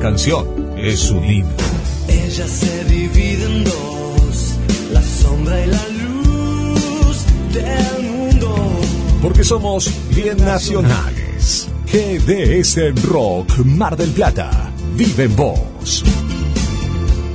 Canción es un himno. Ella se divide en dos, la sombra y la luz del mundo. Porque somos bien nacionales. GDS Rock Mar del Plata. Vive en vos.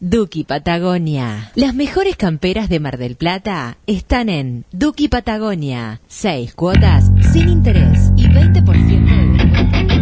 Duki Patagonia. Las mejores camperas de Mar del Plata están en Duki Patagonia. Seis cuotas sin interés y 20% de descuento.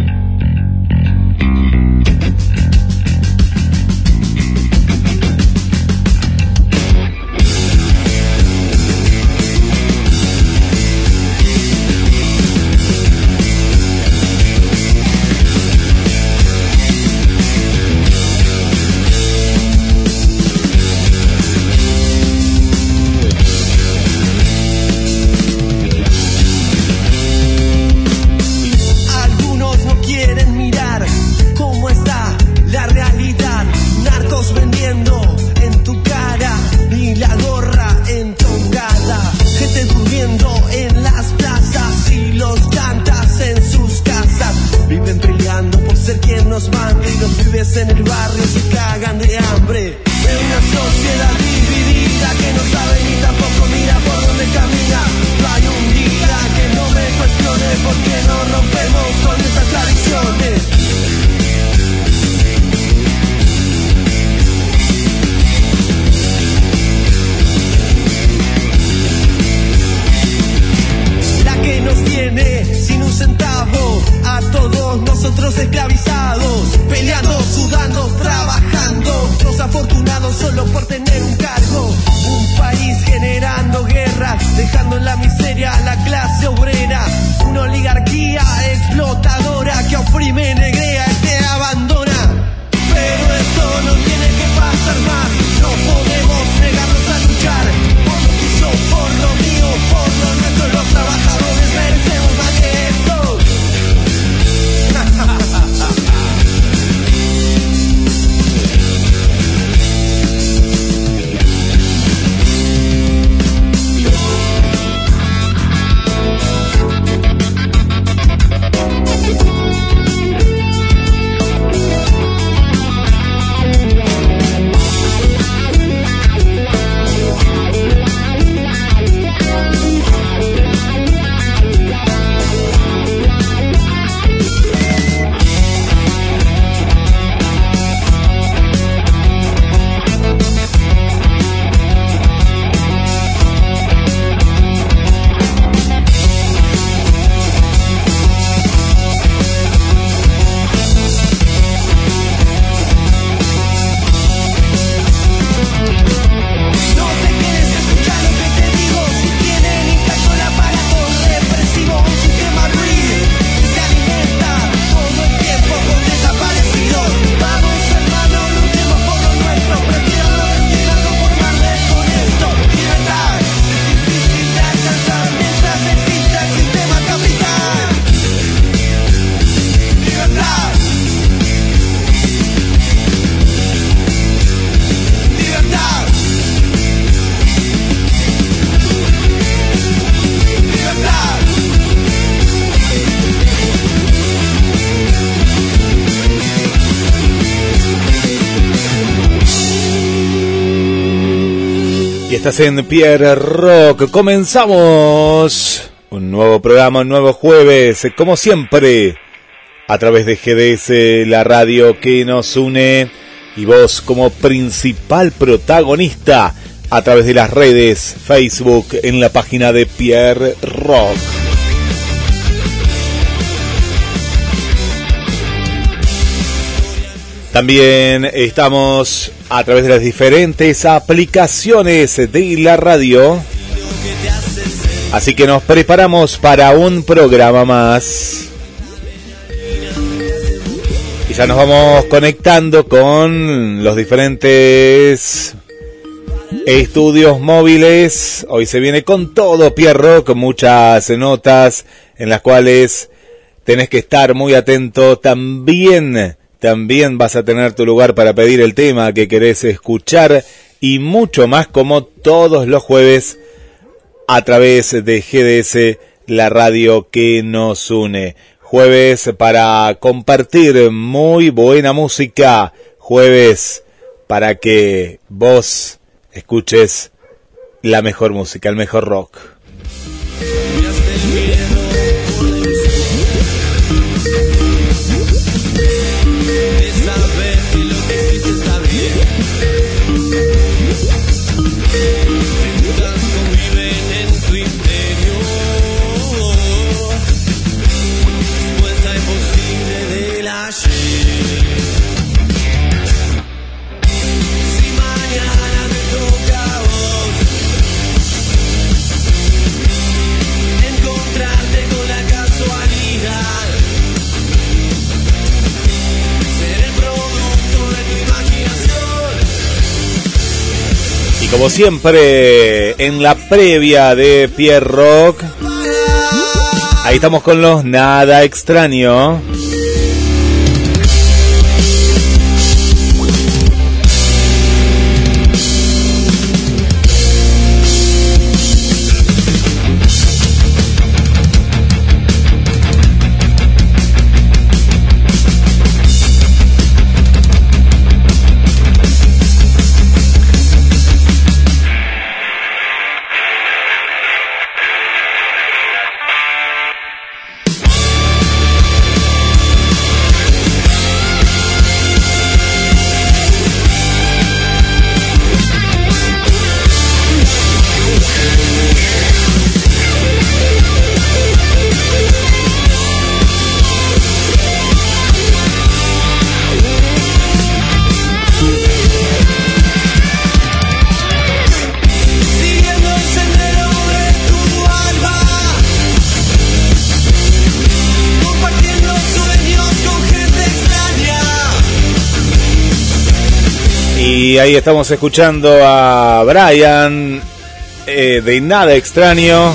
Pierre Rock. Comenzamos un nuevo programa, un nuevo jueves, como siempre, a través de GDS, la radio que nos une, y vos como principal protagonista a través de las redes, Facebook, en la página de Pierre Rock. También estamos a través de las diferentes aplicaciones de la radio. Así que nos preparamos para un programa más. Y ya nos vamos conectando con los diferentes Estudios móviles, hoy se viene con todo Pierro, con muchas notas en las cuales tenés que estar muy atento. También, también vas a tener tu lugar para pedir el tema que querés escuchar y mucho más como todos los jueves a través de GDS, la radio que nos une. Jueves para compartir muy buena música. Jueves para que vos escuches la mejor música, el mejor rock. Como siempre, en la previa de Pierre Rock, ahí estamos con los Nada Extraño. Y ahí estamos escuchando a Brian eh, de Nada Extraño.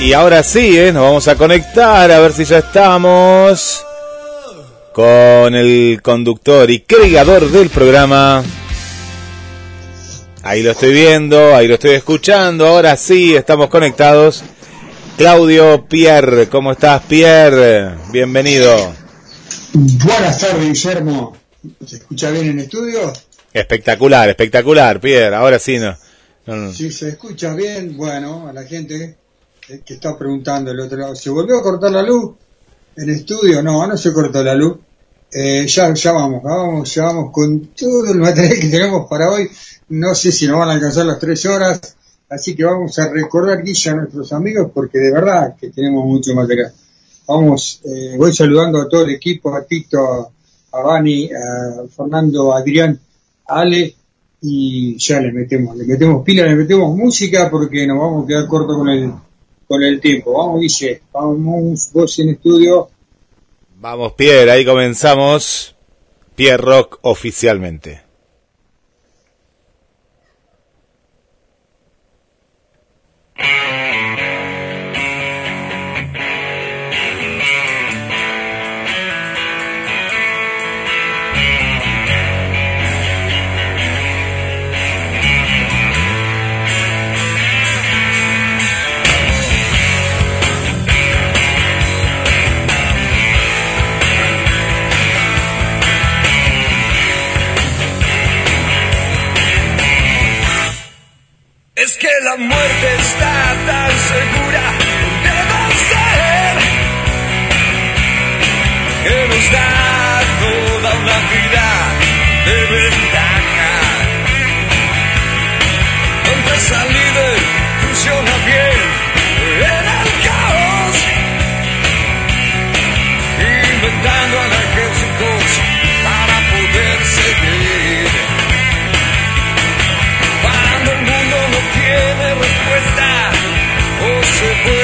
Y ahora sí, eh, nos vamos a conectar a ver si ya estamos con el conductor y creador del programa. Ahí lo estoy viendo, ahí lo estoy escuchando. Ahora sí, estamos conectados. Claudio Pierre, ¿cómo estás, Pierre? Bienvenido. Buenas tardes, Guillermo. ¿Se escucha bien en estudio? Espectacular, espectacular, Pierre. Ahora sí, no. Si se escucha bien, bueno, a la gente que está preguntando el otro lado, ¿se volvió a cortar la luz en estudio? No, no se cortó la luz. Eh, ya, ya vamos, vamos, ya vamos con todo el material que tenemos para hoy. No sé si nos van a alcanzar las tres horas, así que vamos a recordar, Guilla, a nuestros amigos, porque de verdad que tenemos mucho material. Vamos, eh, voy saludando a todo el equipo, a Tito, a Vani, a Fernando, a Adrián, Ale, y ya le metemos, le metemos pila, le metemos música porque nos vamos a quedar corto con el, con el tiempo. Vamos, Guille, vamos, vos en estudio. Vamos, Pierre, ahí comenzamos. Pierre Rock oficialmente. La muerte está tan segura o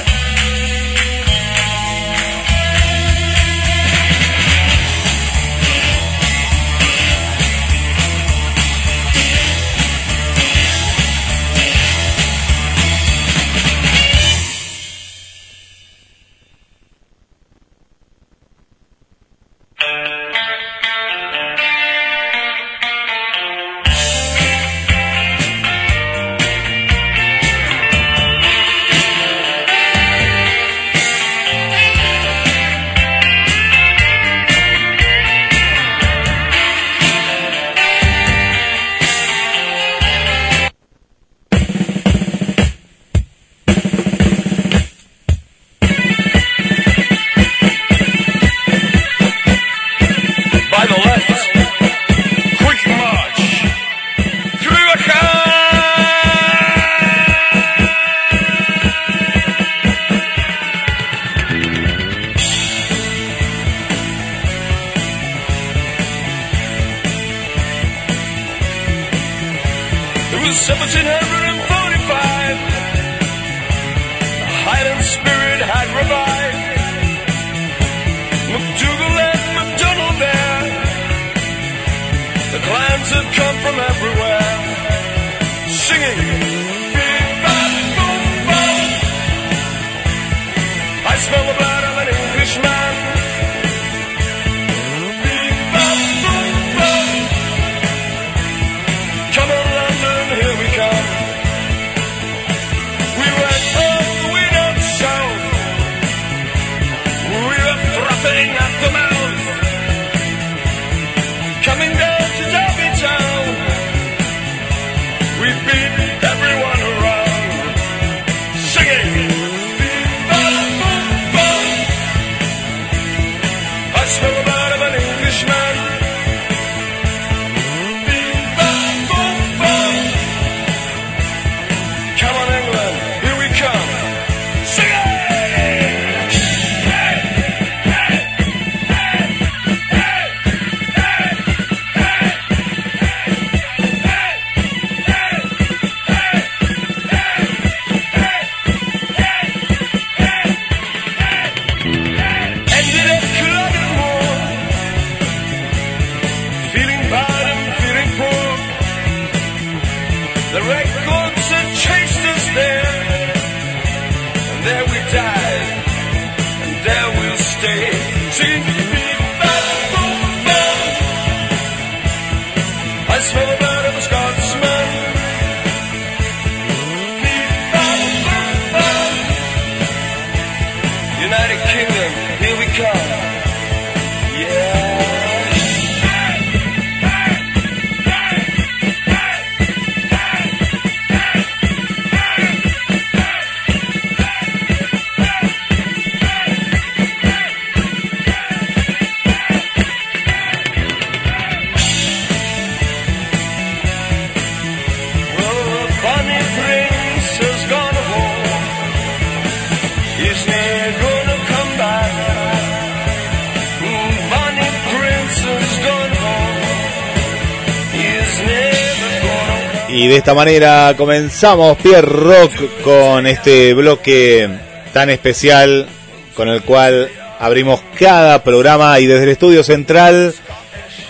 de esta manera comenzamos Pierre Rock con este bloque tan especial con el cual abrimos cada programa y desde el estudio central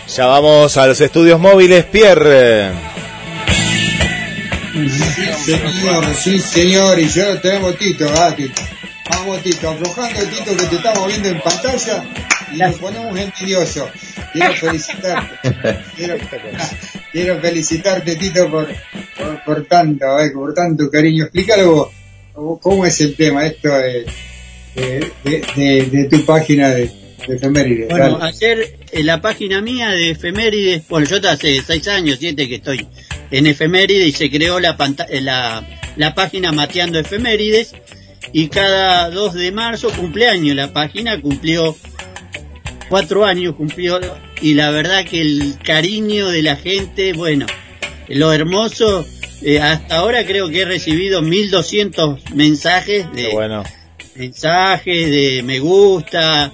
ya vamos a los estudios móviles Pierre. Sí, señor, sí, señor, y ya lo tenemos Tito, ah, Tito. Vamos, Tito, aflojando, Tito, que te estamos viendo en pantalla y nos ponemos envidiosos. Quiero felicitarte. Quiero, quiero felicitarte, Tito, por, por, tanto, eh, por tanto cariño. Explícalo vos, vos, cómo es el tema, esto de, de, de, de- de tu página de, de efemérides. Bueno, dale. ayer en la página mía de efemérides, bueno, yo hace seis años, siete que estoy en efemérides y se creó la, eh, la, la página Mateando Efemérides y cada 2 de marzo cumpleaños la página cumplió cuatro años cumplió y la verdad que el cariño de la gente, bueno, lo hermoso, eh, hasta ahora creo que he recibido 1200 mensajes de, bueno. mensajes de me gusta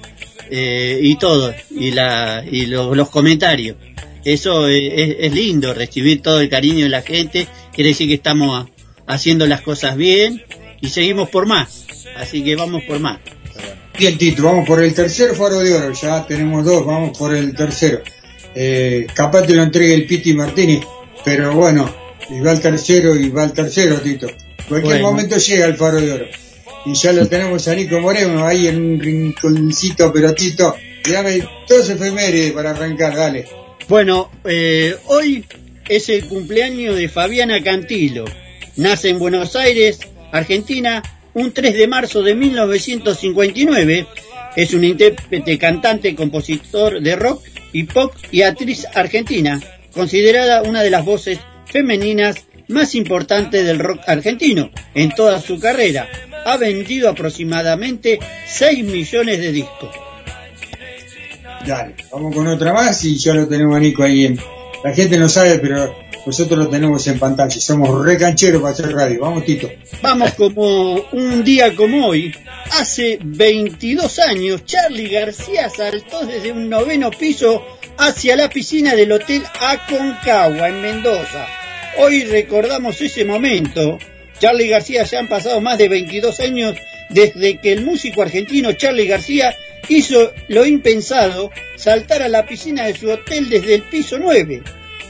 eh, y todo y la y lo- los comentarios eso es, es- lindo recibir todo el cariño de la gente quiere decir que estamos a- haciendo las cosas bien y seguimos por más así que vamos por más Bien, Tito, vamos por el tercer faro de oro. Ya tenemos dos, vamos por el tercero. Eh, capaz te lo entregue el Piti Martínez, pero bueno, y va el tercero y va el tercero, Tito. Cualquier Bueno. momento llega el faro de oro. Y ya lo tenemos a Nico Moreno ahí en un rinconcito, pero Tito, dame dos efemérides para arrancar, dale. bueno eh, hoy es el cumpleaños de Fabiana Cantilo nace en Buenos Aires Argentina un 3 de marzo de 1959 es una intérprete, cantante, compositor de rock y pop y actriz argentina, considerada una de las voces femeninas más importantes del rock argentino en toda su carrera. Ha vendido aproximadamente 6 millones de discos. Dale, vamos con otra más y ya lo tenemos a Nico ahí. En... La gente no sabe, pero nosotros lo tenemos en pantalla. Somos re cancheros para hacer radio. Vamos, Tito. Vamos como un día como hoy. Hace 22 años, Charlie García saltó desde un noveno piso hacia la piscina del Hotel Aconcagua en Mendoza. Hoy recordamos ese momento. Charlie García ya han pasado más de 22 años desde que el músico argentino Charlie García hizo lo impensado, saltar a la piscina de su hotel desde el piso 9.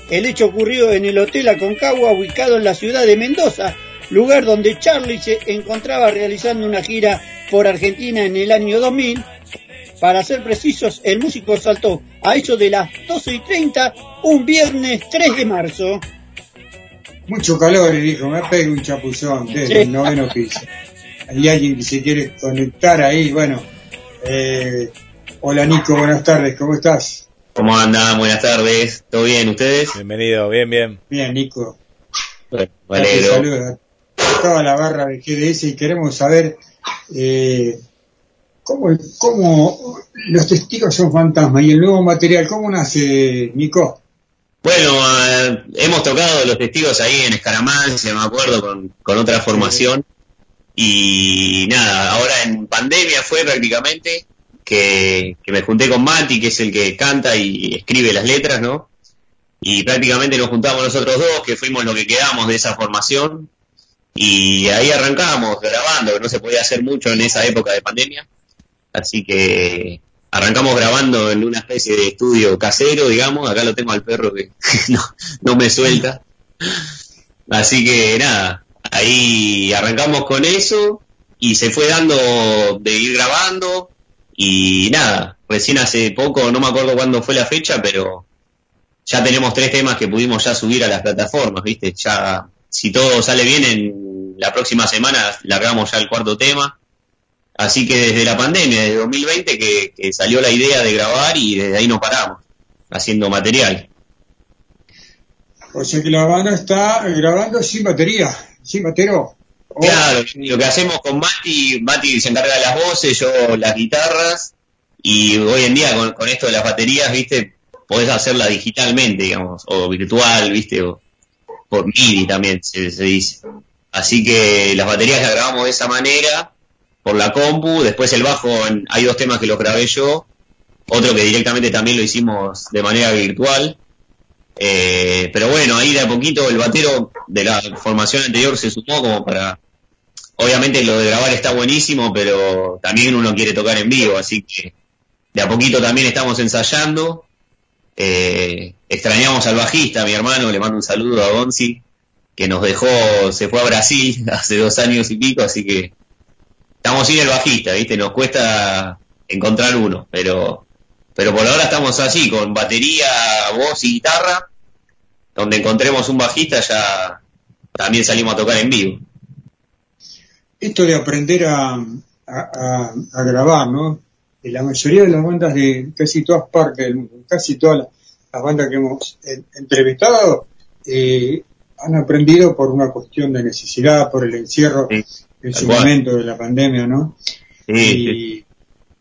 El hecho ocurrió en el Hotel Aconcagua ubicado en la ciudad de Mendoza, lugar donde Charlie se encontraba realizando una gira por Argentina en el año 2000. Para ser precisos, el músico saltó a eso de las 12 y 30 un viernes 3 de marzo. Mucho calor, y dijo, me pega un chapuzón desde Sí. el noveno piso. Hay alguien que se quiere conectar ahí, bueno. Eh, hola Nico, buenas tardes, ¿cómo estás? ¿Cómo andan? Buenas tardes. ¿Todo bien? ¿Ustedes? Bienvenido, bien, bien. Bien, Nico. Bueno, saluda toda la barra de GDS y queremos saber eh, cómo, cómo los testigos son fantasmas y el nuevo material, ¿cómo nace, Nico? Bueno, eh, hemos tocado los testigos ahí en Escaramancia, me acuerdo, con, con otra formación. Y nada, ahora en pandemia fue prácticamente que, me junté con Mati, que es el que canta y escribe las letras, ¿no? Y prácticamente nos juntamos nosotros dos, que fuimos lo que quedamos de esa formación. Y ahí arrancamos grabando, que no se podía hacer mucho en esa época de pandemia. Así que arrancamos grabando en una especie de estudio casero, digamos. Acá lo tengo al perro que no me suelta. Así que nada, ahí arrancamos con eso y se fue dando de ir grabando y nada, recién hace poco, no me acuerdo cuándo fue la fecha, pero ya tenemos tres temas que pudimos ya subir a las plataformas, ¿viste? Ya, si todo sale bien, en la próxima semana largamos ya el cuarto tema. Así que desde la pandemia, desde 2020, que, que salió la idea de grabar y desde ahí no paramos, haciendo material. O sea que la banda está grabando sin batería, sin batero. Oh, Claro, lo que hacemos con Mati, Mati se encarga de las voces, yo las guitarras, y hoy en día con, con esto de las baterías, viste, podés hacerla digitalmente, digamos, o virtual, viste, o por MIDI también se, se dice. Así que las baterías las grabamos de esa manera, por la compu, después el bajo, en- hay dos temas que los grabé yo, otro que directamente también lo hicimos de manera virtual, Eh, pero bueno, ahí de a poquito el batero de la formación anterior se sumó como para... Obviamente lo de grabar está buenísimo, pero también uno quiere tocar en vivo, así que de a poquito también estamos ensayando. Eh, extrañamos al bajista, mi hermano, le mando un saludo a Gonzi, que nos dejó, se fue a Brasil hace dos años y pico, así que estamos sin el bajista, ¿viste? Nos cuesta encontrar uno, pero pero por ahora estamos así, con batería, voz y guitarra. Donde encontremos un bajista ya también salimos a tocar en vivo. Esto de aprender a, a, a- a grabar, ¿no? En la mayoría de las bandas de casi todas partes del mundo, casi todas las, las bandas que hemos entrevistado, eh, han aprendido por una cuestión de necesidad, por el encierro Sí, en su cual. momento de la pandemia, ¿no? Sí, sí. y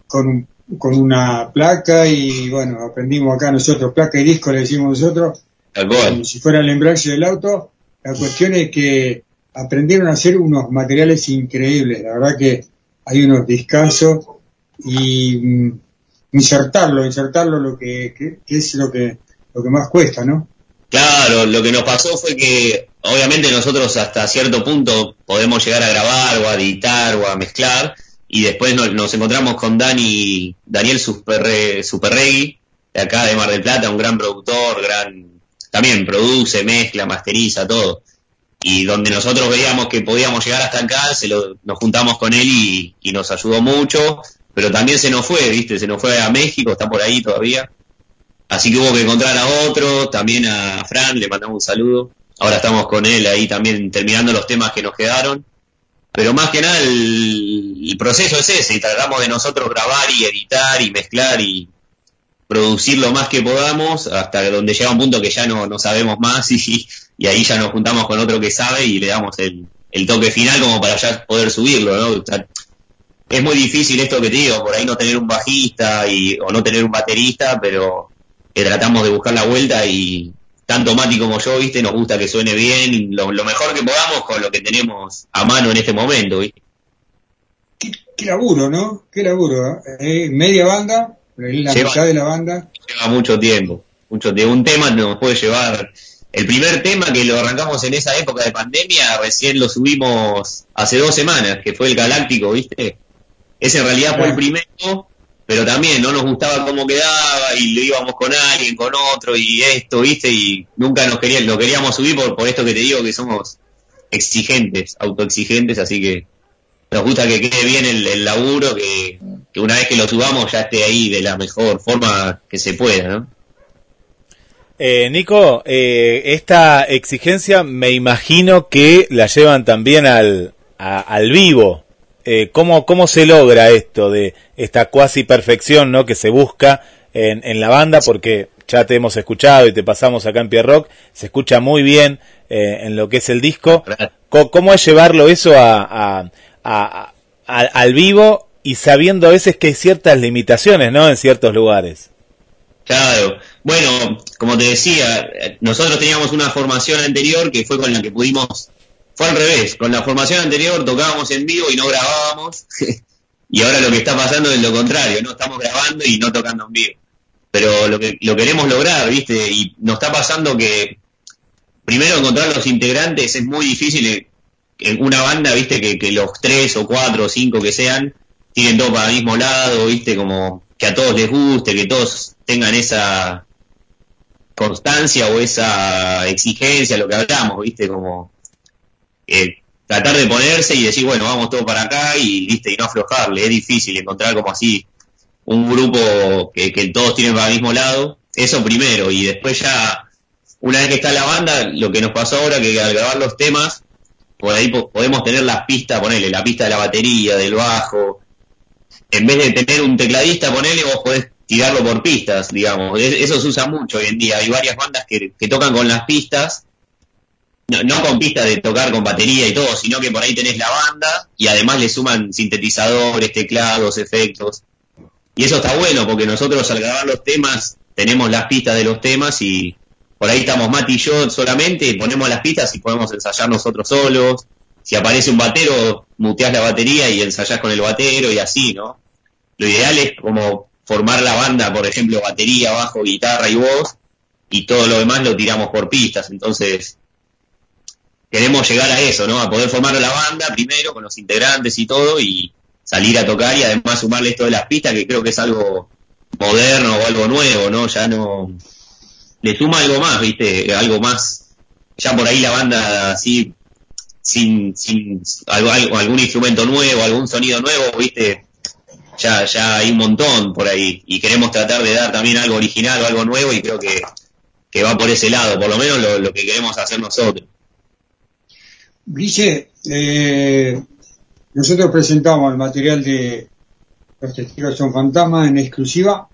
con, un- con una placa y bueno, aprendimos acá nosotros, placa y disco le decimos nosotros, tal como cual. si fuera el embrague del auto. La cuestión es que aprendieron a hacer unos materiales increíbles, la verdad que hay unos discazos y mm, insertarlo, insertarlo lo que es lo que, lo que más cuesta, ¿no? Claro, lo que nos pasó fue que obviamente nosotros hasta cierto punto podemos llegar a grabar o a editar o a mezclar y después nos, nos encontramos con Dani, Daniel Superre, Superregui, de acá de Mar del Plata, un gran productor, gran, también produce, mezcla, masteriza, todo. Y donde nosotros veíamos que podíamos llegar hasta acá, se lo, nos juntamos con él y, y nos ayudó mucho, pero también se nos fue, viste, se nos fue a México, está por ahí todavía. Así que hubo que encontrar a otro, también a Fran, le mandamos un saludo. Ahora estamos con él ahí también terminando los temas que nos quedaron. Pero más que nada el, proceso es ese, tratamos de nosotros grabar y editar y mezclar y producir lo más que podamos hasta donde llega un punto que ya no, no sabemos más y, y ahí ya nos juntamos con otro que sabe y le damos el, el toque final como para ya poder subirlo, ¿no? O sea, es muy difícil esto que te digo, por ahí no tener un bajista y, o no tener un baterista, pero que tratamos de buscar la vuelta y tanto Mati como yo, viste, nos gusta que suene bien, lo, lo mejor que podamos con lo que tenemos a mano en este momento, ¿viste? Qué laburo, ¿no? Qué laburo. ¿eh? media banda, la Lleva- mitad de la banda. Lleva mucho tiempo, mucho tiempo. Un tema nos puede llevar, el primer tema que lo arrancamos en esa época de pandemia, recién lo subimos hace dos semanas, que fue el Galáctico, ¿viste? Ese en realidad fue el primero, pero también no nos gustaba cómo quedaba y lo íbamos con alguien, con otro y esto, ¿viste? Y nunca nos querían, lo queríamos subir por, por esto que te digo que somos exigentes, autoexigentes, así que nos gusta que quede bien el, el laburo, que, que una vez que lo subamos ya esté ahí de la mejor forma que se pueda, ¿no? Eh, Nico, eh, esta exigencia me imagino que la llevan también al, a- al vivo. Eh, ¿cómo, ¿Cómo se logra esto de esta cuasi perfección ¿no? que se busca en, en la banda? Porque ya te hemos escuchado y te pasamos acá en Pierre Rock, se escucha muy bien eh, en lo que es el disco. Co- ¿Cómo es llevarlo eso a- a- al vivo y sabiendo a veces que hay ciertas limitaciones ¿no? en ciertos lugares? Claro, bueno, como te decía, eh, nosotros teníamos una formación anterior que fue con la que pudimos, fue al revés, con la formación anterior tocábamos en vivo y no grabábamos, y ahora lo que está pasando es lo contrario, no estamos grabando y no tocando en vivo. Pero lo que lo queremos lograr, ¿viste? Y nos está pasando que primero encontrar los integrantes es muy difícil eh, en una banda, ¿viste? Que, que los tres o cuatro o cinco que sean tienen todo para el mismo lado, ¿viste? Como que a todos les guste, que todos tengan esa constancia o esa exigencia, lo que hablamos, ¿viste? Como eh, tratar de ponerse y decir, bueno, vamos todos para acá y, ¿viste? Y no aflojarle. Es difícil encontrar como así un grupo que, que todos tienen para el mismo lado. Eso primero. Y después ya, una vez que está la banda, lo que nos pasó ahora que al grabar los temas, por ahí po- podemos tener las pistas, ponerle la pista de la batería, del bajo. En vez de tener un tecladista, ponele, vos podés tirarlo por pistas, digamos. Es- Eso se usa mucho hoy en día. Hay varias bandas que, que tocan con las pistas, no, no con pistas de tocar con batería y todo, sino que por ahí tenés la banda y además le suman sintetizadores, teclados, efectos. Y eso está bueno porque nosotros al grabar los temas tenemos las pistas de los temas y por ahí estamos Mati y yo solamente, ponemos las pistas y podemos ensayar nosotros solos. Si aparece un batero, muteás la batería y ensayás con el batero y así, ¿no? Lo ideal es como formar la banda, por ejemplo, batería, bajo, guitarra y voz, y todo lo demás lo tiramos por pistas. Entonces, queremos llegar a eso, ¿no? A poder formar la banda primero con los integrantes y todo y salir a tocar y además sumarle esto de las pistas que creo que es algo moderno o algo nuevo, ¿no? Ya no le suma algo más, ¿viste? Algo más ya por ahí la banda así sin sin algo, algo- algún instrumento nuevo, algún sonido nuevo, ¿viste? Ya ya hay un montón por ahí y queremos tratar de dar también algo original o algo nuevo y creo que que va por ese lado, por lo menos lo, lo que queremos hacer nosotros. Guille, eh, nosotros presentamos el material de Los Testigos son Fantasmas en exclusiva.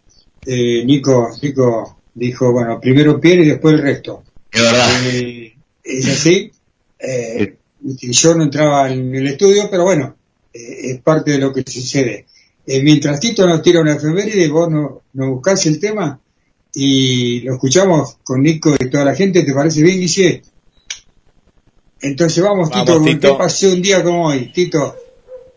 Eh, Nico, Nico dijo, bueno, primero Pierre y después el resto. Es verdad. Eh, es así. Eh, yo no entraba en el estudio, pero bueno, eh, es parte de lo que sucede. Eh, mientras Tito nos tira una efeméride, vos nos no buscás el tema y lo escuchamos con Nico y toda la gente, ¿te parece bien, Guille? Entonces vamos, Vamos, Tito, Tito. ¿qué pasó un día como hoy? Tito,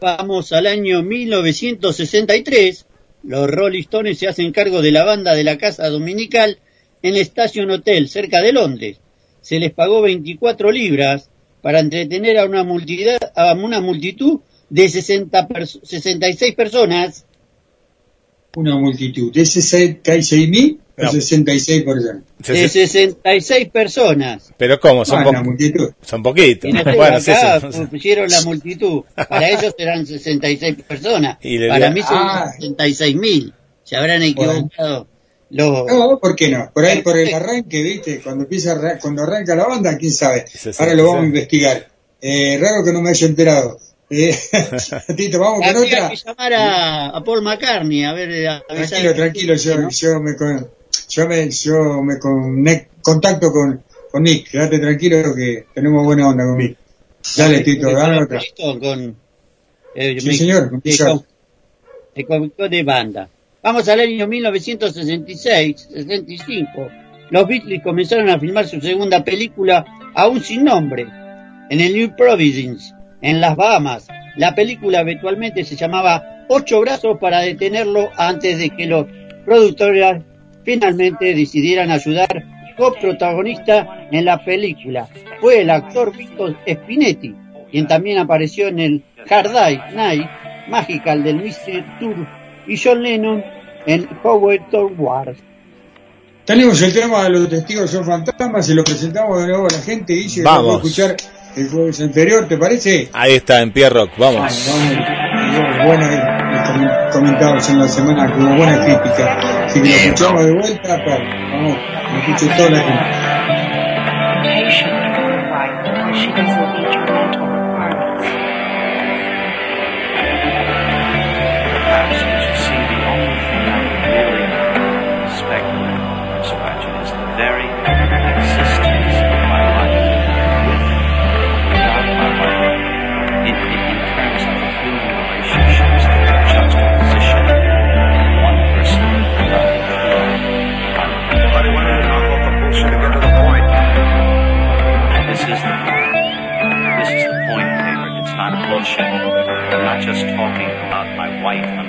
Vamos al año 1963. Los Rolling Stones se hacen cargo de la banda de la casa dominical en Station Hotel, cerca de Londres. Se les pagó 24 libras para entretener a una multitud, a una multitud de 60 pers- 66 personas. una multitud de 66 mil No. o 66 personas. De 66 personas. Pero ¿cómo? Son, Ah, po- multitud. son poquitos. Y no sé, Bueno, sí, acá son- pusieron la multitud. Para ellos eran 66 personas. Y Para mí son Ah. 66 mil. Se habrán equivocado los... No, ¿por qué no? Por ahí, por el arranque, ¿viste? Cuando empieza, cuando arranca la banda, quién sabe. Sí, sí, Ahora lo sí. vamos a investigar. Eh, raro que no me haya enterado. Eh, Tito, vamos con otra. que llamar a, a Paul McCartney, a ver, a avisar. Tranquilo, tranquilo, yo, yo me yo me, yo me conec- contacto con, con Nick, quédate tranquilo que tenemos buena onda con Nick. Dale, Tito, dale otra. Con, eh, Sí, me- señor, con de conductor de banda. Vamos al año 1966-65. Los Beatles comenzaron a filmar su segunda película, aún sin nombre, en el New Providence, en las Bahamas. La película habitualmente se llamaba Ocho Brazos para detenerlo antes de que los productores finalmente decidieran ayudar coprotagonista en la película. Fue el actor Víctor Spinetti, quien también apareció en el Hard Night Magical del Mystery Tour y John Lennon en Howard Tour Wars. Tenemos el tema de los testigos son fantasmas y lo presentamos de nuevo a la gente. Dice, Vamos. a escuchar el jueves anterior, ¿te parece? Ahí está, en Pierre Rock. Vamos. Vamos, bueno, y- y com- comentamos en la semana hubo buena crítica. Que lo escuchamos de vuelta, vamos, lo escucho toda la gente.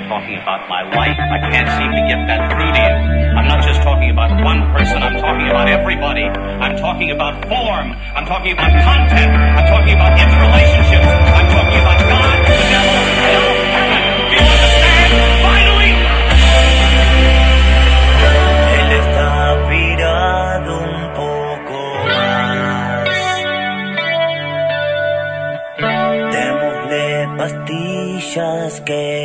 Talking about my life. I can't seem to get that through to you. I'm not just talking about one person. I'm talking about everybody. I'm talking about form. I'm talking about content. I'm talking about interrelationships. I'm talking about God, the devil, hell, heaven. Do you understand? Finally! Pastillas que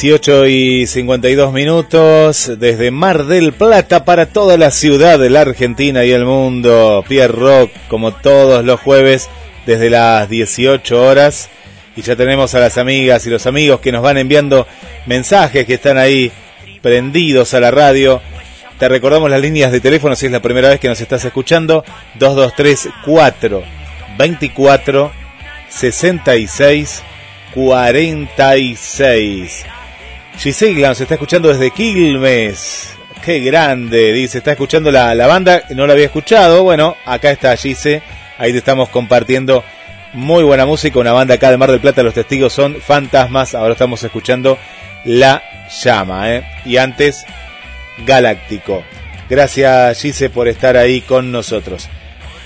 18 y 52 minutos desde Mar del Plata para toda la ciudad de la Argentina y el mundo. Pierre Rock, como todos los jueves, desde las 18 horas. Y ya tenemos a las amigas y los amigos que nos van enviando mensajes que están ahí prendidos a la radio. Te recordamos las líneas de teléfono si es la primera vez que nos estás escuchando. 2234 24 66 46. Gisela nos está escuchando desde Quilmes. Qué grande, dice, está escuchando la, la banda, no la había escuchado. Bueno, acá está Gise, ahí te estamos compartiendo muy buena música, una banda acá de Mar del Plata, los testigos son fantasmas, ahora estamos escuchando La Llama, ¿eh? y antes Galáctico. Gracias Gise por estar ahí con nosotros.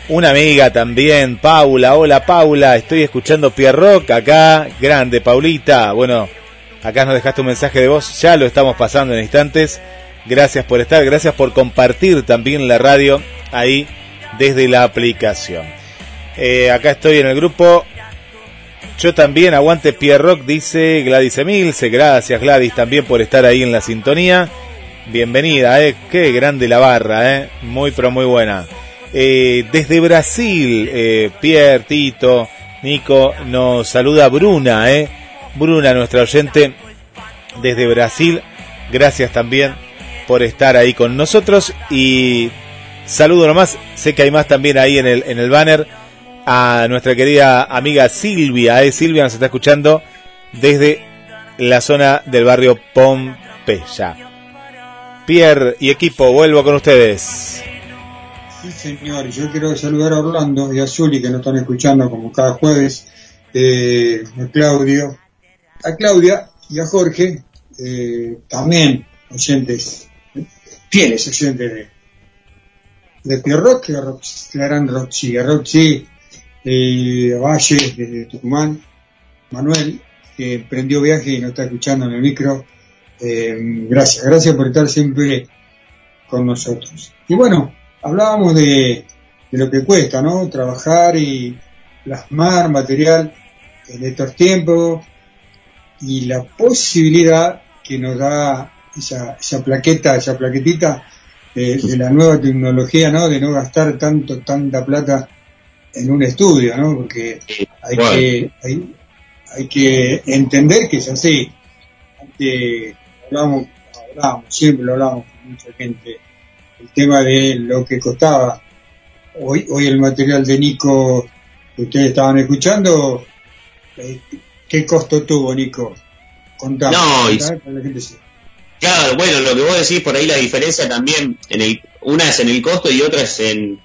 Una amiga también, Paula. Hola Paula, estoy escuchando Pierrock acá. Grande, Paulita. Bueno, acá nos dejaste un mensaje de voz, ya lo estamos pasando en instantes. Gracias por estar, gracias por compartir también la radio ahí desde la aplicación. Eh, acá estoy en el grupo. Yo también aguante Pierrock, dice Gladys Emilce. Gracias Gladys también por estar ahí en la sintonía. Bienvenida, eh. Qué grande la barra, eh. Muy pero muy buena. Eh, desde Brasil, eh, Tito, Nico, nos saluda Bruna, eh. Bruna, nuestra oyente desde Brasil. Gracias también por estar ahí con nosotros. Y saludo nomás, sé que hay más también ahí en el, en el banner, a nuestra querida amiga Silvia. Eh. Silvia nos está escuchando desde la zona del barrio Pompeya. Pierre y equipo, vuelvo con ustedes. Sí, señor. Yo quiero saludar a Orlando y a Zuli que nos están escuchando como cada jueves. Eh, Claudio, a Claudia y a Jorge, eh, también oyentes, fieles oyentes de, de Pierrock, a Rox- la gran Roxy, a Roxy, a Valle de Tucumán, Manuel, que prendió viaje y nos está escuchando en el micro. Eh, gracias, gracias por estar siempre con nosotros. Y bueno, hablábamos de, de lo que cuesta, ¿no? Trabajar y plasmar material en estos tiempos y la posibilidad que nos da esa, esa plaqueta, esa plaquetita de, de la nueva tecnología, ¿no? De no gastar tanto, tanta plata en un estudio, ¿no? Porque hay Bueno. que, hay, hay que entender que es así. Antes hablamos, hablamos, siempre lo hablamos con mucha gente, el tema de lo que costaba. Hoy, hoy el material de Nico que ustedes estaban escuchando, eh, ¿qué costo tuvo Nico? Contame, No, y-. Claro, bueno, lo que vos decís por ahí la diferencia también, en el, una es en el costo y otra es en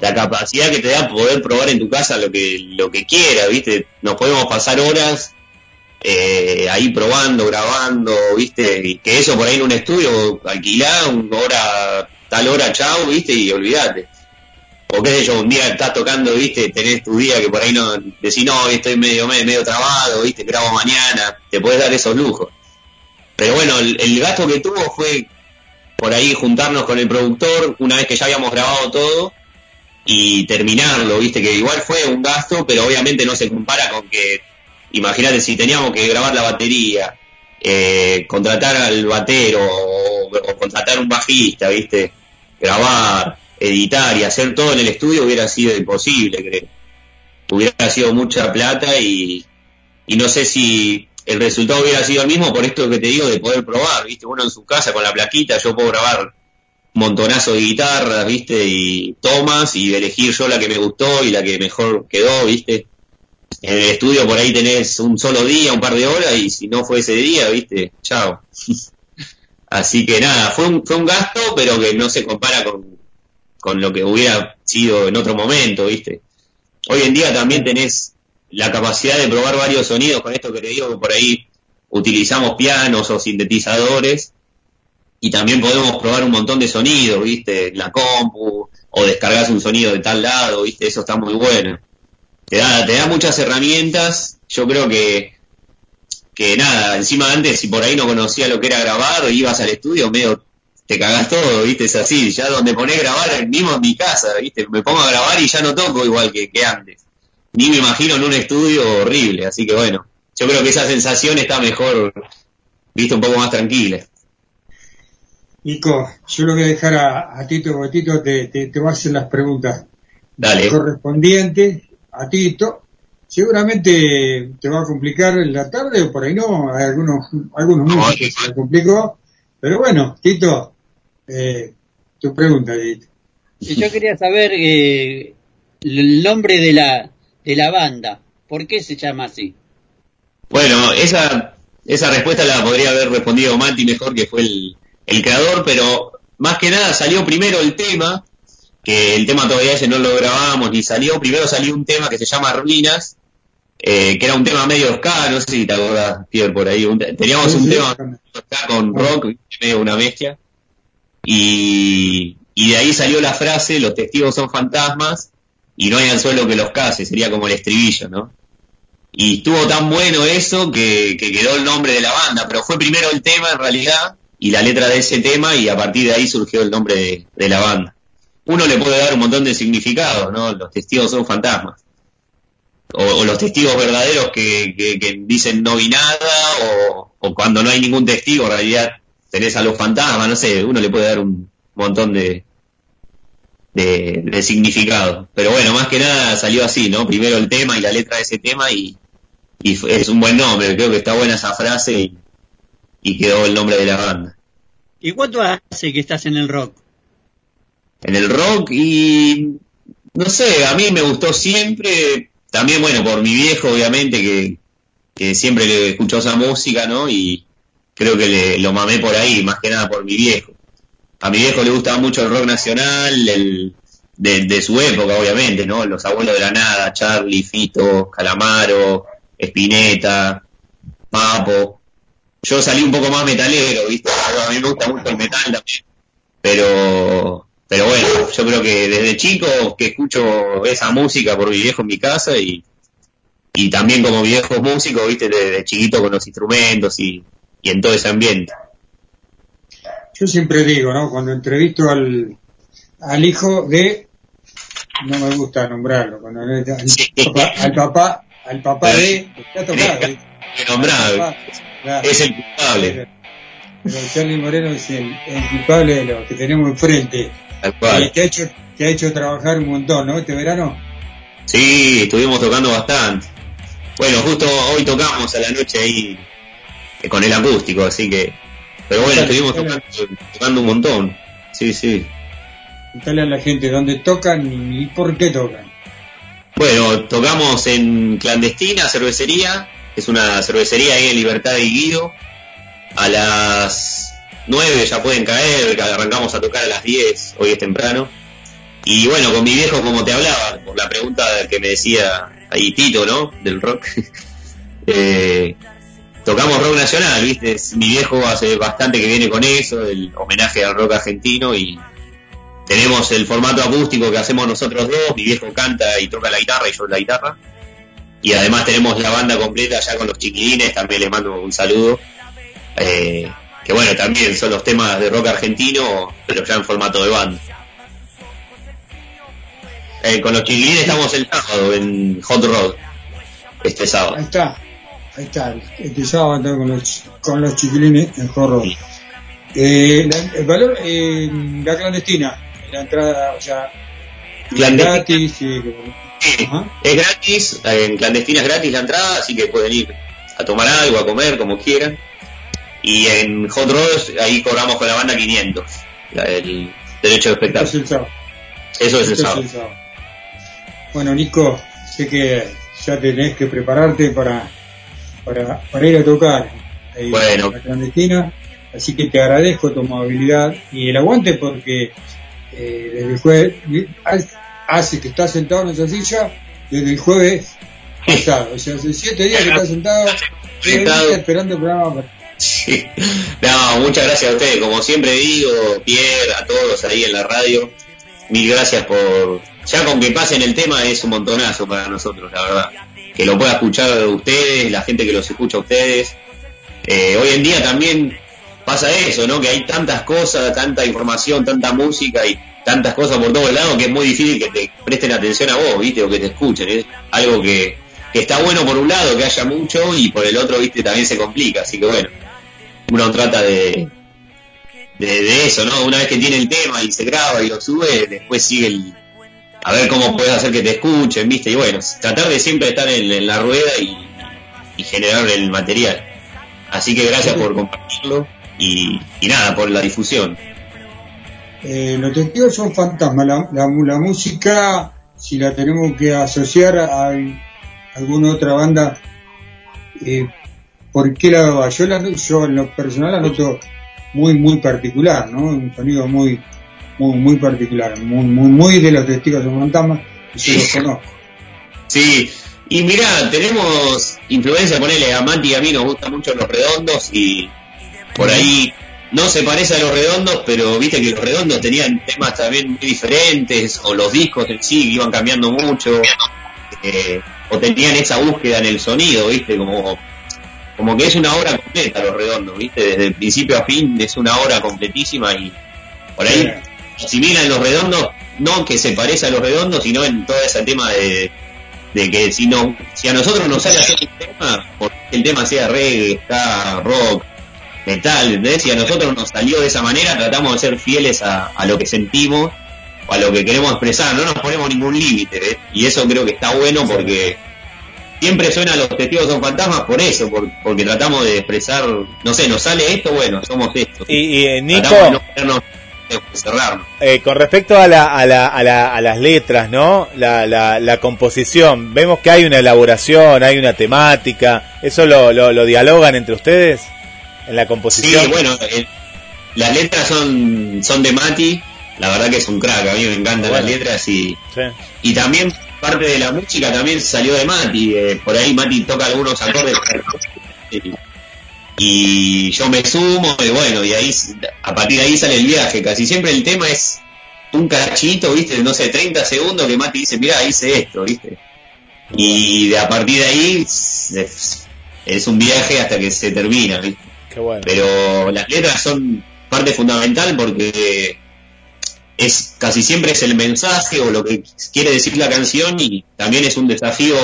la capacidad que te da poder probar en tu casa lo que lo que quieras, ¿viste? Nos podemos pasar horas eh, ahí probando, grabando, ¿viste? Y que eso por ahí en un estudio, alquilá, una hora, tal hora, chao, ¿viste? Y olvídate. O qué sé yo, un día estás tocando, ¿viste? Tenés tu día que por ahí no, decís, no, estoy medio, medio, trabado, ¿viste? Grabo mañana, te podés dar esos lujos. Pero bueno, el, el gasto que tuvo fue por ahí juntarnos con el productor una vez que ya habíamos grabado todo y terminarlo, viste que igual fue un gasto, pero obviamente no se compara con que, imagínate si teníamos que grabar la batería, eh, contratar al batero o, o contratar un bajista, viste, grabar, editar y hacer todo en el estudio hubiera sido imposible, creo. Hubiera sido mucha plata y, y no sé si el resultado hubiera sido el mismo por esto que te digo de poder probar, viste, uno en su casa con la plaquita, yo puedo grabar un montonazo de guitarras, viste, y tomas y elegir yo la que me gustó y la que mejor quedó, viste. En el estudio por ahí tenés un solo día, un par de horas y si no fue ese día, viste, chao. Así que nada, fue un, fue un gasto, pero que no se compara con, con lo que hubiera sido en otro momento, viste. Hoy en día también tenés la capacidad de probar varios sonidos con esto que te digo que por ahí utilizamos pianos o sintetizadores y también podemos probar un montón de sonidos, viste, en la compu o descargas un sonido de tal lado, viste, eso está muy bueno. Te da, te da muchas herramientas, yo creo que que nada, encima antes si por ahí no conocía lo que era grabar, ibas al estudio medio te cagás todo, viste, es así, ya donde ponés grabar mismo en mi casa, viste, me pongo a grabar y ya no toco igual que, que antes. Ni me imagino en un estudio horrible, así que bueno, yo creo que esa sensación está mejor viste, un poco más tranquila. Nico, yo lo voy a dejar a, a Tito, porque Tito te, te, te va a hacer las preguntas Dale. correspondientes a Tito. Seguramente te va a complicar en la tarde o por ahí no, hay algunos, algunos No, músicos se complicó. Pero bueno, Tito, eh, tu pregunta. Y yo quería saber eh, el nombre de la, de la banda. ¿Por qué se llama así? Bueno, esa, esa respuesta la podría haber respondido Mati mejor, que fue el, el creador, pero más que nada salió primero el tema, que el tema todavía ese no lo grabamos ni salió. Primero salió un tema que se llama Ruinas, eh, que era un tema medio ska, no sé si te acordás, Pierre, por ahí. Un teníamos Sí, un sí, tema ska con rock, medio una bestia. Y, y de ahí salió la frase, los testigos son fantasmas y no hay anzuelo que los case, sería como el estribillo, ¿no? Y estuvo tan bueno eso que, que quedó el nombre de la banda, pero fue primero el tema en realidad y la letra de ese tema y a partir de ahí surgió el nombre de, la banda. Uno le puede dar un montón de significados, ¿no? Los testigos son fantasmas. O, los testigos verdaderos que, que, que dicen no vi nada, o, o cuando no hay ningún testigo, en realidad tenés a los fantasmas, no sé, uno le puede dar un montón de, de, de significado. Pero bueno, más que nada salió así, ¿no? Primero el tema y la letra de ese tema y, y es un buen nombre, creo que está buena esa frase y, y quedó el nombre de la banda. ¿Y cuánto hace que estás en el rock? En el rock y no sé, a mí me gustó siempre, también bueno, por mi viejo obviamente que, que siempre le escuchó esa música, ¿no? Y creo que le, lo mamé por ahí, más que nada por mi viejo. A mi viejo le gustaba mucho el rock nacional, el, de, su época, obviamente, ¿no? Los abuelos de la nada, Charlie, Fito, Calamaro, Spinetta, Papo. Yo salí un poco más metalero, ¿viste? A mí me gusta mucho el metal también. Pero, pero bueno, yo creo que desde chico que escucho esa música por mi viejo en mi casa y, y también como viejo músico, ¿viste? Desde chiquito con los instrumentos y, y en todo ese ambiente. Yo siempre digo, ¿no? Cuando entrevisto al, al hijo de, no me gusta nombrarlo, cuando al, papá, al papá, al papá de, claro. es el culpable, Pero Charlie Moreno es el, el culpable de lo que tenemos enfrente. tal Y cual. que ha hecho, que ha hecho trabajar un montón, ¿no? Este verano. Sí, estuvimos tocando bastante. Bueno, justo hoy tocamos a la noche ahí con el acústico, así que... Pero bueno, estuvimos tocando, tocando un montón. Sí, sí. Contale a la gente dónde tocan y, por qué tocan. Bueno, tocamos en Clandestina, cervecería. Es una cervecería ahí en Libertad y Guido. A las 9 ya pueden caer, arrancamos a tocar a las 10, hoy es temprano. Y bueno, con mi viejo, como te hablaba, por la pregunta que me decía ahí Tito, ¿no? Del rock. Eh, tocamos rock nacional, ¿viste? Mi viejo hace bastante que viene con eso, el homenaje al rock argentino y tenemos el formato acústico que hacemos nosotros dos, mi viejo canta y toca la guitarra y yo la guitarra. Y además tenemos la banda completa ya con los chiquilines, también les mando un saludo. Eh, que bueno, también son los temas de rock argentino, pero ya en formato de banda. Eh, con los chiquilines estamos el sábado en Hot Rod, este sábado. Ahí está, ahí está. Este sábado ando con los, con los chiquilines en Jorro. Eh, la- el valor, eh, la clandestina, la entrada, o sea, gratis. y- Sí, Ajá. es gratis, eh, en clandestina es gratis la entrada, así que pueden ir a tomar algo, a comer, como quieran. Y en Hot Rod ahí cobramos con la banda 500, la- el derecho de Esto es espectáculo. el sábado. Eso es el sábado. Bueno, Nico, sé que ya tenés que prepararte para, para, para ir a tocar ahí Bueno. la clandestina, así que te agradezco tu amabilidad y el aguante porque eh, desde el jueves, hace que estás sentado en esa silla desde el jueves pasado, o sea, hace siete días que estás sentado, Sentado. esperando el programa. Sí. No, muchas gracias a ustedes, como siempre digo, Pierre, a todos ahí en la radio, mil gracias por... Ya con que pasen el tema es un montonazo para nosotros, la verdad. Que lo pueda escuchar ustedes, la gente que los escucha a ustedes. Eh, hoy en día también pasa eso, ¿no? Que hay tantas cosas, tanta información, tanta música y tantas cosas por todos lados que es muy difícil que te presten atención a vos, ¿viste? O que te escuchen. Es algo que, que está bueno por un lado, que haya mucho, y por el otro, ¿viste? También se complica. Así que bueno, uno trata de, de, de eso, ¿no? Una vez que tiene el tema y se graba y lo sube, después sigue el, a ver cómo puedes hacer que te escuchen, ¿viste? Y bueno, tratar de siempre estar en, la rueda y, generar el material. Así que gracias por compartirlo y, nada, por la difusión. Eh, los testigos son fantasmas. La, la, la música, si la tenemos que asociar a alguna otra banda, eh, ¿por qué la? Yo, yo en lo personal la noto muy, muy particular, ¿no? Un sonido muy, muy, muy particular, muy, muy, muy de los testigos son fantasmas, y yo los conozco. Sí, y mirá, tenemos influencia, ponele a Mati y a mí nos gustan mucho los redondos y por ahí no se parece a los redondos, pero viste que los redondos tenían temas también muy diferentes, o los discos en sí iban cambiando mucho, eh, o tenían esa búsqueda en el sonido, viste, como, como que es una obra completa los redondos, viste, desde el principio a fin es una obra completísima y por ahí asimilan los redondos, no que se parece a los redondos, sino en todo ese tema de, de que si no, si a nosotros nos sale hacer un tema, porque el tema sea reggae, ska, rock, metal, ¿entendés? Si a nosotros nos salió de esa manera, tratamos de ser fieles a, a lo que sentimos o a lo que queremos expresar, no nos ponemos ningún límite, ¿ves? Y eso creo que está bueno porque siempre suena los testigos son fantasmas por eso, por- porque tratamos de expresar, no sé, nos sale esto, bueno, somos esto. Y, y, eh, Nico, Tratamos de no eh, con respecto a, la, a, la, a, la, a las letras, ¿no? La, la, la composición, vemos que hay una elaboración, hay una temática, ¿eso lo, lo, lo dialogan entre ustedes en la Sí, composición? bueno, eh, las letras son, son de Mati, la verdad que es un crack, a mí me encantan Bueno. las letras y, Sí. y también parte de la música también salió de Mati, eh, por ahí Mati toca algunos acordes y, yo me sumo y bueno, y ahí a partir de ahí sale el viaje, casi siempre el tema es un cachito, viste, no sé, 30 segundos que Mati dice, mira, hice esto, viste. Y de a partir de ahí es, es un viaje hasta que se termina, ¿viste? Qué bueno. pero las letras son parte fundamental porque es casi siempre es el mensaje o lo que quiere decir la canción y también es un desafío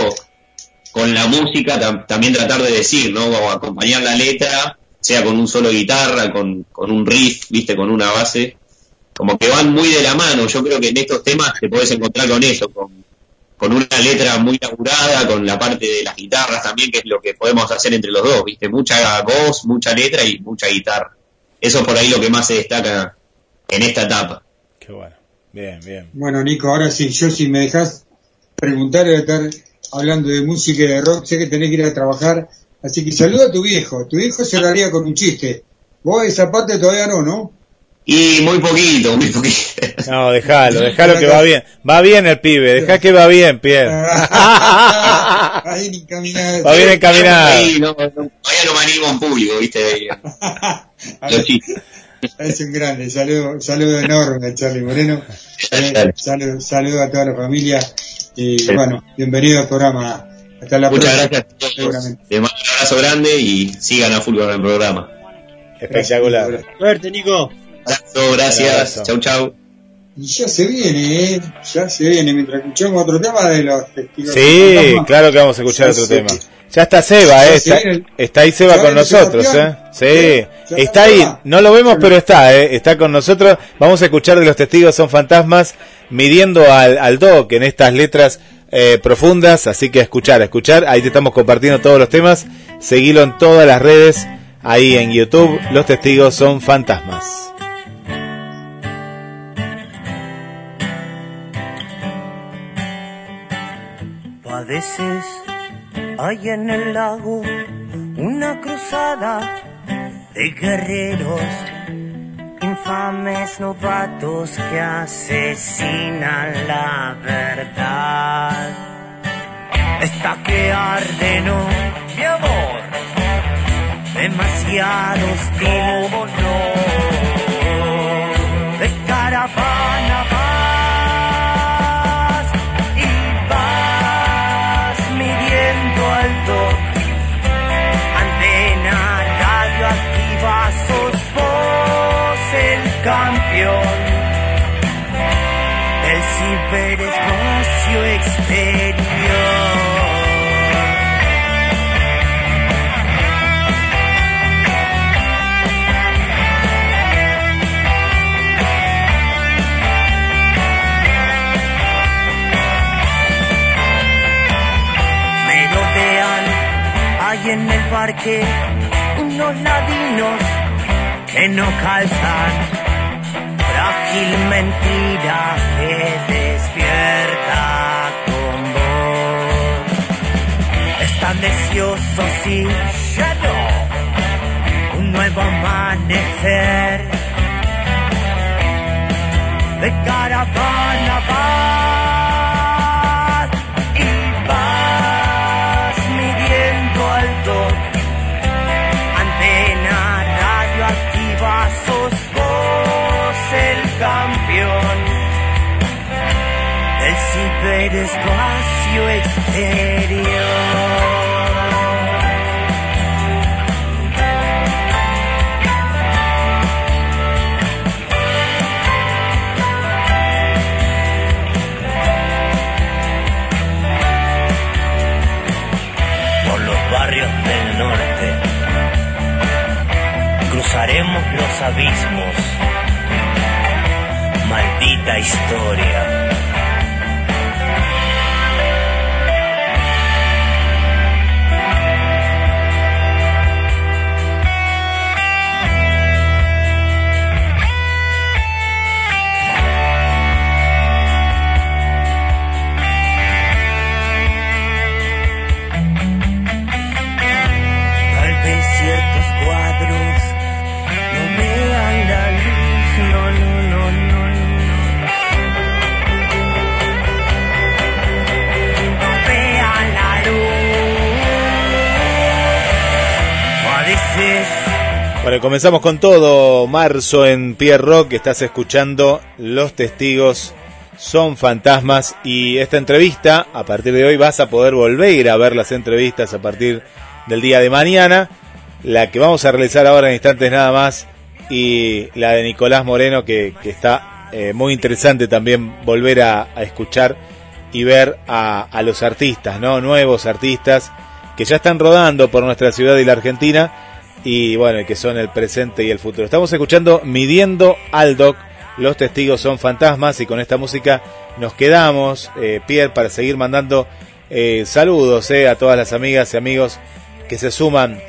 con la música tam- también tratar de decir, ¿no? O acompañar la letra, sea con un solo guitarra, con, con un riff, viste, con una base, como que van muy de la mano. Yo creo que en estos temas te podés encontrar con eso, con, con una letra muy laburada, con la parte de las guitarras también, que es lo que podemos hacer entre los dos, viste, mucha voz, mucha letra y mucha guitarra. Eso es por ahí lo que más se destaca en esta etapa. Qué bueno. Bien, bien. Bueno, Nico, ahora sí, yo si me dejas preguntar, voy a estar hablando de música y de rock, sé que tenés que ir a trabajar, así que saluda a tu viejo, tu viejo cerraría con un chiste. Vos esa parte todavía no, ¿no? Y muy poquito, muy poquito. No, déjalo, déjalo que va bien. Va bien el pibe, deja que va bien, Pierre. Ahí encaminado. Va bien encaminado. Sí, no, no, todavía no me animo en público, viste. Los chistes. Es un grande, saludo, saludo enorme a Charlie Moreno, eh, saludo, saludo a toda la familia y bueno, bienvenido al programa. Hasta la Muchas próxima. gracias seguramente. Les mando un abrazo grande y sigan a full con el programa. Espectacular. Suerte, Nico. Abrazo, gracias. Chau, chau. Y ya se viene, ¿eh? ya se viene, mientras escuchamos otro tema de los testigos. Sí, claro que vamos a escuchar Ya otro tema. viene. Ya está Seba, Ya eh. se Está, está ahí Seba ¿Ya con nosotros, eh. Sí, Ya está ahí. No lo vemos, pero está, eh. Está con nosotros. Vamos a escuchar de los testigos son fantasmas, midiendo al, al Doc en estas letras eh, profundas. Así que a escuchar, a escuchar. Ahí te estamos compartiendo todos los temas. Seguilo en todas las redes. Ahí en YouTube, los testigos son fantasmas. Padeces hay en el lago una cruzada de guerreros, infames novatos que asesinan la verdad. Esta que arde no de amor, demasiado hostil, no. Parque unos ladinos que no calzan. Frágil mentira que despierta con vos. Están deseosos y. Un nuevo amanecer. De caravana vas exterior. por los barrios del norte. Cruzaremos los abismos. Maldita historia. Bueno, comenzamos con todo. Marzo en Pierre Rock. Estás escuchando Los Testigos son fantasmas. Y esta entrevista, a partir de hoy, vas a poder volver a ver las entrevistas a partir del día de mañana. La que vamos a realizar ahora en instantes nada más. Y la de Nicolás Moreno, que, está eh, muy interesante también volver a, a escuchar y ver a, a los artistas, ¿no? Nuevos artistas que ya están rodando por nuestra ciudad y la Argentina y bueno, que son el presente y el futuro. Estamos escuchando Midiendo al Doc, los testigos son fantasmas y con esta música nos quedamos, eh, Pierre, para seguir mandando eh, saludos eh, a todas las amigas y amigos que se suman.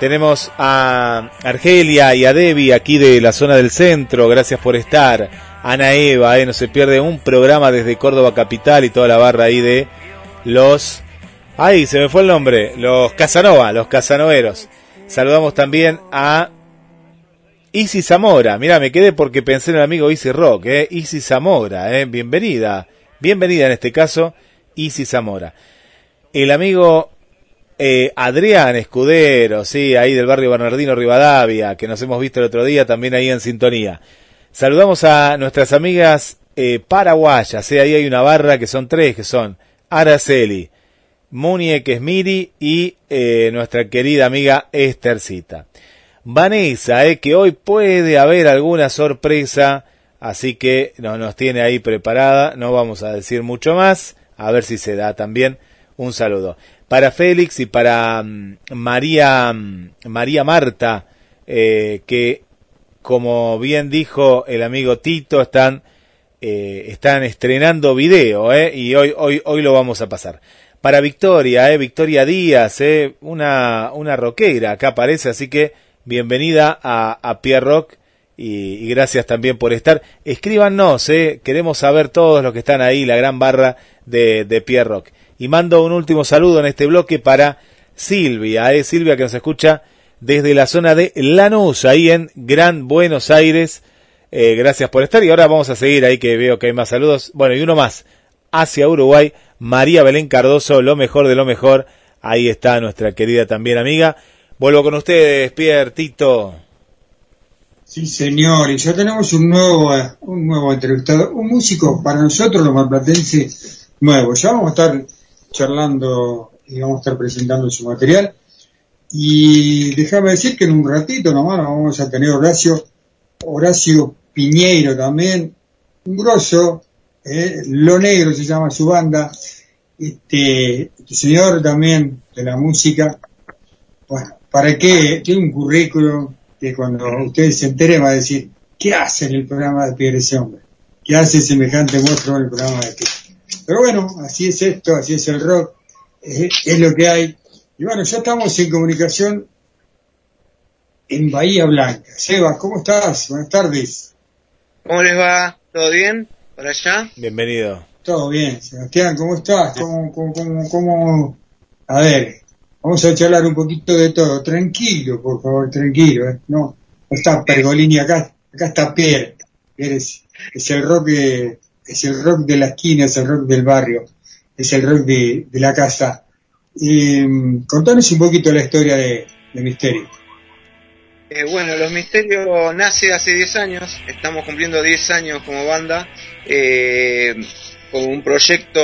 Tenemos a Argelia y a Debbie aquí de la zona del centro, gracias por estar. Ana Eva, eh, no se pierde un programa desde Córdoba Capital y toda la barra ahí de los... Ay, se me fue el nombre, los Casanova, los Casanoveros. Saludamos también a Isi Zamora. Mira, me quedé porque pensé en el amigo Isi Rock, eh. Zamora, eh. Bienvenida. Bienvenida en este caso, Isi Zamora. El amigo eh, Adrián Escudero, sí, ahí del barrio Bernardino Rivadavia, que nos hemos visto el otro día, también ahí en sintonía. Saludamos a nuestras amigas eh, paraguayas, eh. ahí hay una barra que son tres, que son Araceli, Munie Miri y eh, nuestra querida amiga Esthercita. Vanessa, eh, que hoy puede haber alguna sorpresa, así que no, nos tiene ahí preparada, no vamos a decir mucho más, a ver si se da también un saludo. Para Félix y para mm, María, mm, María Marta, eh, que como bien dijo el amigo Tito, están, eh, están estrenando video, eh, y hoy, hoy, hoy lo vamos a pasar. Para Victoria, eh, Victoria Díaz, eh, una, una rockera, acá aparece, así que bienvenida a, a Pierre Rock y, y gracias también por estar. Escríbanos, eh, queremos saber todos los que están ahí, la gran barra de, de Pierre Rock. Y mando un último saludo en este bloque para Silvia, eh, Silvia que nos escucha desde la zona de Lanús, ahí en Gran Buenos Aires. Eh, gracias por estar y ahora vamos a seguir ahí que veo que hay más saludos. Bueno, y uno más hacia Uruguay, María Belén Cardoso, lo mejor de lo mejor. Ahí está nuestra querida también amiga. Vuelvo con ustedes, Pierre, Tito. Sí, señor, y ya tenemos un nuevo, un nuevo entrevistado, un músico para nosotros los marplatenses nuevo. Ya vamos a estar charlando y vamos a estar presentando su material. Y déjame decir que en un ratito nomás vamos a tener Horacio, Horacio Piñeiro también, un grosso, eh, Lo Negro se llama su banda, este, este señor también de la música, bueno, ¿para qué? Tiene un currículum que cuando ustedes se enteren va a decir, ¿qué hace en el programa de Pierre ese hombre? ¿Qué hace semejante monstruo en el programa de Pierre? Pero bueno, así es esto, así es el rock, es, es lo que hay, Y bueno, ya estamos en comunicación en Bahía Blanca. Seba, ¿cómo estás? Buenas tardes. ¿Cómo les va? ¿Todo bien? ¿Por allá? Bienvenido. Todo bien. Sebastián, ¿cómo estás? ¿Cómo, cómo, cómo, cómo? A ver, vamos a charlar un poquito de todo. Tranquilo, por favor, tranquilo. ¿eh? No, no está Pergolini acá. Acá está Pierre. Pierre es, es el rock de, es el rock de la esquina, es el rock del barrio, es el rock de, de la casa. Y, mm, contanos un poquito la historia de, de Misterio. Eh, bueno, Los Misterios nace hace 10 años, estamos cumpliendo 10 años como banda, eh, con un proyecto,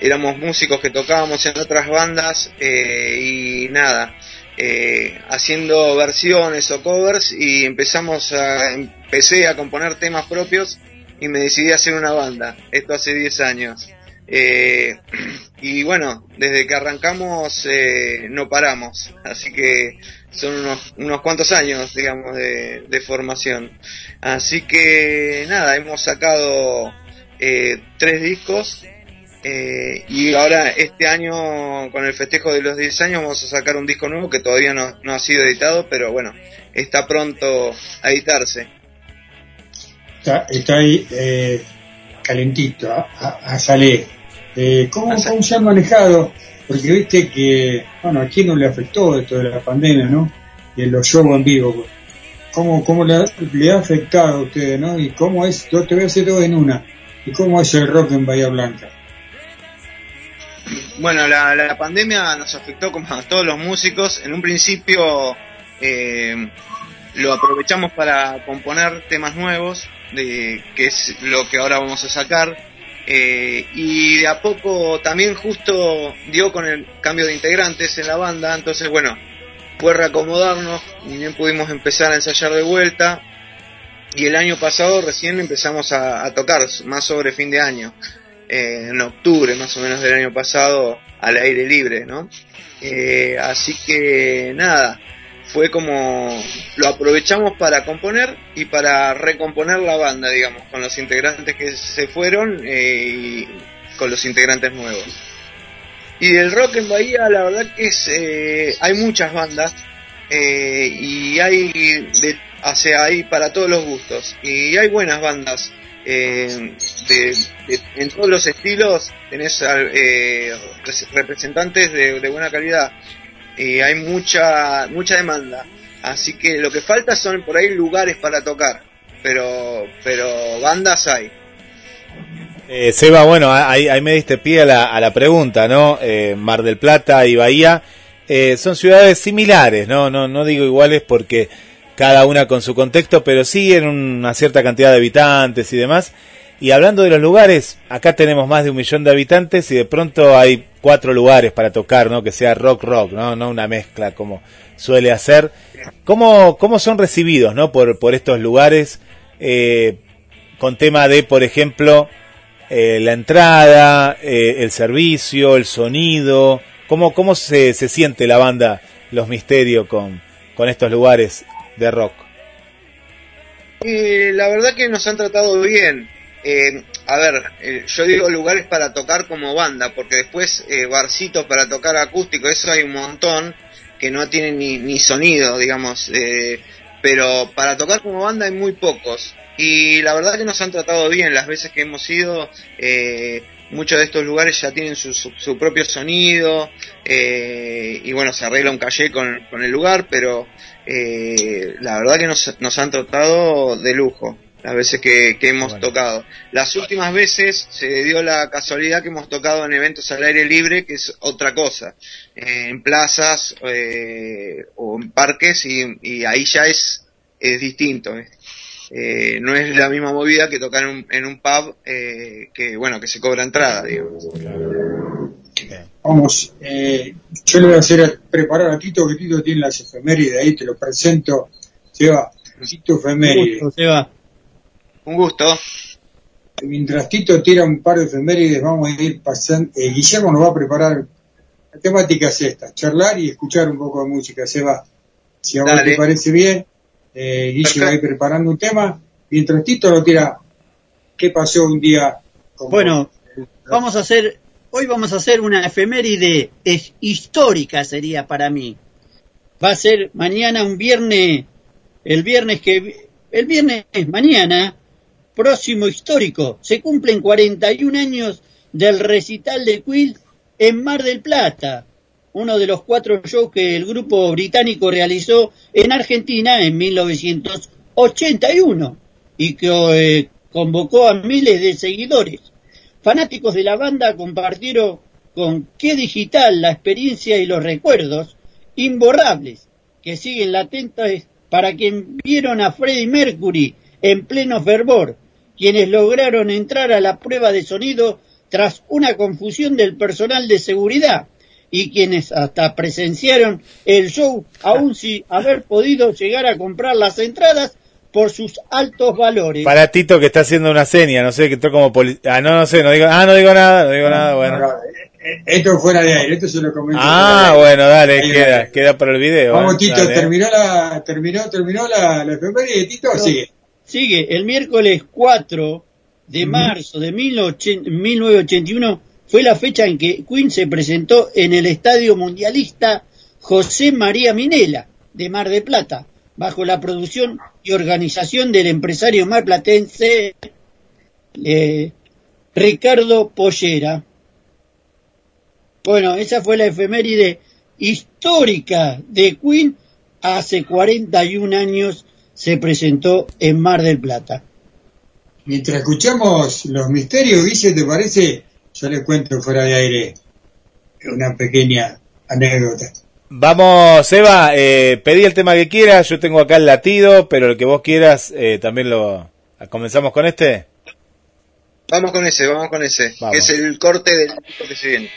éramos músicos que tocábamos en otras bandas eh, y nada, eh, haciendo versiones o covers y empezamos a, empecé a componer temas propios y me decidí a hacer una banda, esto hace 10 años. Eh, y bueno, desde que arrancamos eh, no paramos, así que son unos, unos cuantos años, digamos, de, de formación. Así que nada, hemos sacado eh, tres discos eh, y ahora este año, con el festejo de los 10 años, vamos a sacar un disco nuevo que todavía no, no ha sido editado, pero bueno, está pronto a editarse. Está, ahí eh, calentito, a, a, a salir. Eh, ¿cómo, ¿Cómo se han manejado? Porque viste que, bueno, aquí no le afectó esto de la pandemia, ¿no? En los shows en vivo. pues. ¿Cómo, cómo le, ha, le ha afectado a ustedes, no? Y cómo es, yo te voy a hacer todo en una. ¿Y cómo es el rock en Bahía Blanca? Bueno, la, la pandemia nos afectó como a todos los músicos. En un principio eh, lo aprovechamos para componer temas nuevos, de, que es lo que ahora vamos a sacar. Eh, y de a poco también justo dio con el cambio de integrantes en la banda, entonces bueno, fue reacomodarnos, y bien pudimos empezar a ensayar de vuelta. Y el año pasado recién empezamos a, tocar, más sobre fin de año eh, en octubre más o menos del año pasado al aire libre, ¿no? Eh, así que nada, fue como lo aprovechamos para componer y para recomponer la banda, digamos, con los integrantes que se fueron eh, y con los integrantes nuevos. Y del rock en Bahía, la verdad que es, eh, hay muchas bandas eh, y hay, de, sea, hay para todos los gustos y hay buenas bandas eh, de, de- en todos los estilos tenés eh, res- representantes de buena calidad y hay mucha mucha demanda así que lo que falta son por ahí lugares para tocar pero pero bandas hay Eh, Seba, bueno, ahí, ahí me diste pie a la, a la pregunta, ¿no? Eh, Mar del Plata y Bahía eh, son ciudades similares, ¿no? ¿no? No digo iguales porque cada una con su contexto, pero sí en una cierta cantidad de habitantes y demás. Y hablando de los lugares, acá tenemos más de un millón de habitantes y de pronto hay cuatro lugares para tocar, ¿no? Que sea rock rock, ¿no? No una mezcla como suele hacer. ¿Cómo, cómo son recibidos, ¿no? Por, por estos lugares eh, con tema de, por ejemplo, eh, la entrada, eh, el servicio, el sonido, cómo, cómo se, se siente la banda Los Misterios con, con estos lugares de rock. Y la verdad que nos han tratado bien. Eh, a ver, eh, yo digo lugares para tocar como banda, porque después eh, barcitos para tocar acústico, eso hay un montón que no tienen ni, ni sonido, digamos. eh, pero para tocar como banda hay muy pocos. Y la verdad que nos han tratado bien las veces que hemos ido. eh, muchos de estos lugares ya tienen su, su, propio sonido. y bueno, se arregla un calle con, el lugar, pero la verdad que nos, nos han tratado de lujo las veces que, que hemos tocado. Las últimas veces se dio la casualidad que hemos tocado en eventos al aire libre, que es otra cosa, eh, en plazas eh, o en parques y, y ahí ya es, es distinto. eh. No es la misma movida que tocar en un, en un pub eh, que bueno que se cobra entrada digamos Vamos, eh, yo le voy a hacer preparar a Tito, que Tito tiene las efemérides, ahí te lo presento. Seba, Tito efemérides. Un gusto Mientras Tito tira un par de efemérides, vamos a ir pasando. eh, Guillermo nos va a preparar. La temática es esta: charlar y escuchar un poco de música. Seba, si a vos Dale. te parece bien, eh, Guille va a ir preparando un tema. Mientras Tito lo tira, ¿qué pasó un día? como- Bueno, vamos a hacer hoy vamos a hacer una efeméride es histórica sería para mí. Va a ser mañana un viernes, el viernes que, el viernes mañana, próximo histórico, se cumplen 41 años del recital de Queen en Mar del Plata, uno de los cuatro shows que el grupo británico realizó en Argentina en 1981 y que eh, convocó a miles de seguidores. Fanáticos de la banda compartieron con qué digital la experiencia y los recuerdos imborrables que siguen latentes para quien vieron a Freddie Mercury en pleno fervor, quienes lograron entrar a la prueba de sonido tras una confusión del personal de seguridad y quienes hasta presenciaron el show aún sin haber podido llegar a comprar las entradas por sus altos valores. Para Tito que está haciendo una seña, no sé, que está como poli- Ah, no, no sé, no digo, ah, no digo nada, no digo nada, bueno. Eh, Esto fuera de aire, esto se lo comento. Ah, de bueno, dale, Ahí, queda, queda para el video. Vamos, eh, Tito, dale. terminó la, terminó, terminó la, la efeméride, Tito, No. sigue. Sigue, el miércoles 4 de marzo de 18- 1981 fue la fecha en que Queen se presentó en el Estadio Mundialista José María Minela de Mar de Plata, bajo la producción y organización del empresario marplatense eh, Ricardo Pollera. Bueno, esa fue la efeméride histórica de Queen. Hace 41 años se presentó en Mar del Plata. Mientras escuchamos los misterios, Guille, ¿te parece? Yo les cuento fuera de aire una pequeña anécdota. Vamos, Eva, eh, pedí el tema que quieras, yo tengo acá el latido, pero el que vos quieras eh, también lo... ¿Comenzamos con este? Vamos con ese, vamos con ese, Vamos. que es el corte del que se viene.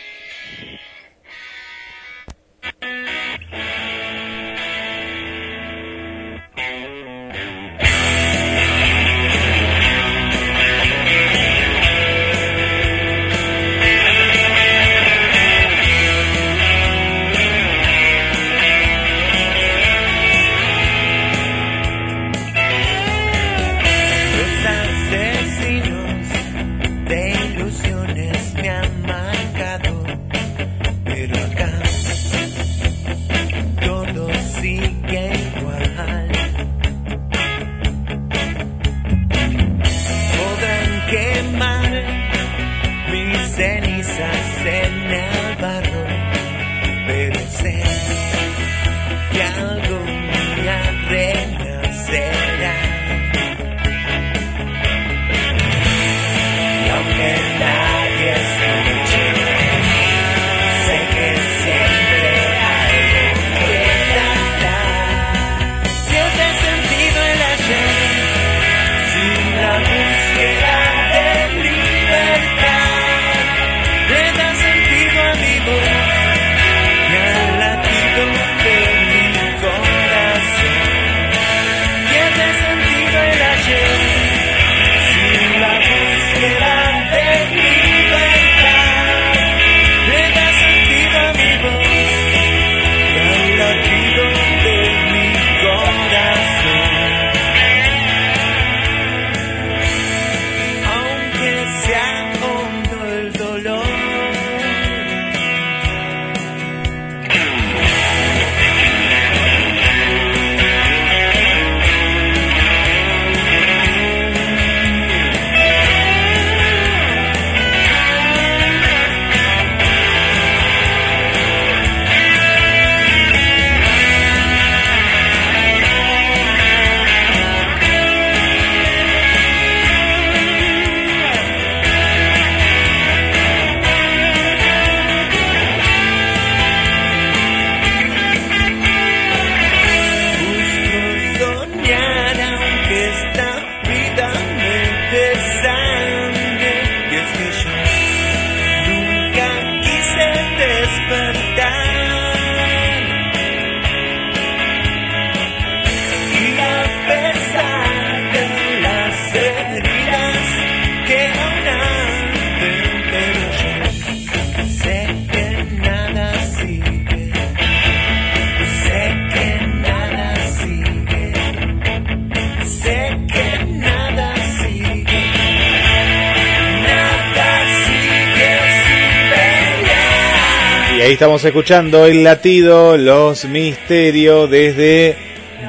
Estamos escuchando el latido, los misterios desde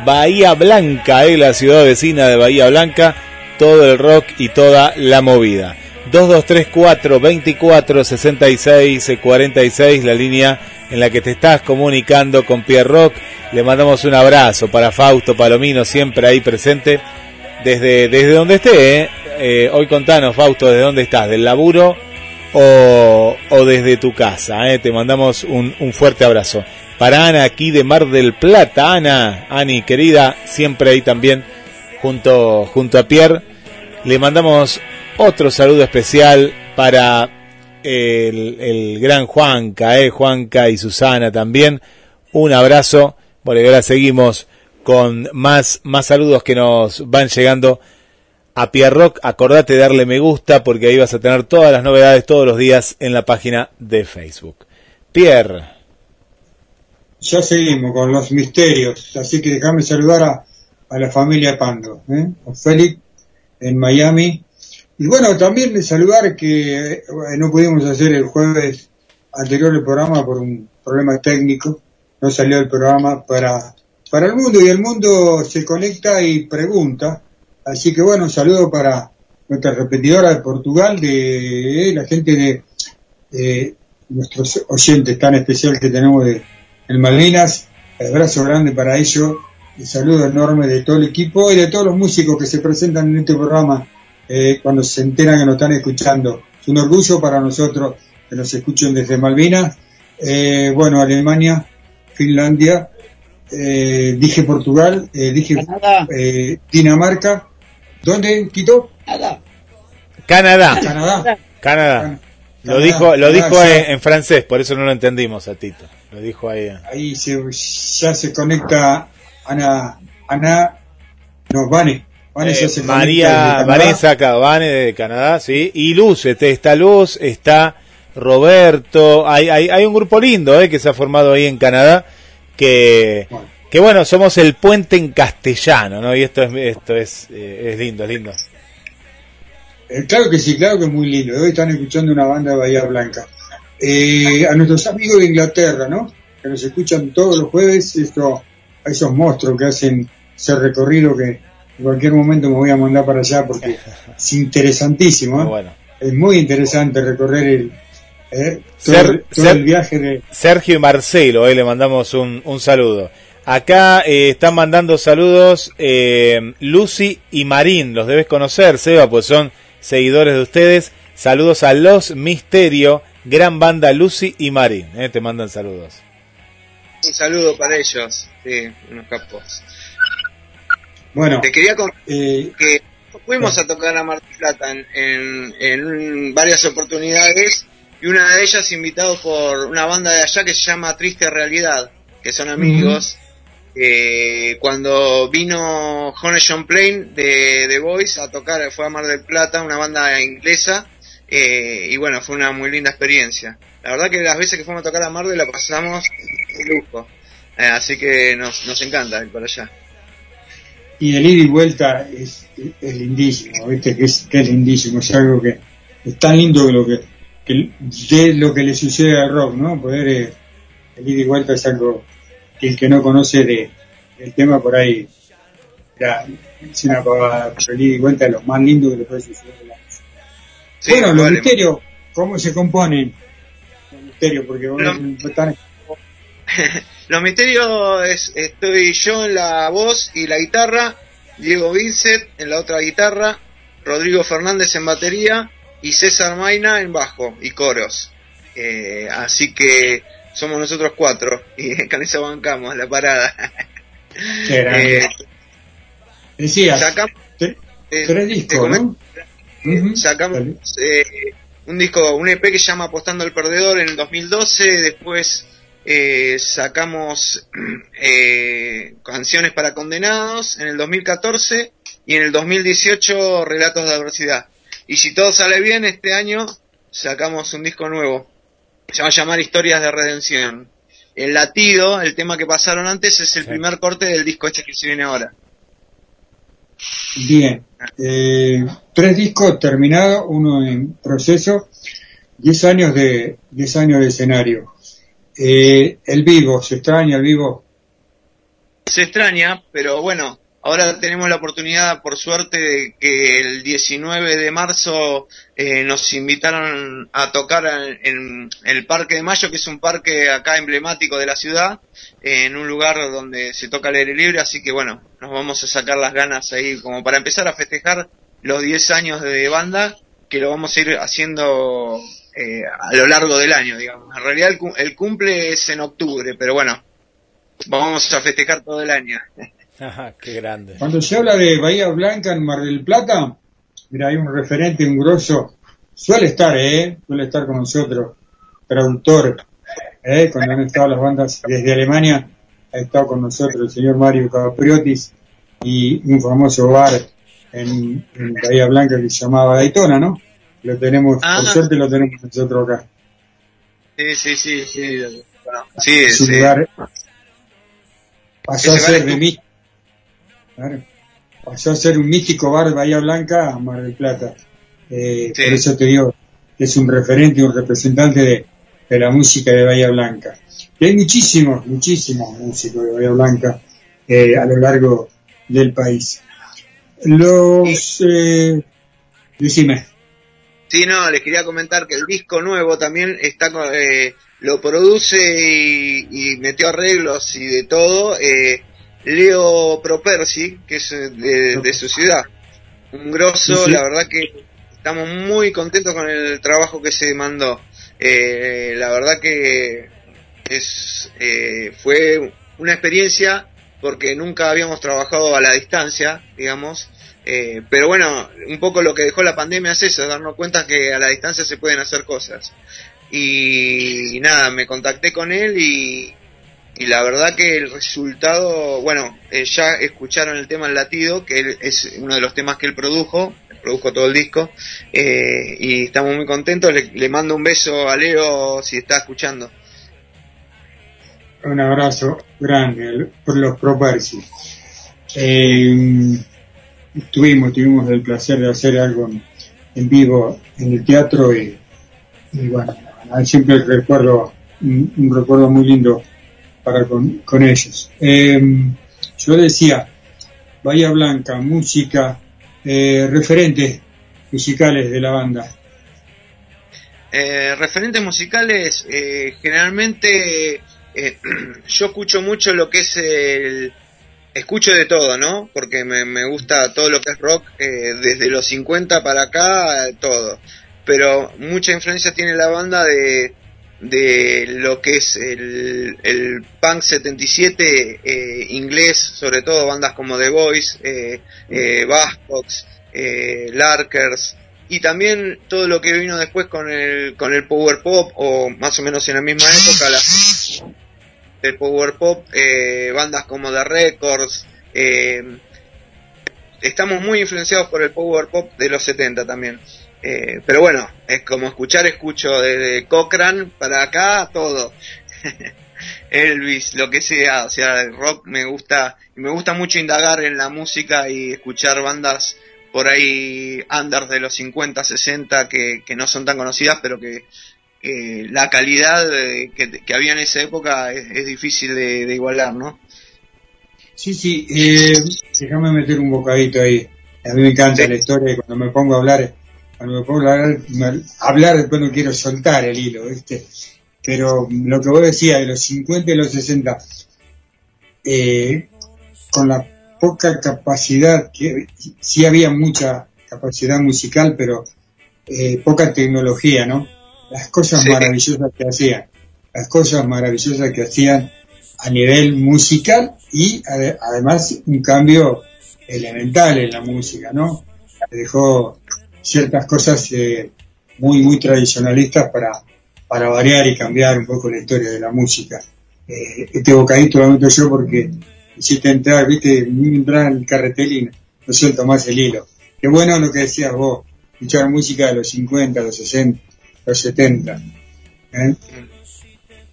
Bahía Blanca, eh, la ciudad vecina de Bahía Blanca, todo el rock y toda la movida. 2234 24 66 46, la línea en la que te estás comunicando con Pierre Rock. Le mandamos un abrazo para Fausto Palomino, siempre ahí presente, desde, desde donde esté. eh. Eh, hoy contanos, Fausto, ¿desde dónde estás? ¿Del laburo o, o desde tu casa? eh? Te mandamos un, un fuerte abrazo. Para Ana, aquí de Mar del Plata. Ana, Ani, querida, siempre ahí también, junto, junto a Pierre. Le mandamos otro saludo especial para el, el gran Juanca, eh, Juanca y Susana también. Un abrazo. Bueno, y ahora seguimos con más, más saludos que nos van llegando a Pierre Rock. Acordate de darle me gusta porque ahí vas a tener todas las novedades todos los días en la página de Facebook. Pierre. Ya seguimos con los misterios, así que déjame saludar a, a la familia Pando, ¿eh? a Félix en Miami. Y bueno, también saludar que eh, no pudimos hacer el jueves anterior el programa por un problema técnico, no salió el programa para, para el mundo y el mundo se conecta y pregunta. Así que bueno, un saludo para nuestra repetidora de Portugal, de eh, la gente de eh, nuestros oyentes tan especial que tenemos de en Malvinas. Abrazo grande para ellos, el saludo enorme de todo el equipo y de todos los músicos que se presentan en este programa eh, cuando se enteran que nos están escuchando. Es un orgullo para nosotros que nos escuchen desde Malvinas. Eh, bueno, Alemania, Finlandia, eh, dije Portugal, eh, dije eh, Dinamarca. ¿Dónde, Quito? Nada. Canadá. Canadá. Canadá. Lo Canadá, dijo, lo Canadá, dijo en, en francés, por eso no lo entendimos a Tito. Lo dijo ahí. Ahí se, ya se conecta Ana, Ana, no, Vane. Vane Eh, ya se conecta María desde Canadá. Vanessa Cabane de Canadá, sí. Y Luz, este, está Luz, está Roberto. Hay, hay, hay un grupo lindo eh, que se ha formado ahí en Canadá. Que, que bueno, somos el puente en castellano, ¿no? Y esto es, esto es, eh, es lindo, es lindo. Eh, claro que sí, claro que es muy lindo. Hoy están escuchando una banda de Bahía Blanca. Eh, a nuestros amigos de Inglaterra, ¿no? Que nos escuchan todos los jueves, esto, a esos monstruos que hacen ese recorrido que en cualquier momento me voy a mandar para allá porque es interesantísimo. ¿eh? Bueno. Es muy interesante recorrer el, eh, todo, Ser- el- todo ser- el viaje de, Sergio y Marcelo, eh, le mandamos un, un saludo. Acá eh, están mandando saludos eh, Lucy y Marín, los debes conocer, Seba, pues son seguidores de ustedes. Saludos a Los Misterio, gran banda Lucy y Marín, eh, te mandan saludos. Un saludo para ellos, sí, unos capos. Bueno, Te quería contar eh, que fuimos a tocar a Mar del Plata en, en, en varias oportunidades y una de ellas invitado por una banda de allá que se llama Triste Realidad, que son amigos. Eh, cuando vino Honey John Plain de The Voice a tocar, fue a Mar del Plata, una banda inglesa, eh, y bueno, fue una muy linda experiencia. La verdad que las veces que fuimos a tocar a Mar del la pasamos de lujo, Eh, así que nos, nos encanta ir para allá. y el ida y vuelta es, es lindísimo, ¿viste? Que es, que es lindísimo, es algo que es tan lindo que lo que, que de lo que le sucede al rock, ¿no? Poder, eh, el ida y vuelta es algo que el que no conoce de, del tema por ahí, ya, es una ida y vuelta es lo más lindo que le puede suceder a la música. Sí, bueno, los vale. misterios, ¿cómo se componen? Los misterios, porque vos no Los misterios es, estoy yo en la voz y la guitarra, Diego Vincent en la otra guitarra, Rodrigo Fernández en batería y César Maina en bajo y coros. Eh, así que somos nosotros cuatro y con eso bancamos la parada. Qué. Eh, Decías, sacamos eh, tres discos, comento, ¿no? eh, sacamos eh, un disco, un EP que se llama Apostando al Perdedor en el 2012, después eh, sacamos eh, Canciones para Condenados en el 2014 y en el 2018 Relatos de Adversidad. Y si todo sale bien, este año sacamos un disco nuevo, se va a llamar Historias de Redención. El latido, el tema que pasaron antes, es el primer corte del disco este que se viene ahora. Bien, eh, tres discos terminados, uno en proceso, diez años de diez años de escenario. Eh, el vivo, se extraña el vivo. se extraña, pero bueno, ahora tenemos la oportunidad, por suerte, de que el 19 de marzo eh, nos invitaron a tocar en, el Parque de Mayo, que es un parque acá emblemático de la ciudad, en un lugar donde se toca al aire libre, así que bueno, nos vamos a sacar las ganas ahí como para empezar a festejar los 10 años de banda, que lo vamos a ir haciendo eh, a lo largo del año, digamos. En realidad el, el cumple es en octubre, pero bueno, vamos a festejar todo el año. Ajá, qué grande. Cuando se habla de Bahía Blanca en Mar del Plata, mira, hay un referente, un grosso, suele estar, ¿eh? Suele estar con nosotros, traductor, ¿eh? Cuando han estado las bandas desde Alemania, ha estado con nosotros el señor Mario Capriotis y un famoso bar en, en Bahía Blanca que se llamaba Daytona, ¿no? Lo tenemos, Ah. por suerte lo tenemos nosotros acá. Sí, sí, sí, sí. Bueno, sí, Es un sí. lugar, pasó a ser de. Claro. Pasó a ser un místico bar de Bahía Blanca a Mar del Plata. Eh, Sí. Por eso te digo que es un referente, un representante de, de la música de Bahía Blanca. Y hay muchísimos, muchísimos músicos de Bahía Blanca eh, a lo largo del país. Los, eh, decime, Sí, no, les quería comentar que el disco nuevo también está con- eh, lo produce y, y metió arreglos y de todo eh, Leo Propersi, que es eh, de, de su ciudad. Un grosso, Sí, la verdad que estamos muy contentos con el trabajo que se mandó. Eh, la verdad que es eh, fue una experiencia porque nunca habíamos trabajado a la distancia, digamos. Eh, pero bueno, un poco lo que dejó la pandemia es eso, darnos cuenta que a la distancia se pueden hacer cosas. Y, nada, me contacté con él y, y la verdad que el resultado, bueno, eh, ya escucharon el tema El Latido, que él- es uno de los temas que él produjo, produjo todo el disco, eh, y estamos muy contentos. Le, mando un beso a Leo si está escuchando. un abrazo grande por los Propersi. Eh, tuvimos, tuvimos el placer de hacer algo en, vivo en el teatro y, y bueno, siempre recuerdo un, un recuerdo muy lindo para con, con ellos. Eh, yo decía, Bahía Blanca, música, eh, referentes musicales de la banda. Eh, referentes musicales, eh, generalmente eh, yo escucho mucho lo que es el... Escucho de todo, ¿no? Porque me, me gusta todo lo que es rock, eh, desde los 50 para acá, todo. Pero mucha influencia tiene la banda de, de lo que es el, el punk 77 eh, inglés, sobre todo bandas como The Voice, eh, eh, eh, Larkers, y también todo lo que vino después con el con el power pop o más o menos en la misma época la, el power pop eh, bandas como The Records eh, estamos muy influenciados por el power pop de los 70 también Eh, pero bueno es como escuchar escucho desde Cochrane para acá todo Elvis lo que sea o sea el rock me gusta y me gusta mucho indagar en la música y escuchar bandas por ahí unders de los 50, 60 que, que no son tan conocidas, pero que eh, la calidad eh, que, que había en esa época es, es difícil de, de igualar, ¿no? Sí, sí, eh, déjame meter un bocadito ahí. A mí me encanta la historia y cuando me pongo a hablar, a hablar, me- hablar después no quiero soltar el hilo, ¿viste? Pero lo que vos decías de los 50 y los 60, eh, con la poca capacidad, que sí había mucha capacidad musical, pero eh, poca tecnología, ¿no? Las cosas Sí. maravillosas que hacían, las cosas maravillosas que hacían a nivel musical y ade- además un cambio elemental en la música, ¿no? Dejó ciertas cosas eh, muy, muy tradicionalistas para, para variar y cambiar un poco la historia de la música. Eh, este bocadito lo meto yo porque hiciste entrar, viste, entrar en el carretel y no suelto más el hilo. Qué bueno lo que decías vos, escuchar música de los 50, los 60, los 70. ¿eh?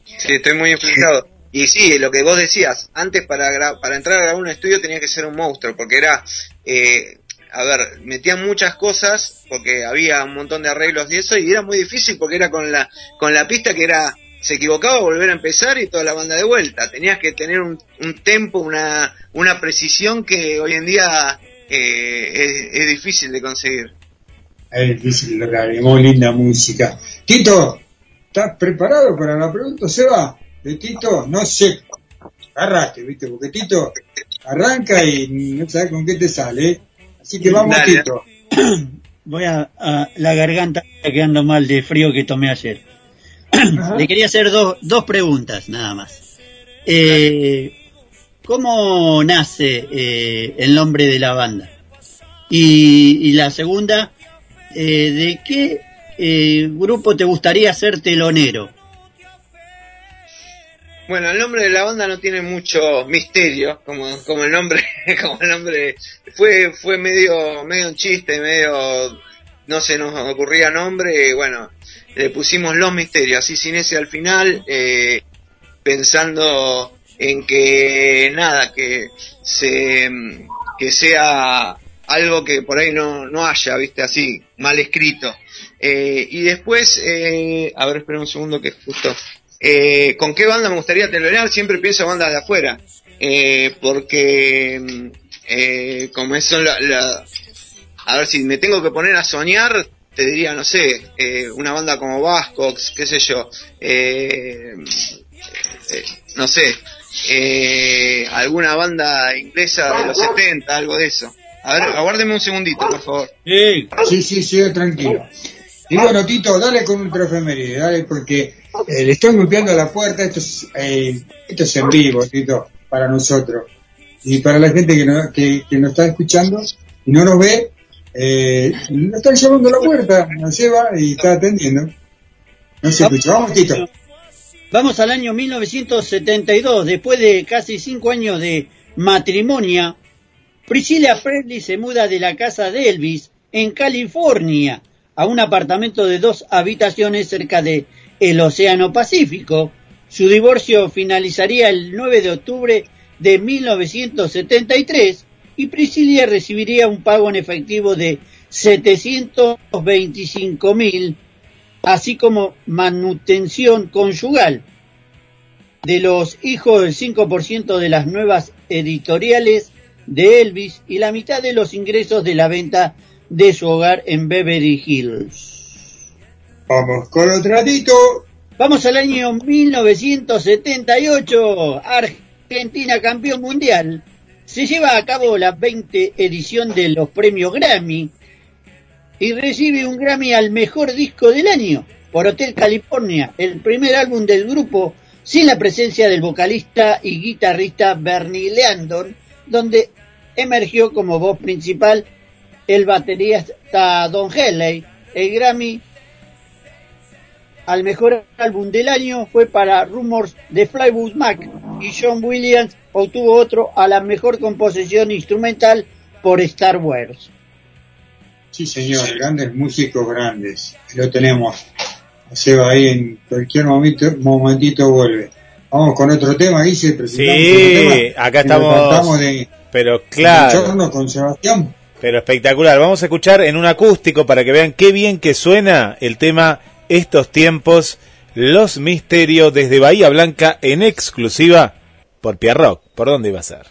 Sí, estoy muy influenciado. Y sí, lo que vos decías, antes para, para entrar a grabar un estudio tenía que ser un monstruo, porque era, eh, a ver, metían muchas cosas, porque había un montón de arreglos y eso, y era muy difícil porque era con la, con la pista que era se equivocaba, volver a empezar y toda la banda de vuelta. Tenías que tener un, un tempo, una, una precisión que hoy en día eh, es, difícil de conseguir. Es difícil y muy linda música. Tito, ¿estás preparado para la pregunta, Seba? De Tito, no sé, agarraste, ¿viste? Porque Tito arranca y no sabes con qué te sale. Así que vamos, Dale. Tito. Voy a, a- la garganta está quedando mal de frío que tomé ayer. Le quería hacer dos, dos preguntas nada más. Eh, ¿Cómo nace eh, el nombre de la banda? Y, y la segunda, eh, ¿de qué eh, grupo te gustaría ser telonero? Bueno, el nombre de la banda no tiene mucho misterio, como, como el nombre, como el nombre fue, fue medio, medio un chiste, medio, no se nos ocurría nombre, bueno, le pusimos los misterios, así sin ese al final, eh, pensando en que nada, que se, que sea algo que por ahí no, no haya, viste, así, mal escrito. Eh, y después, eh, a ver, espera un segundo que justo. Eh, ¿Con qué banda me gustaría telonear? Siempre pienso bandas de afuera. Eh, porque, mm, eh, como eso, la, la- a ver si me tengo que poner a soñar, te diría, no sé, eh, una banda como Vascox, qué sé yo, eh, eh, no sé, eh, alguna banda inglesa de los 70, algo de eso. A ver, aguárdeme un segundito, por favor. Sí, sí, sí, tranquilo. Y bueno, Tito, dale con un trofeméride, dale, porque eh, le estoy golpeando la puerta, esto es, eh, esto es en vivo, Tito, para nosotros. Y para la gente que, no, que, que nos está escuchando y no nos ve, eh, nos están llamando a la puerta, nos lleva y está atendiendo. No se escucha, vamos, Tito. Vamos al año 1972, después de casi cinco años de matrimonio, Priscilla Presley se muda de la casa de Elvis en California a un apartamento de dos habitaciones cerca de el Océano Pacífico. Su divorcio finalizaría el 9 de octubre de 1973 y Priscilla recibiría un pago en efectivo de 725 mil así como manutención conyugal de los hijos del 5% de las nuevas editoriales de Elvis y la mitad de los ingresos de la venta de su hogar en Beverly Hills. Vamos con otro Tito. Vamos al año 1978. Argentina campeón mundial. Se lleva a cabo la 20 edición de los premios Grammy y recibe un Grammy al mejor disco del año por Hotel California, el primer álbum del grupo sin la presencia del vocalista y guitarrista Bernie Leandon, donde emergió como voz principal el baterista Don Henley. El Grammy al mejor álbum del año fue para Rumors de Flywood Mac y John Williams obtuvo otro a la mejor composición instrumental por Star Wars. Sí, señor, grandes músicos grandes. Lo tenemos. Se va ahí en cualquier momento, momentito vuelve. Vamos con otro tema, dice. Sí, acá estamos. de, Pero claro. Chorno con Sebastián. Pero espectacular. Vamos a escuchar en un acústico para que vean qué bien que suena el tema Estos tiempos, Los Misterios desde Bahía Blanca en exclusiva por Pierrock. ¿Por dónde iba a ser?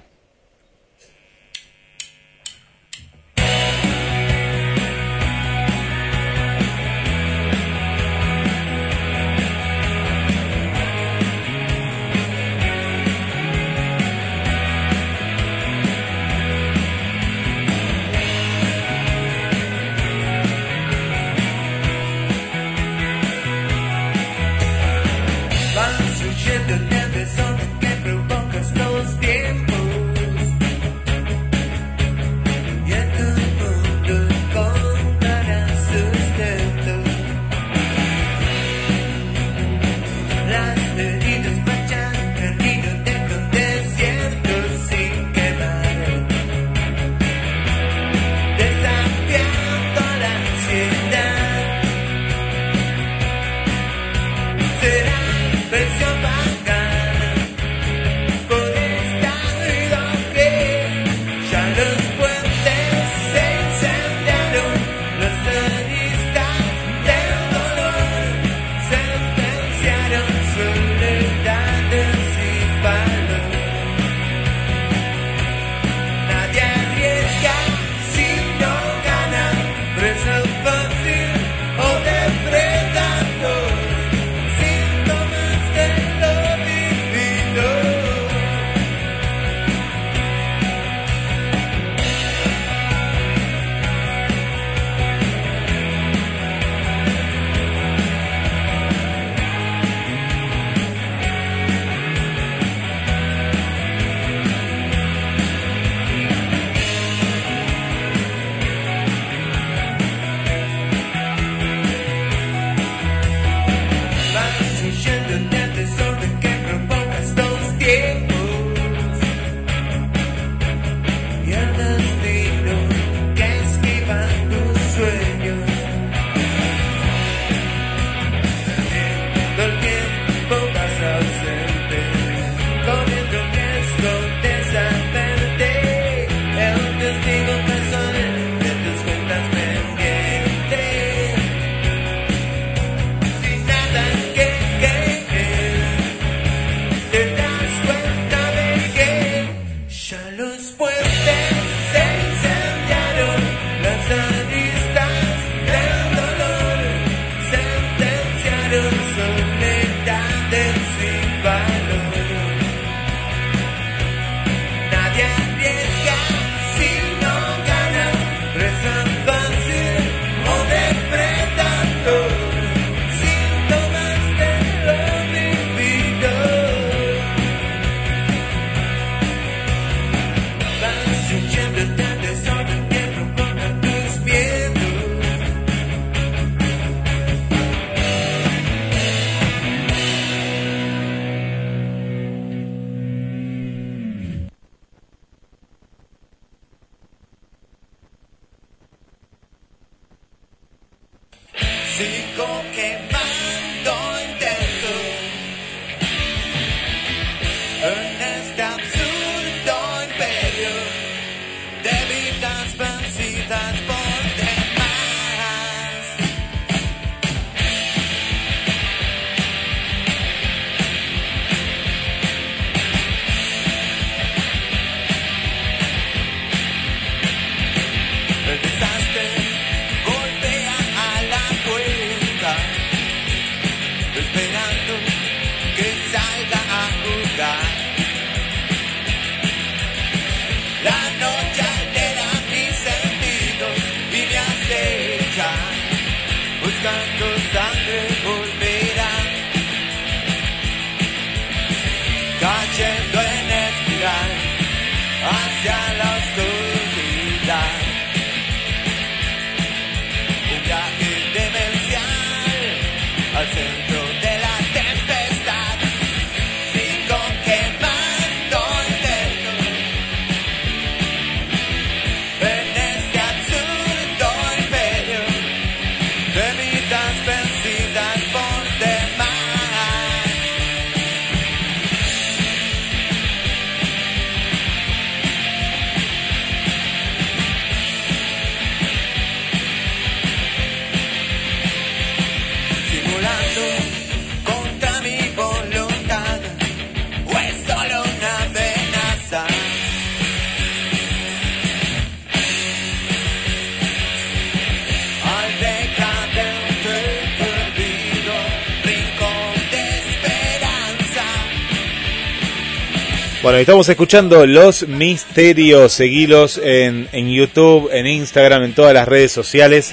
Bueno, estamos escuchando Los Misterios. Seguilos en, en YouTube, en Instagram, en todas las redes sociales.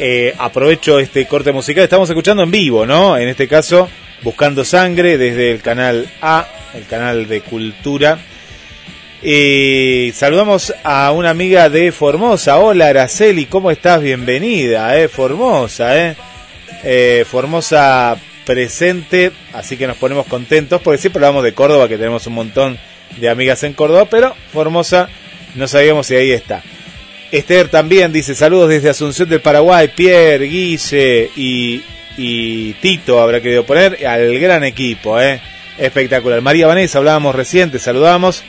Eh, aprovecho este corte musical. Estamos escuchando en vivo, ¿no? En este caso, Buscando Sangre desde el canal A, el canal de Cultura. Y saludamos a una amiga de Formosa. Hola, Araceli, ¿cómo estás? Bienvenida, ¿eh? Formosa, ¿eh? Eh, Formosa presente, así que nos ponemos contentos porque siempre hablamos de Córdoba, que tenemos un montón de amigas en Córdoba, pero Formosa no sabíamos si ahí está. Esther también dice saludos desde Asunción del Paraguay, Pierre, Guille y, Tito habrá querido poner al gran equipo, ¿eh? espectacular. María Vanessa, hablábamos reciente, saludamos,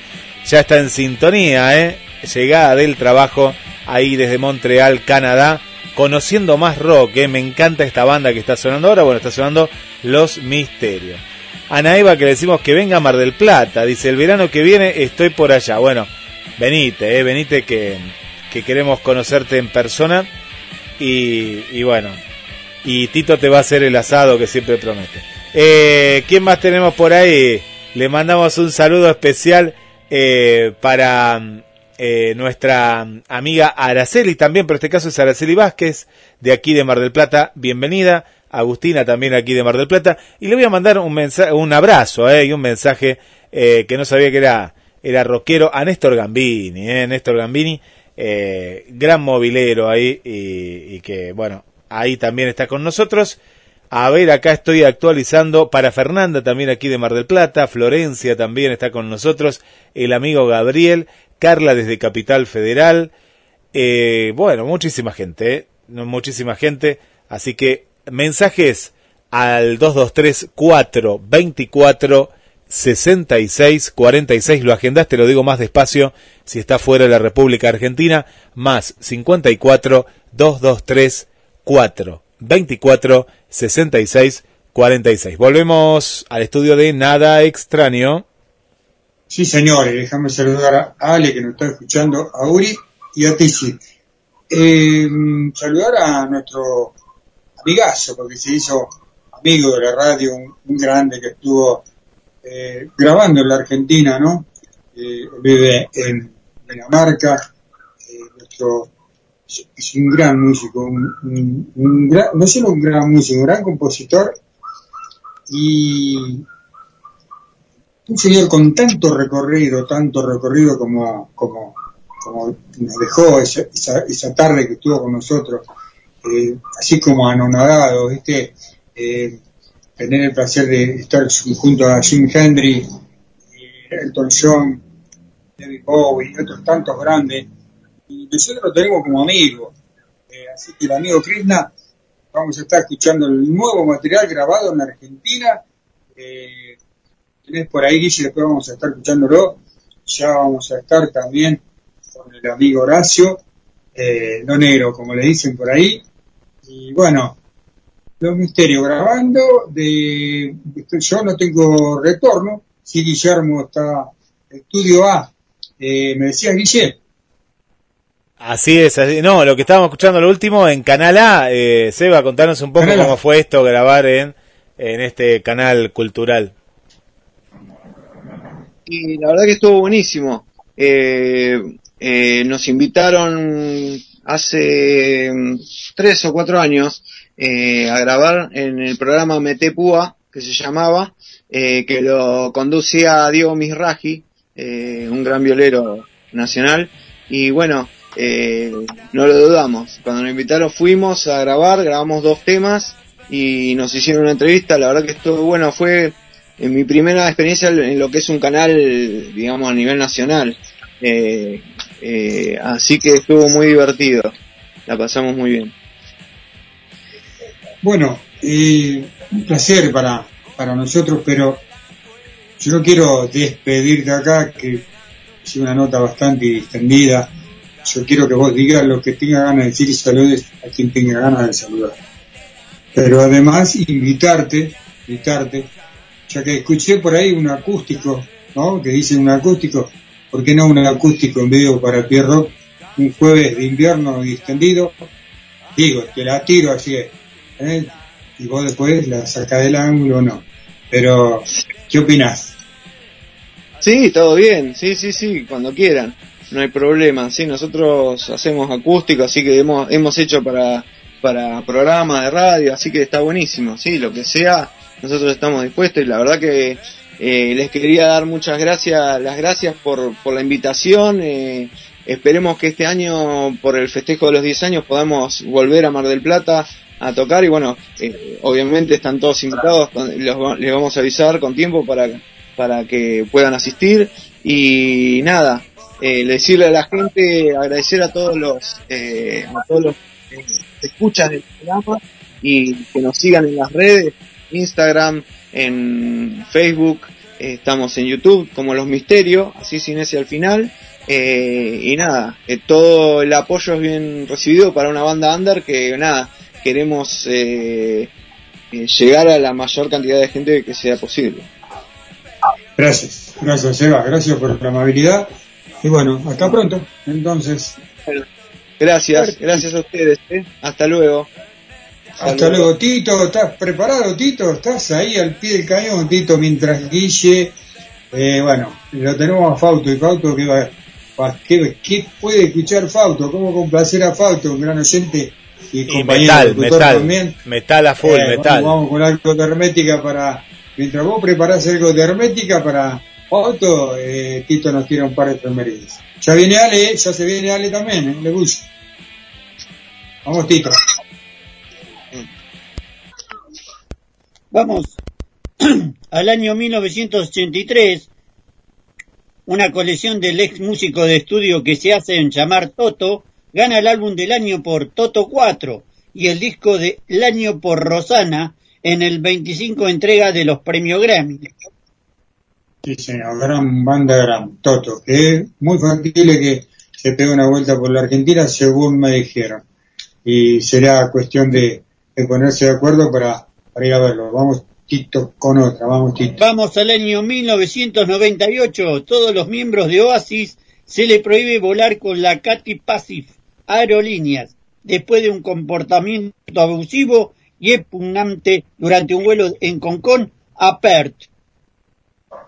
ya está en sintonía, ¿eh? llegada del trabajo ahí desde Montreal, Canadá, conociendo más rock, ¿eh? me encanta esta banda que está sonando ahora, bueno, está sonando Los Misterios. Ana Eva que le decimos que venga a Mar del Plata, dice el verano que viene estoy por allá, bueno, venite, ¿eh? venite que que queremos conocerte en persona y, y bueno, y Tito te va a hacer el asado que siempre promete. Eh, ¿Quién más tenemos por ahí? Le mandamos un saludo especial eh, para eh, nuestra amiga Araceli también, pero este caso es Araceli Vázquez, de aquí de Mar del Plata. Bienvenida. Agustina también aquí de Mar del Plata. Y le voy a mandar un, mensaje, un abrazo eh, y un mensaje eh, que no sabía que era, era rockero a Néstor Gambini. Eh, Néstor Gambini, gran movilero ahí y, y que, bueno, ahí también está con nosotros. A ver, acá estoy actualizando para Fernanda también aquí de Mar del Plata, Florencia también está con nosotros, el amigo Gabriel, Carla desde Capital Federal, eh, bueno, muchísima gente, ¿eh? Muchísima gente, así que mensajes al 223 424 66 46, lo agendaste, lo digo más despacio, si está fuera de la República Argentina, más 54 223 4 24 66 46. Volvemos al estudio de Nada Extraño. Sí, señores, déjame saludar a Ale que nos está escuchando, a Uri y a Tizi. Eh, saludar a nuestro amigazo, porque se hizo amigo de la radio, un, grande que estuvo eh, grabando en la Argentina, ¿no? Eh, vive en Dinamarca, eh, nuestro, es- es un gran músico, un, un- un gran- no solo un gran músico, un gran compositor y un señor con tanto recorrido, tanto recorrido como, como, como nos dejó esa, esa, esa tarde que estuvo con nosotros, eh, así como anonadado, ¿viste? Eh, tener el placer de estar junto a Jim Hendrix, y Elton John, David Bowie otros tantos grandes, y nosotros lo tenemos como amigos. Eh, así que el amigo Krishna, vamos a estar escuchando el nuevo material grabado en Argentina. Eh, tenés por ahí, Guille, después vamos a estar escuchándolo. Ya vamos a estar también con el amigo Horacio, eh, no negro, como le dicen por ahí. Y bueno, los misterios grabando, de, yo no tengo retorno, si Guillermo está estudio A. Eh, me decías, Guille, Así es, así- no, lo que estábamos escuchando lo último en Canal A, eh, Seba, contanos un poco Canal cómo fue esto, grabar en, en este canal cultural. Y la verdad que estuvo buenísimo. Eh, eh, nos invitaron hace mm, tres o cuatro años eh, a grabar en el programa Mete Púa, que se llamaba, eh, que lo conducía Diego Misraji, eh, un gran violero nacional. Y bueno, eh, no lo dudamos. Cuando nos invitaron fuimos a grabar, grabamos dos temas y nos hicieron una entrevista. La verdad que estuvo bueno, fue en mi primera experiencia en lo que es un canal, digamos, a nivel nacional. Eh, eh, así que estuvo muy divertido. La pasamos muy bien. Bueno, eh, un placer para, para nosotros, pero yo no quiero despedirte acá, que es una nota bastante distendida. Yo quiero que vos digas lo que tenga ganas de decir y saludes a quien tenga ganas de saludar. Pero además invitarte, invitarte, ya que escuché por ahí un acústico, ¿no? Que dice un acústico, ¿por qué no un acústico en vivo para Pierro? Un jueves de invierno distendido, digo, te la tiro así, ¿eh? y vos después la sacás del ángulo o no. Pero, ¿qué opinás? Sí, todo bien, sí, sí, sí, cuando quieran, no hay problema. Sí, nosotros hacemos acústico, así que hemos, hemos hecho para, para programas de radio, así que está buenísimo, sí, lo que sea, nosotros estamos dispuestos y la verdad que eh, les quería dar muchas gracias, las gracias por, por la invitación. eh, esperemos que este año, por el festejo de los 10 años, podamos volver a Mar del Plata a tocar y bueno, eh, obviamente están todos invitados, los les vamos a avisar con tiempo para, para que puedan asistir y nada, eh, decirle a la gente, agradecer a todos los, eh, a todos los que escuchan el programa y que nos sigan en las redes, Instagram, en Facebook, eh, estamos en YouTube como Los Misterios, así sin ese al final. eh, y nada, eh, todo el apoyo es bien recibido para una banda under que nada, queremos eh, eh, llegar a la mayor cantidad de gente que sea posible. Gracias, gracias Eva, gracias por la amabilidad. Y bueno, hasta pronto. Entonces, Gracias, gracias a ustedes. ¿eh? Hasta luego. Hasta luego Tito, ¿estás preparado Tito? ¿Estás ahí al pie del cañón Tito? Mientras Guille, eh, bueno, lo tenemos a Fauto y Fauto que va, va- ¿qué, qué puede escuchar Fauto? ¿Cómo complacer a Fauto, un gran oyente y Y compañero metal, metal, también? metal a full, Eh, metal. Vamos, vamos con algo de hermética para. Mientras vos preparás algo de hermética para Otto, eh, Tito nos tira un par de efemérides. Ya viene Ale, eh, ya se viene Ale también, ¿eh? Le gusta. Vamos, Tito. Vamos al año 1983, una colección del ex músico de estudio que se hace en llamar Toto, gana el álbum del año por Toto 4 y el disco del año por Rosana en el 25 entrega de los premios Grammy. Sí, señor, gran banda, gran Toto, que es muy factible que se pegue una vuelta por la Argentina, según me dijeron. Y será cuestión de, de ponerse de acuerdo para, para ir a verlo. Vamos, Tito, con otra, vamos, Tito. Vamos al año 1998. Todos los miembros de Oasis se le prohíbe volar con la Cathy Pacific Aerolíneas después de un comportamiento abusivo y es pugnante durante un vuelo en Concón a Perth.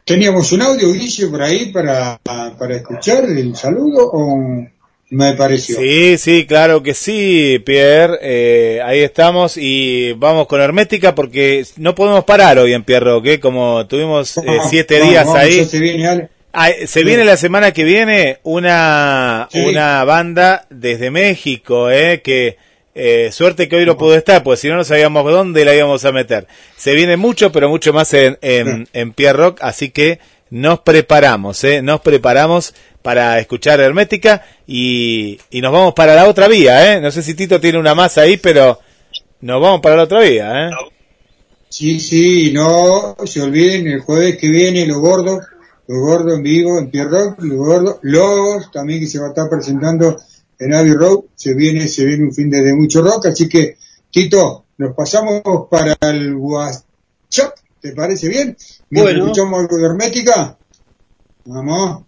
¿Teníamos un audio, Guille, por ahí para, para escuchar el saludo o me pareció? Sí, sí, claro que sí, Pierre. Eh, ahí estamos y vamos con Hermética porque no podemos parar hoy en Pierre Rock, ¿eh? como tuvimos eh, siete días ahí. se viene. Ah, se Sí. viene la semana que viene una, Sí. una banda desde México, eh, que eh, suerte que hoy no pudo estar, pues si no no sabíamos dónde la íbamos a meter. Se viene mucho, pero mucho más en, en, en Pierre Rock, así que nos preparamos, eh, nos preparamos para escuchar Hermética y, y nos vamos para la otra vía, eh. No sé si Tito tiene una más ahí, pero nos vamos para la otra vía, eh. Sí, sí, no se olviden el jueves que viene los gordos, los gordos en vivo en Pierre Rock, los gordos, los también que se va a estar presentando en Abbey Road, se viene, se viene un fin de, de mucho rock, así que Tito, nos pasamos para el WhatsApp, ¿te parece bien? Mientras Bueno. escuchamos algo de hermética. Vamos.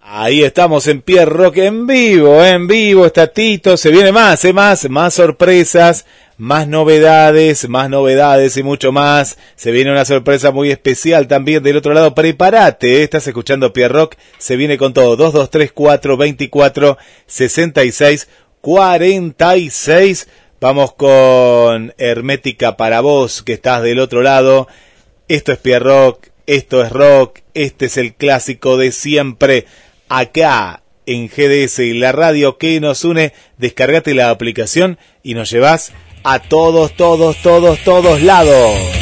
Ahí estamos en Pierre Rock en vivo, en vivo está Tito, se viene más, eh, más, más sorpresas, más novedades, más novedades y mucho más. Se viene una sorpresa muy especial también del otro lado. Prepárate, eh, estás escuchando Pierre Rock, se viene con todo. 2234 24 66 46. Vamos con Hermética para vos que estás del otro lado. Esto es Pierre Rock, esto es rock, este es el clásico de siempre. Acá en GDS y la radio que nos une, descargate la aplicación y nos llevas a todos, todos, todos, todos lados.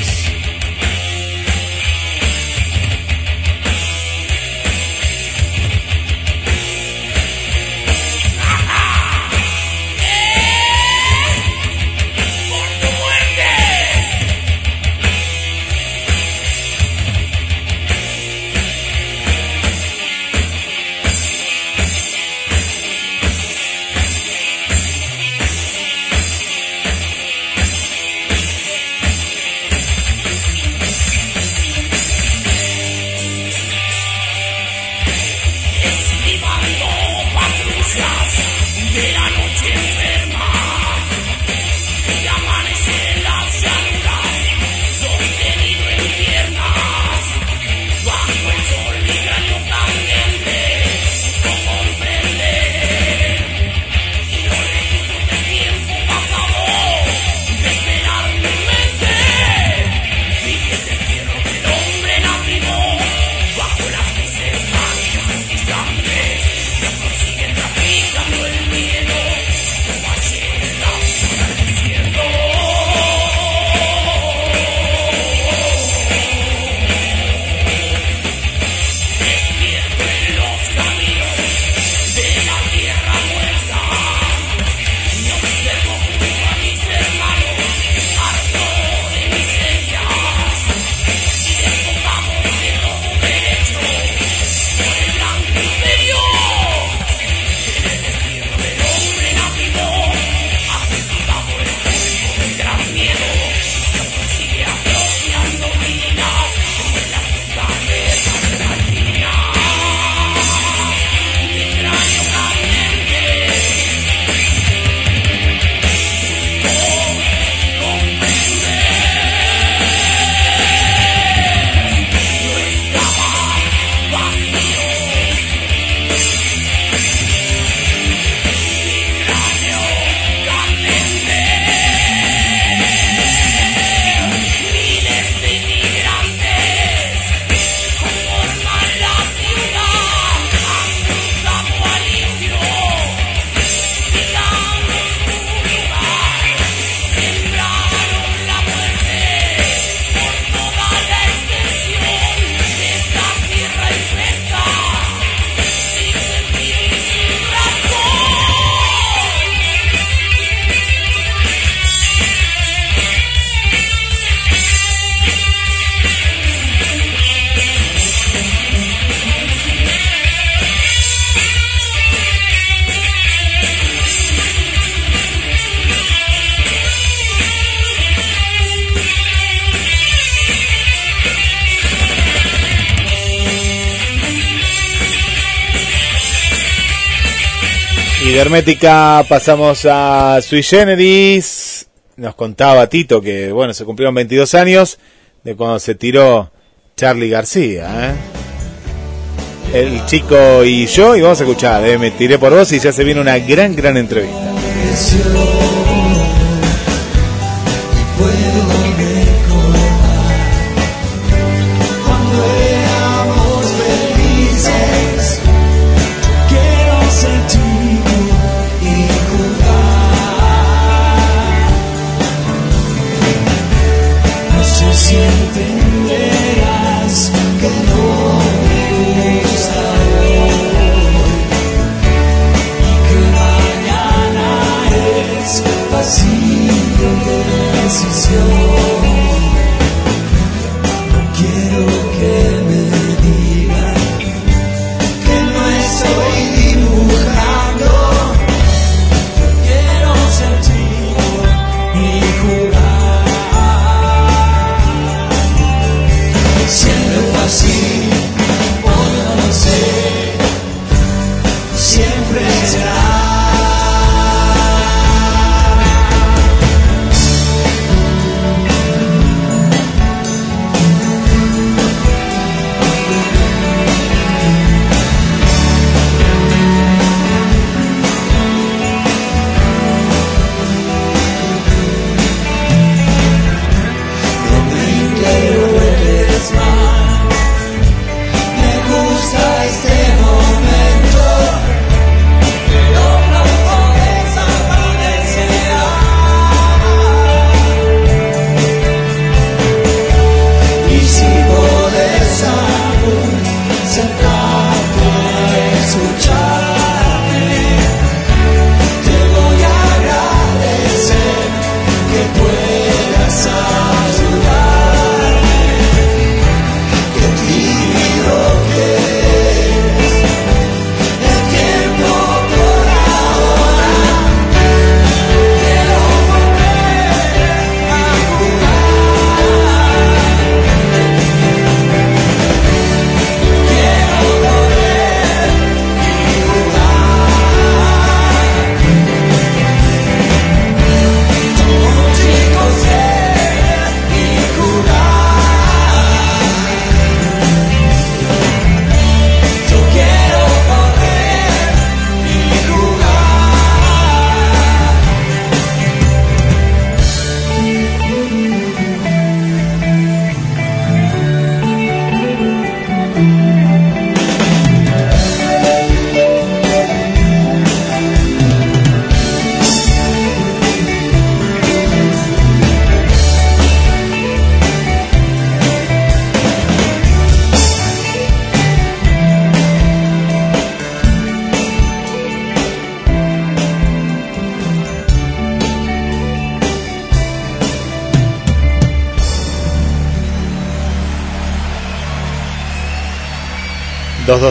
Hermética pasamos a Sui Generis. Nos contaba Tito que, bueno, se cumplieron 22 años de cuando se tiró Charlie García, ¿eh? El chico y yo, y vamos a escuchar, ¿eh? Me tiré por vos y ya se viene una gran, gran entrevista.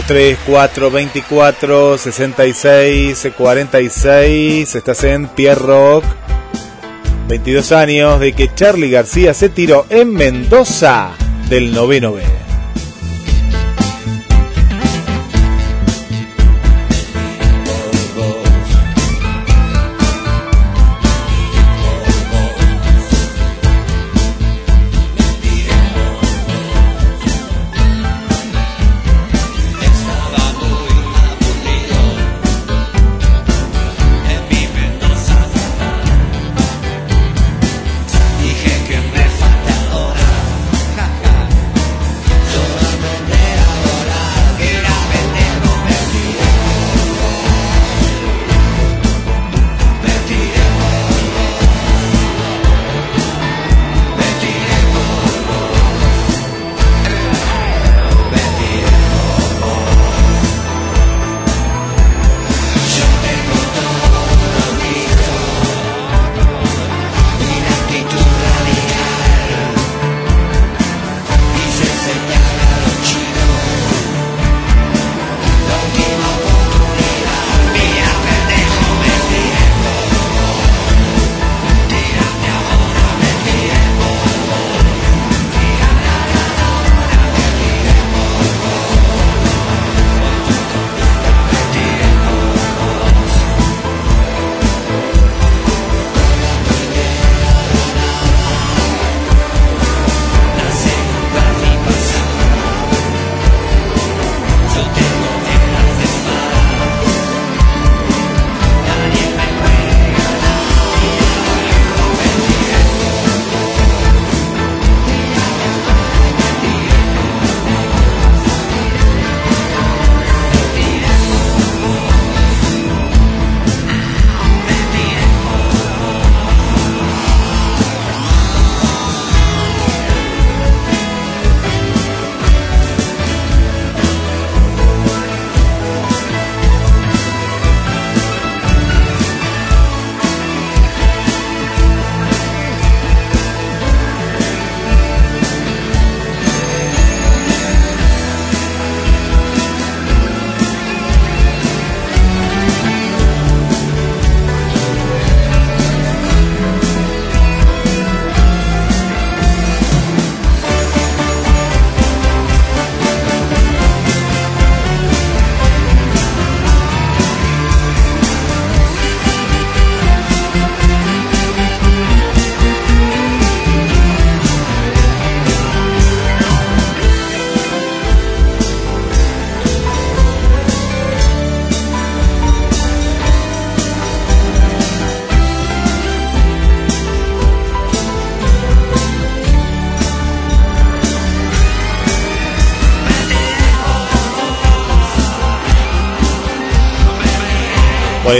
2, 4, 24, 66, 46. Estás en Pierre Rock. 22 años de que Charlie García se tiró en Mendoza del noveno B.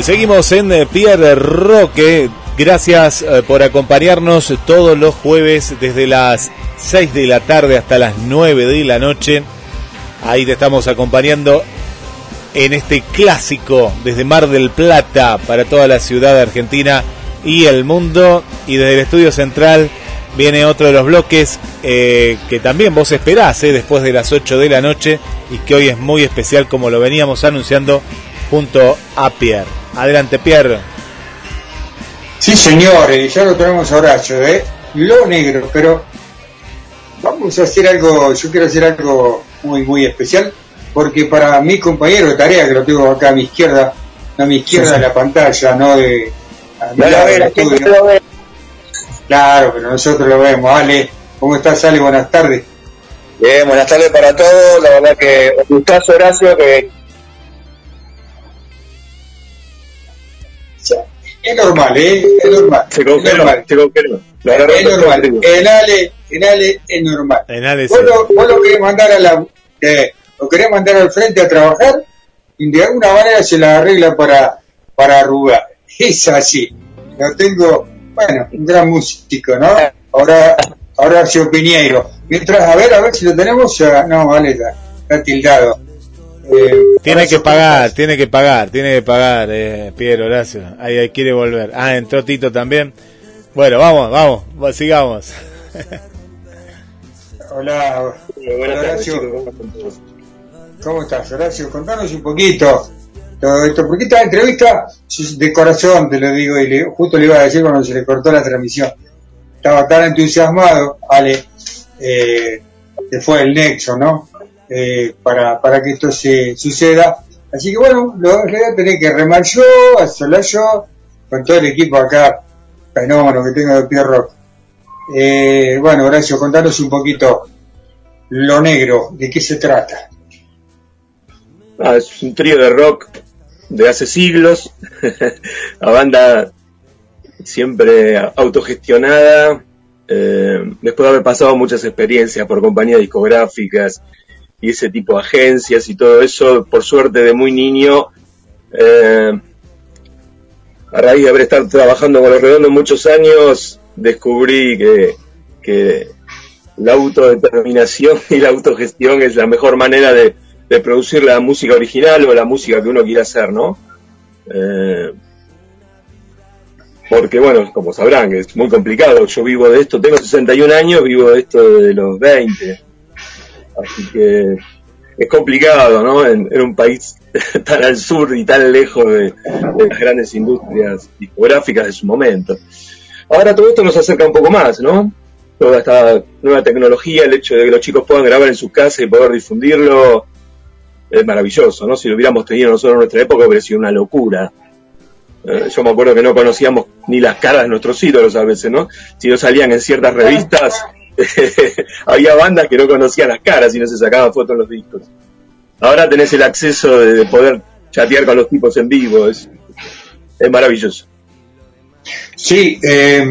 seguimos en eh, Pierre Roque. Gracias eh, por acompañarnos todos los jueves desde las 6 de la tarde hasta las 9 de la noche. Ahí te estamos acompañando en este clásico desde Mar del Plata para toda la ciudad de Argentina y el mundo. Y desde el estudio central viene otro de los bloques eh, que también vos esperás eh, después de las 8 de la noche y que hoy es muy especial como lo veníamos anunciando junto a Pierre. Adelante Pierre. Sí, señores, ya lo tenemos a Horacio, ¿eh? Lo negro, pero vamos a hacer algo, yo quiero hacer algo muy, muy especial, porque para mi compañero de tarea, que lo tengo acá a mi izquierda, a mi izquierda de la pantalla, no de... a mi lado del la estudio. no lo ve. Claro, pero nosotros lo vemos. Ale, ¿cómo estás, Ale? Buenas tardes. Bien, buenas tardes para todos. La verdad que un gustazo, Horacio, que Es normal, ¿eh? Es normal. se Es confirma, normal. se confirma. Es normal. En Ale, en Ale es normal. En Ale Vos sí. lo, vos lo querés mandar a la, eh, lo querés mandar al frente a trabajar y de alguna manera se la arregla para, para arrugar. Es así. Lo tengo, bueno, un gran músico, ¿no? Ahora, Horacio Piñeiro. Mientras, a ver, a ver si lo tenemos, ya- no, vale, está, está tildado. Eh, Tiene que pagar, tiene que pagar, tiene que pagar, eh, Pierre Horacio. Ahí, ahí quiere volver. Ah, entró Tito también. Bueno, vamos, vamos, va- sigamos. Hola, Buenas tardes, Horacio. ¿cómo estás, Horacio? Contanos un poquito todo esto, porque esta entrevista de corazón, te lo digo, y le- justo le iba a decir cuando se le cortó la transmisión. Estaba tan entusiasmado, Ale, eh, que fue el nexo, ¿no? Eh, para, para que esto se suceda. Así que bueno, lo voy a tener que remar yo, solar yo, con todo el equipo acá, fenómeno que tengo de Pierro. Eh, bueno, Horacio, contanos un poquito lo negro, de qué se trata. Ah, es un trío de rock de hace siglos. La banda siempre autogestionada. eh, después de haber pasado muchas experiencias por compañías discográficas y ese tipo de agencias y todo eso, por suerte de muy niño, eh, a raíz de haber estado trabajando con los redondos muchos años, descubrí que, que la autodeterminación y la autogestión es la mejor manera de, de producir la música original o la música que uno quiera hacer, ¿no? Eh, porque, bueno, como sabrán, es muy complicado. Yo vivo de esto, tengo 61 años, vivo de esto desde los 20. Así que es complicado, ¿no? En, en un país tan al sur y tan lejos de, de las grandes industrias discográficas de su momento. Ahora todo esto nos acerca un poco más, ¿no? Toda esta nueva tecnología, el hecho de que los chicos puedan grabar en sus casas y poder difundirlo, es maravilloso, ¿no? Si lo hubiéramos tenido nosotros en nuestra época hubiera sido una locura. Eh, yo me acuerdo que no conocíamos ni las caras de nuestros ídolos a veces, ¿no? Si no salían en ciertas revistas, había bandas que no conocían las caras y no se sacaban fotos en los discos. Ahora tenés el acceso de, de poder chatear con los tipos en vivo, es, maravilloso. Sí, eh,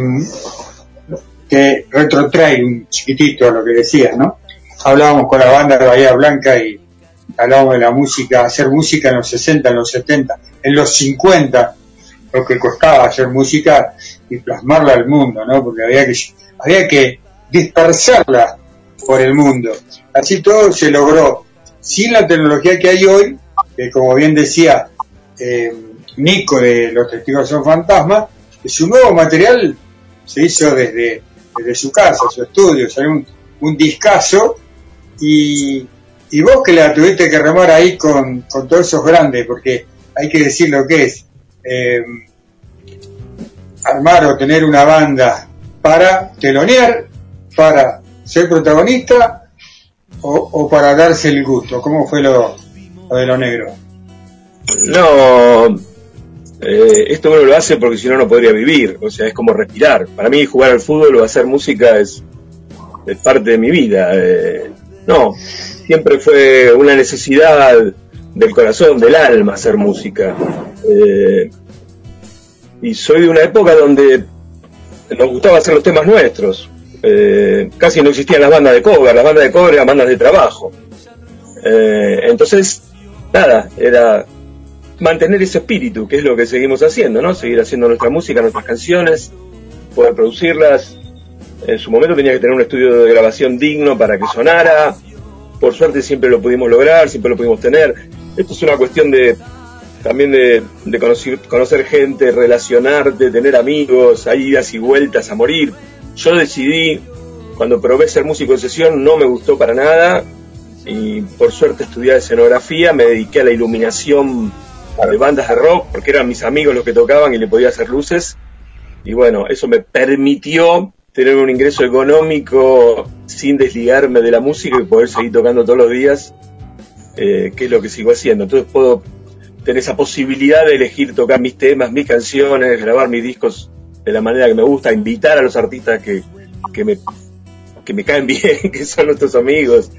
que retrotrae un chiquitito lo que decías, ¿no? Hablábamos con la banda de Bahía Blanca y hablábamos de la música, hacer música en los 60, en los 70, en los 50, lo que costaba hacer música y plasmarla al mundo, ¿no? Porque había que, había que dispersarla por el mundo. Así todo se logró. Sin la tecnología que hay hoy, que como bien decía eh, Nico de Los Testigos son Fantasmas, su nuevo material se hizo desde, desde su casa, su estudio, salió un, un discazo y, y vos que la tuviste que remar ahí con, con todos esos grandes, porque hay que decir lo que es, eh, armar o tener una banda para telonear, para ser protagonista o, para darse el gusto. ¿Cómo fue lo, lo de lo negro? No, eh, esto uno lo hace porque si no, no podría vivir. O sea, es como respirar. Para mí, jugar al fútbol o hacer música es, es parte de mi vida. Eh, no, siempre fue una necesidad del corazón, del alma, hacer música. Eh, y soy de una época donde nos gustaba hacer los temas nuestros. Eh, casi no existían las bandas de cover, las bandas de cover eran bandas de trabajo. Eh, entonces, nada, era mantener ese espíritu, que es lo que seguimos haciendo, ¿no? Seguir haciendo nuestra música, nuestras canciones, poder producirlas. En su momento tenía que tener un estudio de grabación digno para que sonara. Por suerte siempre lo pudimos lograr, siempre lo pudimos tener. Esto es una cuestión de también de, conocer gente, relacionarte, tener amigos, hay idas y vueltas a morir. Yo decidí, cuando probé ser músico de sesión, no me gustó para nada y por suerte estudié escenografía, me dediqué a la iluminación de bandas de rock, porque eran mis amigos los que tocaban y le podía hacer luces. Y bueno, eso me permitió tener un ingreso económico sin desligarme de la música y poder seguir tocando todos los días, eh, que es lo que sigo haciendo. Entonces puedo tener esa posibilidad de elegir tocar mis temas, mis canciones, grabar mis discos de la manera que me gusta, invitar a los artistas que, que, me, que me caen bien, que son nuestros amigos.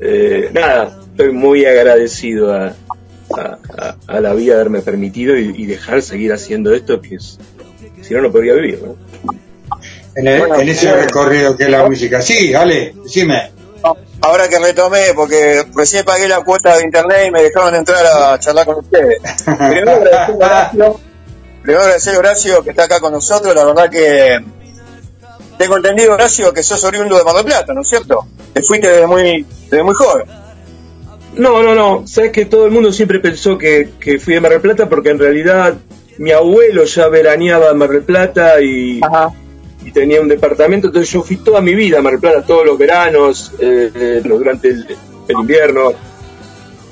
Eh, nada, estoy muy agradecido a, a, a- a la vida haberme permitido y, y dejar seguir haciendo esto, que es, si no, no podría vivir. ¿no? En, el- Bueno, en ese bien. recorrido que es la música. Sí, Ale, decime. Ahora que retomé, porque recién pagué la cuota de internet y me dejaron entrar a charlar con ustedes. Primero agradecer a Horacio, primero agradecer a Horacio que está acá con nosotros, la verdad que tengo entendido, Horacio, que sos oriundo de Mar del Plata, ¿no es cierto? Te fuiste desde muy, desde muy joven. No, no, no. Sabes que todo el mundo siempre pensó que, que fui de Mar del Plata porque en realidad mi abuelo ya veraneaba en Mar del Plata y, y tenía un departamento. Entonces yo fui toda mi vida a Mar del Plata, todos los veranos, eh, eh, durante el, el invierno.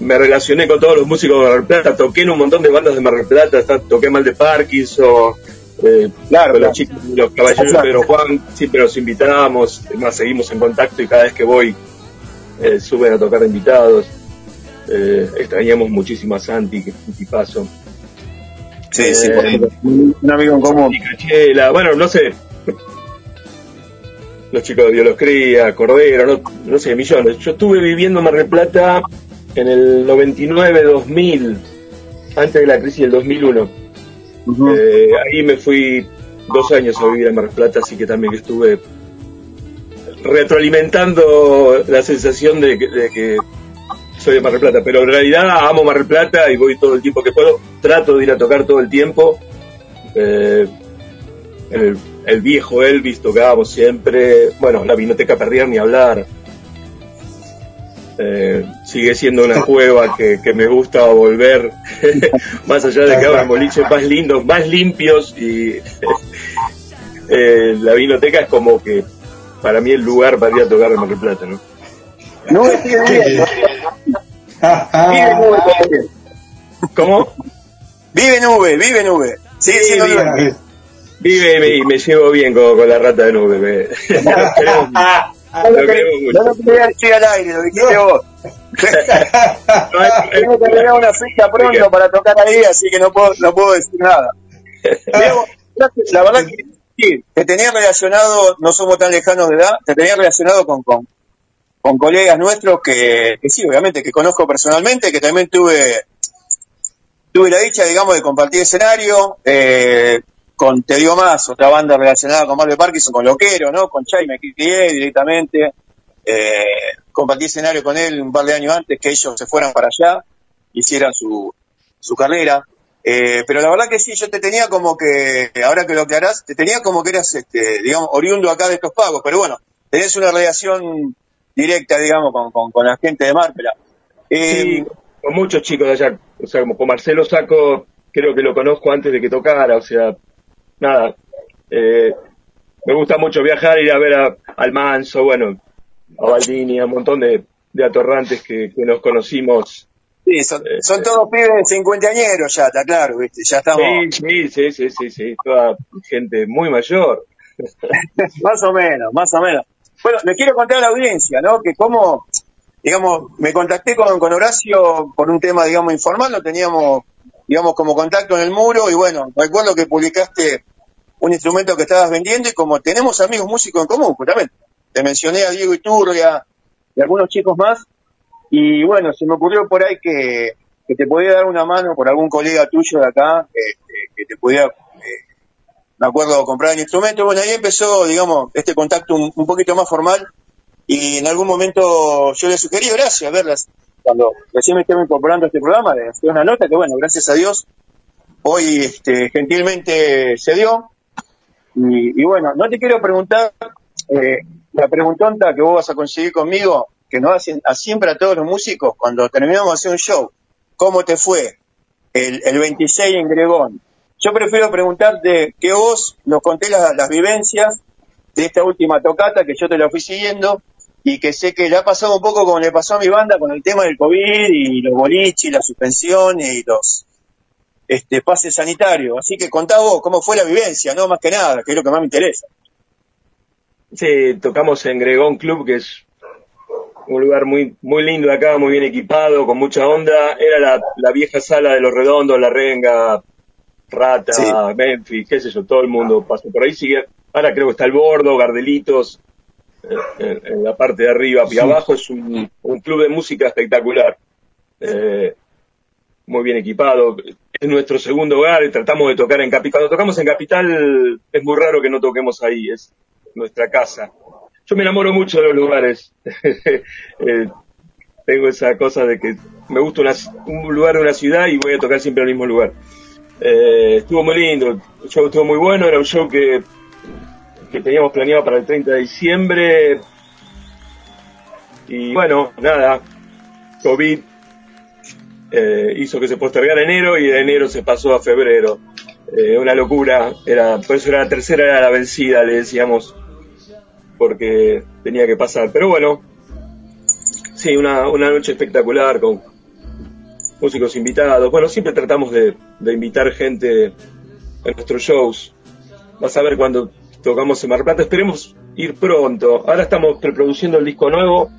Me relacioné con todos los músicos de Mar del Plata, toqué en un montón de bandas de Mar del Plata, hasta toqué mal de Parkinson. Eh, con los chicos, los caballeros de Pedro Juan, siempre los invitábamos, además seguimos en contacto y cada vez que voy eh, suben a tocar invitados. Eh, extrañamos muchísimo a Santi, que es un tipazo. Sí, sí, Eh, por supuesto. un amigo en común. y Cachela, bueno, no sé. Los chicos de Dios cría, Cordero, no, no sé, millones. Yo estuve viviendo en Mar del Plata en el 99-2000, antes de la crisis del 2001. Eh, ahí me fui dos años a vivir en Mar del Plata, así que también estuve retroalimentando la sensación de que, de que soy de Mar del Plata, pero en realidad amo Mar del Plata y voy todo el tiempo que puedo. Trato de ir a tocar todo el tiempo. Eh, el, el viejo Elvis tocábamos siempre. Bueno, la Vinoteca Perdida ni hablar. Eh, sigue siendo una cueva que, que me gusta volver, más allá de que hagan boliches más lindos, más limpios y eh, la Vinoteca es como que para mí el lugar para ir a tocar en Mar del Plata, ¿no? Nube sigue viviendo. Vive. ¿Cómo? Vive Nube, vive Nube. Sigue Sí, siendo vive, Nube. vive y me, llevo bien con, con la rata de nube. me- No lo lo queremos mucho. no lo quería decir al aire, lo dijiste vos. Tengo que tener una fecha pronto para tocar ahí, así que no puedo, no puedo decir nada. Diego, la verdad que sí, te tenía relacionado, no somos tan lejanos de edad, te tenía relacionado con, con, con colegas nuestros que, que sí, obviamente, que conozco personalmente, que también tuve, tuve la dicha, digamos, de compartir escenario, eh, con Te Digo Más, otra banda relacionada con Marvel Parkinson, con Loquero, ¿no? Con Chai me crié directamente. Eh, compartí escenario con él un par de años antes que ellos se fueran para allá, hicieran su, su carrera. Eh, pero la verdad que sí, yo te tenía como que, ahora que lo aclarás, te tenía como que eras, este, digamos, oriundo acá de estos pagos, pero bueno, tenés una relación directa, digamos, con, con, con la gente de Marpela. Eh, Sí, con muchos chicos de allá. O sea, como con Marcelo Saco, creo que lo conozco antes de que tocara. O sea, nada. Eh, me gusta mucho viajar, ir a ver a, al Manso, bueno, a Baldini, a un montón de, de atorrantes que, que nos conocimos. Sí, son, son todos pibes cincuentañeros ya, está claro, ¿viste? Ya estamos. Sí, sí, sí, sí, sí, sí, toda gente muy mayor. más o menos, más o menos. Bueno, les quiero contar a la audiencia, ¿no? Que como, digamos, me contacté con, con Horacio por un tema, digamos, informal, lo teníamos, digamos, como contacto en el muro y bueno, recuerdo que publicaste un instrumento que estabas vendiendo y como tenemos amigos músicos en común, justamente. Te mencioné a Diego Iturria y algunos chicos más y bueno, se me ocurrió por ahí que, que te podía dar una mano por algún colega tuyo de acá, que te podía me acuerdo comprar el instrumento, bueno, ahí empezó, digamos, este contacto un, un poquito más formal y en algún momento yo le sugerí, gracias, a ver, cuando recién me estaba incorporando a este programa, de hacer una nota que, bueno, gracias a Dios, hoy este, gentilmente se dio. Y, bueno, no te quiero preguntar eh, la preguntonta que vos vas a conseguir conmigo, que nos hacen a siempre a todos los músicos, cuando terminamos de hacer un show, ¿cómo te fue el, el 26 en Gregón? Yo prefiero preguntarte que vos nos contés las, las vivencias de esta última tocata que yo te la fui siguiendo y que sé que le ha pasado un poco como le pasó a mi banda con el tema del COVID y los boliches y la suspensión y los este, pases sanitarios. Así que contá vos cómo fue la vivencia, no más que nada, que es lo que más me interesa. Sí, tocamos en Gregón Club, que es un lugar muy muy lindo de acá, muy bien equipado, con mucha onda. Era la, la vieja sala de los redondos, la renga, Rata, Sí. Memphis, qué sé yo, todo el mundo pasó por ahí. Sigue, ahora creo que está el Bordo, Gardelitos, en, en la parte de arriba. Y Sí. abajo es un, un club de música espectacular. Eh, muy bien equipado. Es nuestro segundo hogar y tratamos de tocar en Capital. Cuando tocamos en Capital es muy raro que no toquemos ahí, es nuestra casa. Yo me enamoro mucho de los lugares. Eh, tengo esa cosa de que me gusta una- un lugar de una ciudad y voy a tocar siempre al mismo lugar. Eh, estuvo muy lindo, el show estuvo muy bueno, era un show que, teníamos planeado para el 30 de diciembre. Y bueno, nada, COVID eh, hizo que se postergara enero y de enero se pasó a febrero. Eh, una locura, era, por eso era la tercera era la vencida, le decíamos, porque tenía que pasar. Pero bueno, sí, una, una noche espectacular con músicos invitados. Bueno, siempre tratamos de, de invitar gente a nuestros shows. Vas a ver cuando tocamos en Mar Plata, esperemos ir pronto. Ahora estamos preproduciendo el disco nuevo,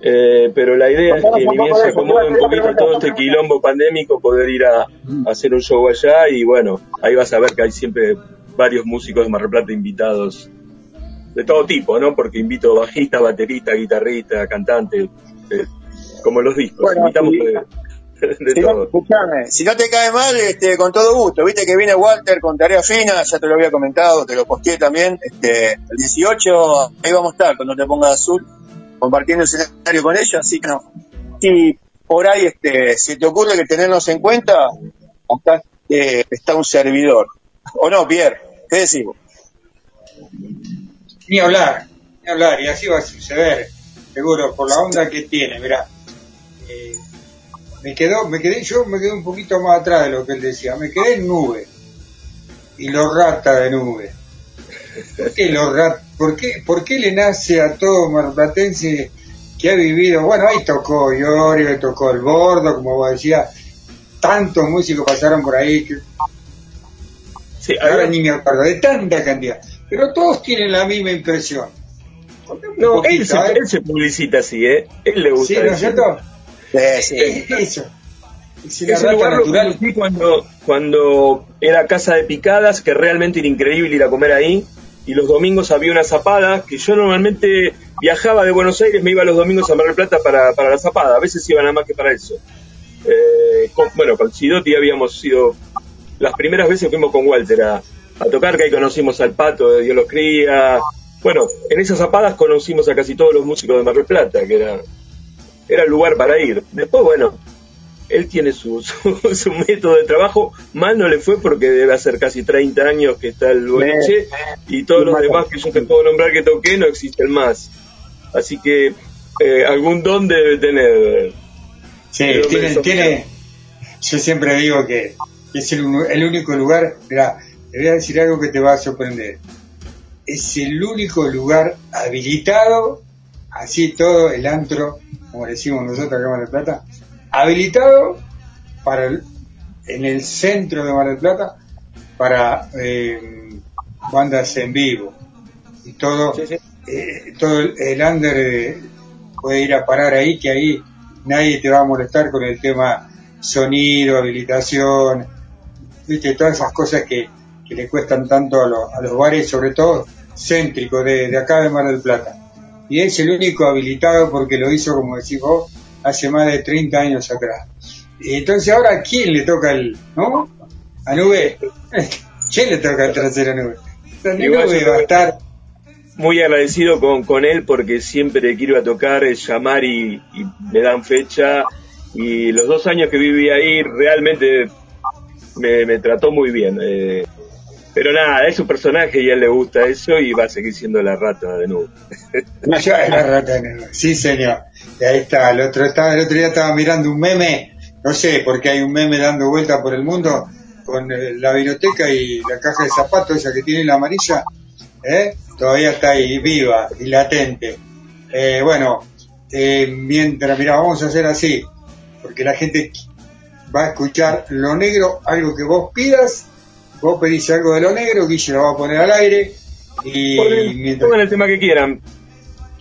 eh, pero la idea es que ni bien se acomode un poquito todo este quilombo pandémico, poder ir a, a hacer un show allá y bueno, ahí vas a ver que hay siempre varios músicos de Mar Plata invitados de todo tipo, ¿no? Porque invito bajista, baterista, guitarrista, cantante, eh, como los discos, Bueno, invitamos. de, Si no, todo. escuchame, si no te cae mal, este, con todo gusto. Viste que viene Walter con tarea fina, ya te lo había comentado, te lo posteé también. Este, el 18, ahí vamos a estar, cuando te pongas azul, compartiendo el escenario con ella, así que no. Si por ahí este, si te ocurre que tenernos en cuenta, acá eh, está un servidor. ¿O no, Pierre? ¿Qué decimos? Ni hablar, ni hablar, y así va a suceder, seguro, por la onda que tiene, mirá. Eh, me quedó, me quedé, yo me quedé un poquito más atrás de lo que él decía, me quedé en nube. Y los rata de nube. ¿Por qué los rat, por qué, por qué le nace a todo marplatense que ha vivido, bueno, ahí tocó Iorio, tocó el Bordo, como vos decías, tantos músicos pasaron por ahí que Sí, ahora ni me acuerdo de tanta cantidad, pero todos tienen la misma impresión. No, él se, ¿eh? él se publicita así, ¿eh? Él le gusta Sí, ¿no es cierto? Sí. Es eso. Es lugar lo natural. conocí cuando, cuando era casa de picadas, que realmente era increíble ir a comer ahí. Y los domingos había una zapada, que yo normalmente viajaba de Buenos Aires, me iba los domingos a Mar del Plata para, para la zapada. A veces iba nada más que para eso. Eh, con- bueno, con Sidotti habíamos ido, las primeras veces fuimos con Walter a, a tocar, que ahí conocimos al Pato de Dios los cría. Bueno, en esas zapadas conocimos a casi todos los músicos de Mar del Plata, que era, era el lugar para ir. Después, bueno, él tiene su, su, su método de trabajo, mal no le fue porque debe hacer casi 30 años que está el boliche y todos los demás que yo te puedo nombrar que toqué no existen más. Así que eh, algún don debe tener. Sí, tiene, tiene, yo siempre digo que es el, el único lugar, mira, te voy a decir algo que te va a sorprender. Es el único lugar habilitado, así todo el antro, como decimos nosotros acá en Mar del Plata, habilitado para el- en el centro de Mar del Plata para eh, bandas en vivo. Y todo eh, todo el, under eh, puede ir a parar ahí que ahí nadie te va a molestar con el tema sonido habilitación viste todas esas cosas que, que le cuestan tanto a, los- a los bares sobre todo céntricos de, de acá de Mar del Plata y es el único habilitado porque lo hizo como decís vos hace más de 30 años atrás entonces ahora ¿a quién le toca el no? a Nube ¿quién le toca el trasero a Nube? Nube va a estar muy agradecido con, con él porque siempre quiero a tocar, es llamar y, y me dan fecha. Y los dos años que viví ahí realmente me, me trató muy bien. eh, pero nada, es un personaje y a él le gusta eso y va a seguir siendo la rata de nuevo. No, yo era rata de negro. Sí, señor. Y ahí está. El otro, estaba, el otro día estaba mirando un meme. No sé, porque hay un meme dando vuelta por el mundo con eh, la biblioteca y la caja de zapatos, esa que tiene la amarilla. ¿eh? Todavía está ahí viva y latente. Eh, bueno, eh, mientras, mira, vamos a hacer así. Porque la gente va a escuchar lo negro, algo que vos pidas. Vos pedís algo de lo negro, Guille lo va a poner al aire. Y Pongan, mientras pongan el tema que quieran.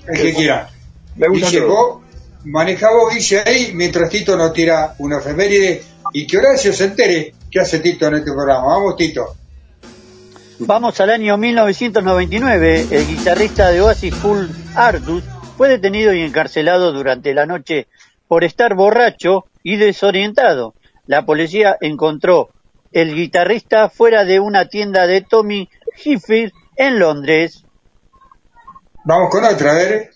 el que quiera. Me gusta Guille, todo. vos, maneja vos, Guille, ahí, mientras Tito nos tira una efeméride y que Horacio se entere qué hace Tito en este programa. Vamos, Tito. Vamos al año 1999. El guitarrista de Oasis Full Ardus fue detenido y encarcelado durante la noche por estar borracho y desorientado. La policía encontró el guitarrista fuera de una tienda de Tommy Hilfiger en Londres. Vamos con otra, a ver.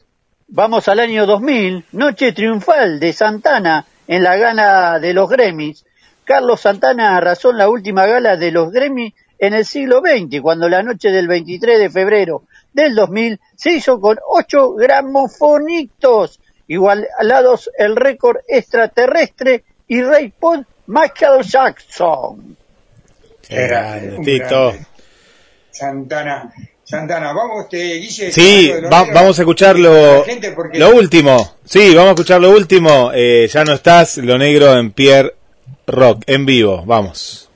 Vamos al año 2000, noche triunfal de Santana en la gala de los Grammys. Carlos Santana arrasó en la última gala de los Grammys en el siglo XX, cuando la noche del 23 de febrero del 2000 se hizo con ocho gramofonitos, igualados el récord extraterrestre y rey pop Michael Jackson. Era grande, un Tito. grande. Santana. Santana, vamos, este, Guille. Sí, va- vamos a escuchar lo, porque- lo último. Sí, vamos a escuchar lo último. Eh, ya no estás, lo negro en Pierre Rock, en vivo. Vamos.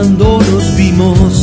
Cuando nos vimos.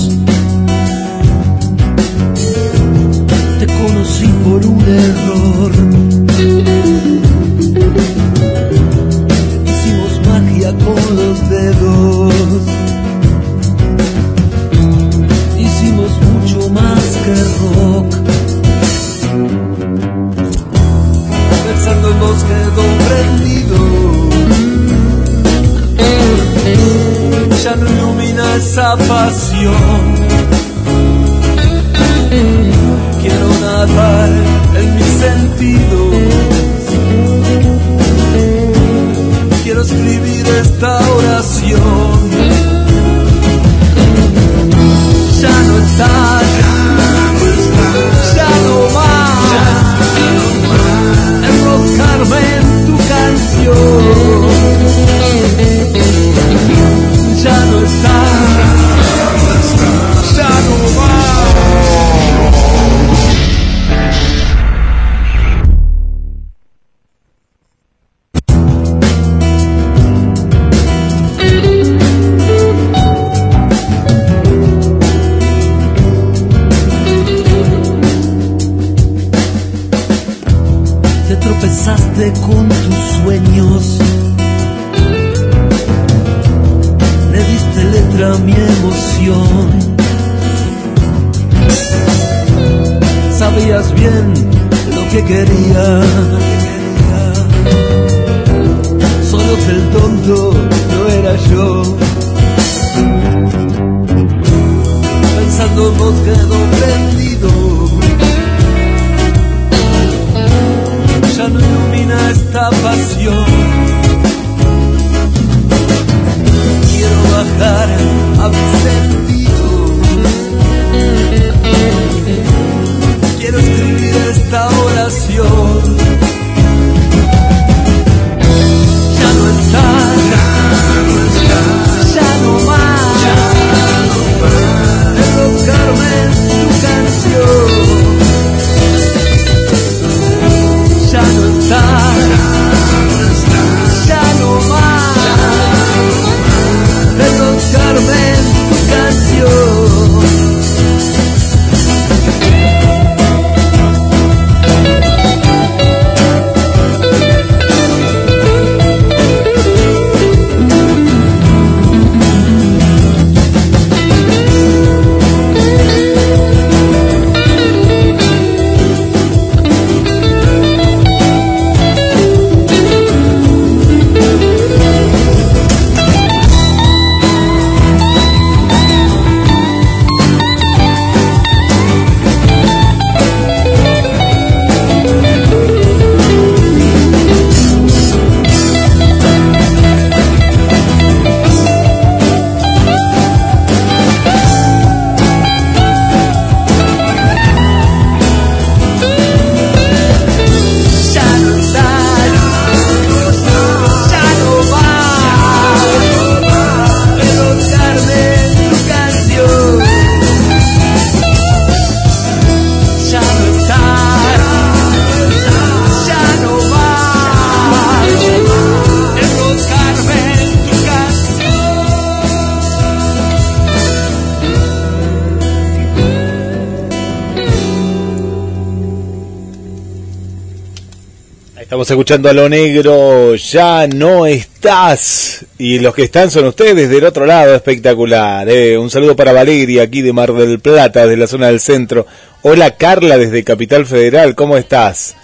Estamos escuchando a lo negro, ya no estás. Y los que están son ustedes del otro lado, espectacular. ¿eh? Un saludo para Valeria, aquí de Mar del Plata, de la zona del centro. Hola Carla, desde Capital Federal, ¿cómo estás?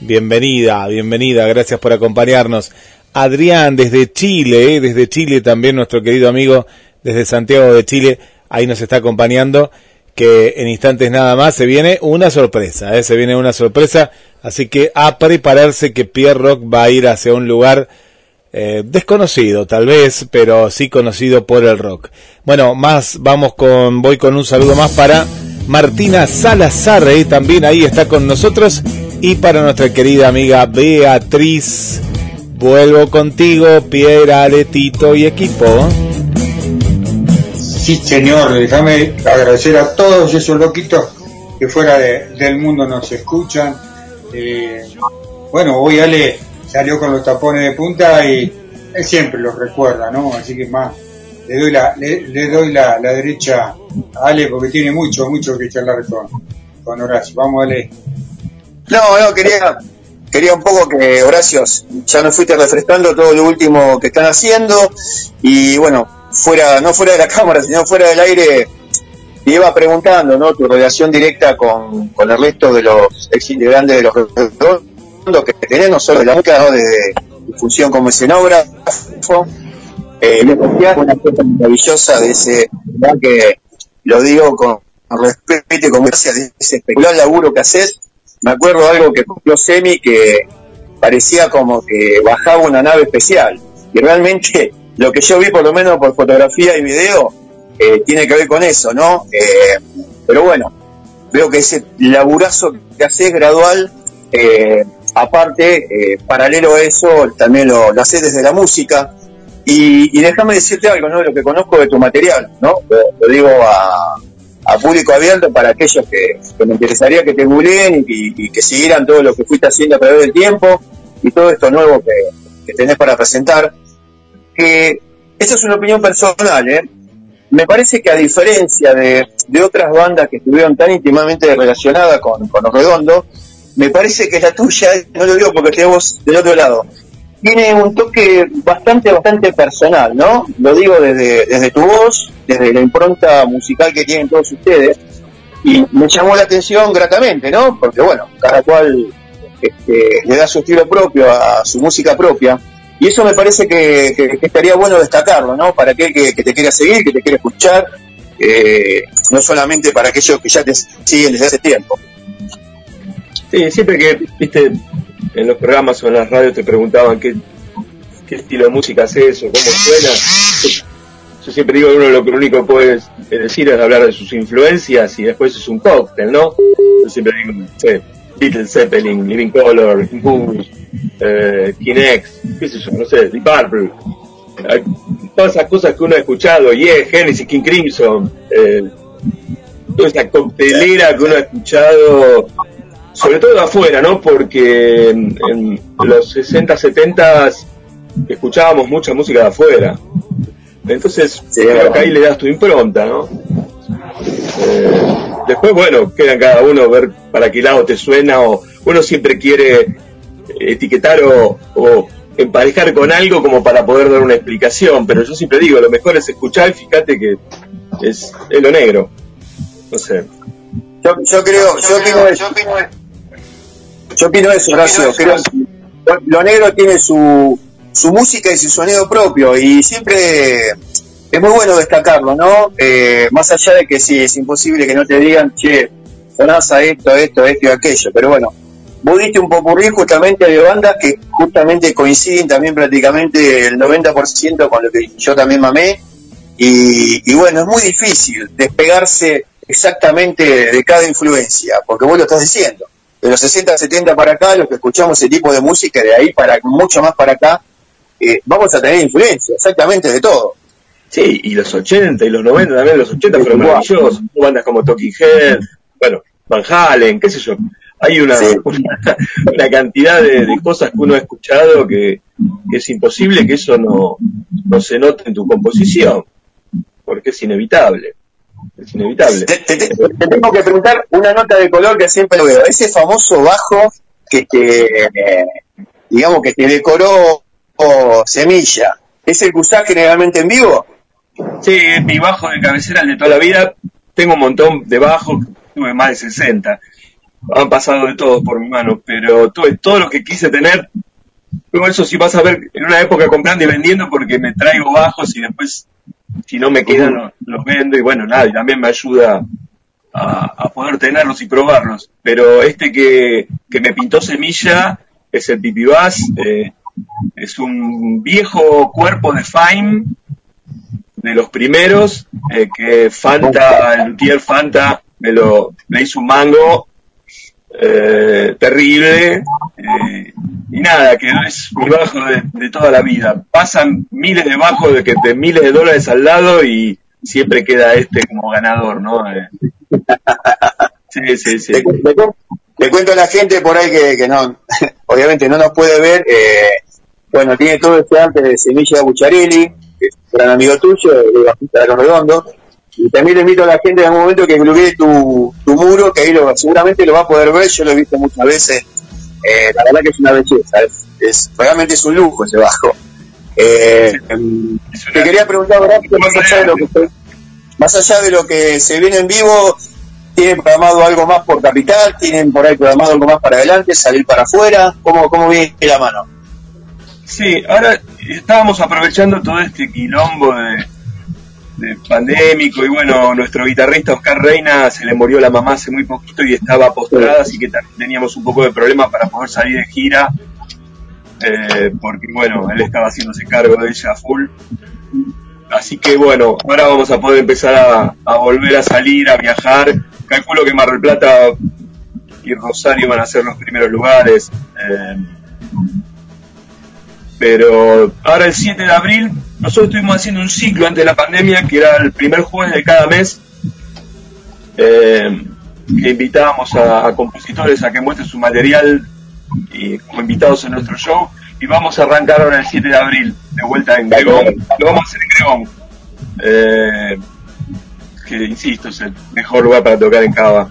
Bienvenida, bienvenida, gracias por acompañarnos. Adrián, desde Chile, ¿eh? desde Chile también, nuestro querido amigo, desde Santiago de Chile, ahí nos está acompañando. Que en instantes nada más se viene una sorpresa, ¿eh? se viene una sorpresa Así que a prepararse que Pierre Rock va a ir hacia un lugar eh, desconocido tal vez, pero sí conocido por el rock. Bueno, más vamos con, voy con un saludo más para Martina Salazar, también ahí está con nosotros, y para nuestra querida amiga Beatriz. Vuelvo contigo, Pierre, Aletito y equipo. Sí, señor, déjame agradecer a todos esos loquitos que fuera de- del mundo nos escuchan. Eh, bueno, hoy Ale salió con los tapones de punta y él siempre los recuerda, ¿no? Así que más, le doy la, le, doy la, la derecha a Ale porque tiene mucho, mucho que charlar con, con Horacio. Vamos, Ale. No, no, quería, quería un poco que, Horacio, ya nos fuiste refrescando todo lo último que están haciendo y bueno, fuera, no fuera de la cámara, sino fuera del aire, iba preguntando, ¿no? Tu relación directa con, con el resto de los ex integrantes de los redondos que tenés, no solo de la música, ¿no? Desde tu función como escenógrafo. Eh, una cosa maravillosa de ese, que lo digo con respeto y con gracia de ese espectacular laburo que haces. Me acuerdo algo que cumplió Semi que parecía como que bajaba una nave especial. Y realmente lo que yo vi, por lo menos por fotografía y video, eh, tiene que ver con eso, ¿no? Eh, pero bueno, veo que ese laburazo que haces gradual, eh, aparte, eh, paralelo a eso, también lo, haces desde la música. Y, y déjame decirte algo, ¿no? Lo que conozco de tu material, ¿no? Lo, lo digo a, público abierto para aquellos que, me interesaría que te googleen y que siguieran todo lo que fuiste haciendo a través del tiempo y todo esto nuevo que, que tenés para presentar. Que esa es una opinión personal, ¿eh? Me parece que a diferencia de, de otras bandas que estuvieron tan íntimamente relacionadas con, con los redondos, me parece que la tuya, no lo digo porque vos del otro lado, tiene un toque bastante, bastante personal, ¿no? Lo digo desde, desde tu voz, desde la impronta musical que tienen todos ustedes, y me llamó la atención gratamente, ¿no? Porque bueno, cada cual este, le da su estilo propio a su música propia, y eso me parece que, estaría bueno destacarlo, ¿no? Para aquel que, te quiera seguir, que te quiera escuchar, eh, no solamente para aquellos que ya te siguen desde hace tiempo. Sí, siempre que, viste, en los programas o en las radios te preguntaban qué, qué estilo de música haces o cómo suena. Yo, siempre digo que uno lo único que puede decir es hablar de sus influencias y después es un cóctel, ¿no? Yo siempre digo, no sé, Beatles, Zeppelin, Living Color, Impulse, eh, Kinex, qué sé yo, no sé, Deep Purple. Todas esas cosas que uno ha escuchado, Yeah, Genesis, King Crimson, eh, toda esa coctelera que uno ha escuchado sobre todo de afuera, ¿no? Porque en, en los 60, 70 escuchábamos mucha música de afuera. Entonces, creo que ahí le das tu impronta, ¿no? Eh, después, bueno, queda cada uno ver para qué lado te suena o uno siempre quiere etiquetar o, o emparejar con algo como para poder dar una explicación, pero yo siempre digo, lo mejor es escuchar y fíjate que es, es lo negro. No sé. Yo, yo creo, yo opino eso. Yo opino eso, Horacio. Creo que lo negro tiene su, su música y su sonido propio y siempre es muy bueno destacarlo, ¿no? Eh, más allá de que sí, es imposible que no te digan, che, sonás a esto, esto, esto y aquello, pero bueno, vos diste un popurrí justamente de bandas que justamente coinciden también prácticamente el 90% con lo que yo también mamé y, y bueno, es muy difícil despegarse exactamente de cada influencia, porque vos lo estás diciendo. De los 60, 70 para acá, los que escuchamos ese tipo de música, de ahí para mucho más para acá, eh, vamos a tener influencia, exactamente de todo. Sí, y los 80 y los 90 también, los 80 fueron maravillosos. Bandas como Talking Head, bueno, Van Halen, qué sé yo. Hay una, una, una cantidad de, de cosas que uno ha escuchado que, que es imposible que eso no, no se note en tu composición, porque es inevitable. Es inevitable. Te, te- te- te tengo que preguntar una nota de color que siempre lo veo. Ese famoso bajo que, que, eh, digamos que te decoró oh, Semilla. ¿Es el que usás generalmente en vivo? Sí, es mi bajo de cabecera el de toda la vida. Tengo un montón de bajos, tuve más de 60. Han pasado de todos por mi mano, pero tuve todo lo que quise tener. Luego eso sí vas a ver en una época comprando y vendiendo porque me traigo bajos y después si no me quedan los, los vendo y bueno, nada, y también me ayuda a, a poder tenerlos y probarlos. Pero este que, que me pintó semilla es el Pipi Bass, eh, es un viejo cuerpo de Fime de los primeros, eh, que Fanta, el Luthier Fanta, me lo, me hizo un mango eh, terrible, eh, y nada, que no es mi bajo de, de toda la vida. Pasan miles de bajos de, que, de miles de dólares al lado y siempre queda este como ganador, ¿no? Eh, sí, sí, sí. Le, le cu- le cuento a la gente por ahí que, que no, obviamente no nos puede ver. eh, bueno, tiene todo este arte de Semilla Bucharelli, que es un gran amigo tuyo, de bajista de los redondos. Y también le invito a la gente en algún momento que bloquee tu, tu muro, que ahí lo, seguramente lo va a poder ver. Yo lo he visto muchas veces. Eh, la verdad que es una belleza. Es, es- realmente es un lujo ese bajo. Eh, em, te quería preguntar, Horacio, más allá de lo que se- más allá de lo que se viene en vivo, ¿tienen programado algo más por capital? ¿Tienen por ahí programado algo más para adelante? ¿Salir para afuera? ¿Cómo, cómo viene la mano? Sí, ahora estábamos aprovechando todo este quilombo de pandémico y bueno, nuestro guitarrista Oscar Reina se le murió la mamá hace muy poquito y estaba postrada, así que también teníamos un poco de problema para poder salir de gira, eh, porque bueno, él estaba haciéndose cargo de ella a full. Así que bueno, ahora vamos a poder empezar a, a volver a salir, a viajar. Calculo que Mar del Plata y Rosario van a ser los primeros lugares. eh, pero ahora el 7 de abril, nosotros estuvimos haciendo un ciclo antes de la pandemia, que era el primer jueves de cada mes, eh, que invitábamos a, compositores a que muestren su material y como invitados en nuestro show. Y vamos a arrancar ahora el 7 de abril, de vuelta en Gregón. Lo vamos a hacer en Gregón. Eh, que insisto, es el mejor lugar para tocar en Cava.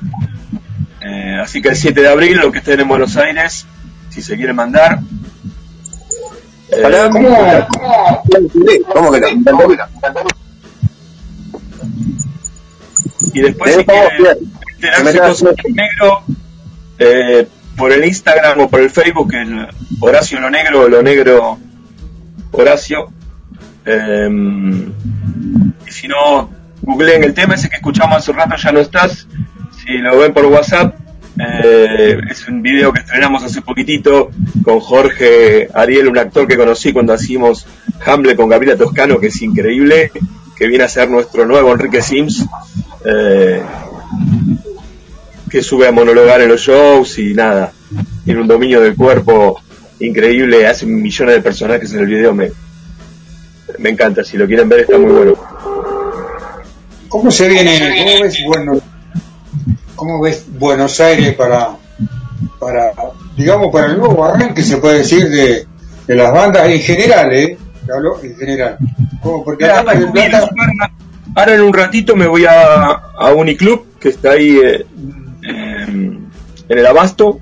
Eh, así que el 7 de abril, lo que estén en Buenos Aires, si se quieren mandar, eh, ¿Cómo, ¿Cómo que no? Y después si quieren enterarse cosas de negro eh, por el Instagram o por el Facebook, el Horacio Lo Negro, Lo Negro Horacio. Eh, y si no, googleen el tema ese que escuchamos hace un rato, ya no estás. Si lo ven por WhatsApp, eh, es un video que estrenamos hace poquitito con Jorge Ariel, un actor que conocí cuando hacíamos Hamlet con Gabriela Toscano, que es increíble, que viene a ser nuestro nuevo Enrique Sims, eh, que sube a monologar en los shows y nada, tiene un dominio del cuerpo increíble, hace millones de personajes en el video, me, me encanta, si lo quieren ver está muy bueno. ¿Cómo se viene? ¿Cómo ves Buenos, cómo ves Buenos Aires para, para, digamos, para el nuevo arranque, se puede decir, de, de las bandas en general, ¿eh? Hablo en general. ¿Cómo? Porque en Plata- Ahora en un ratito me voy a, a Uniclub, que está ahí eh, eh, en el Abasto,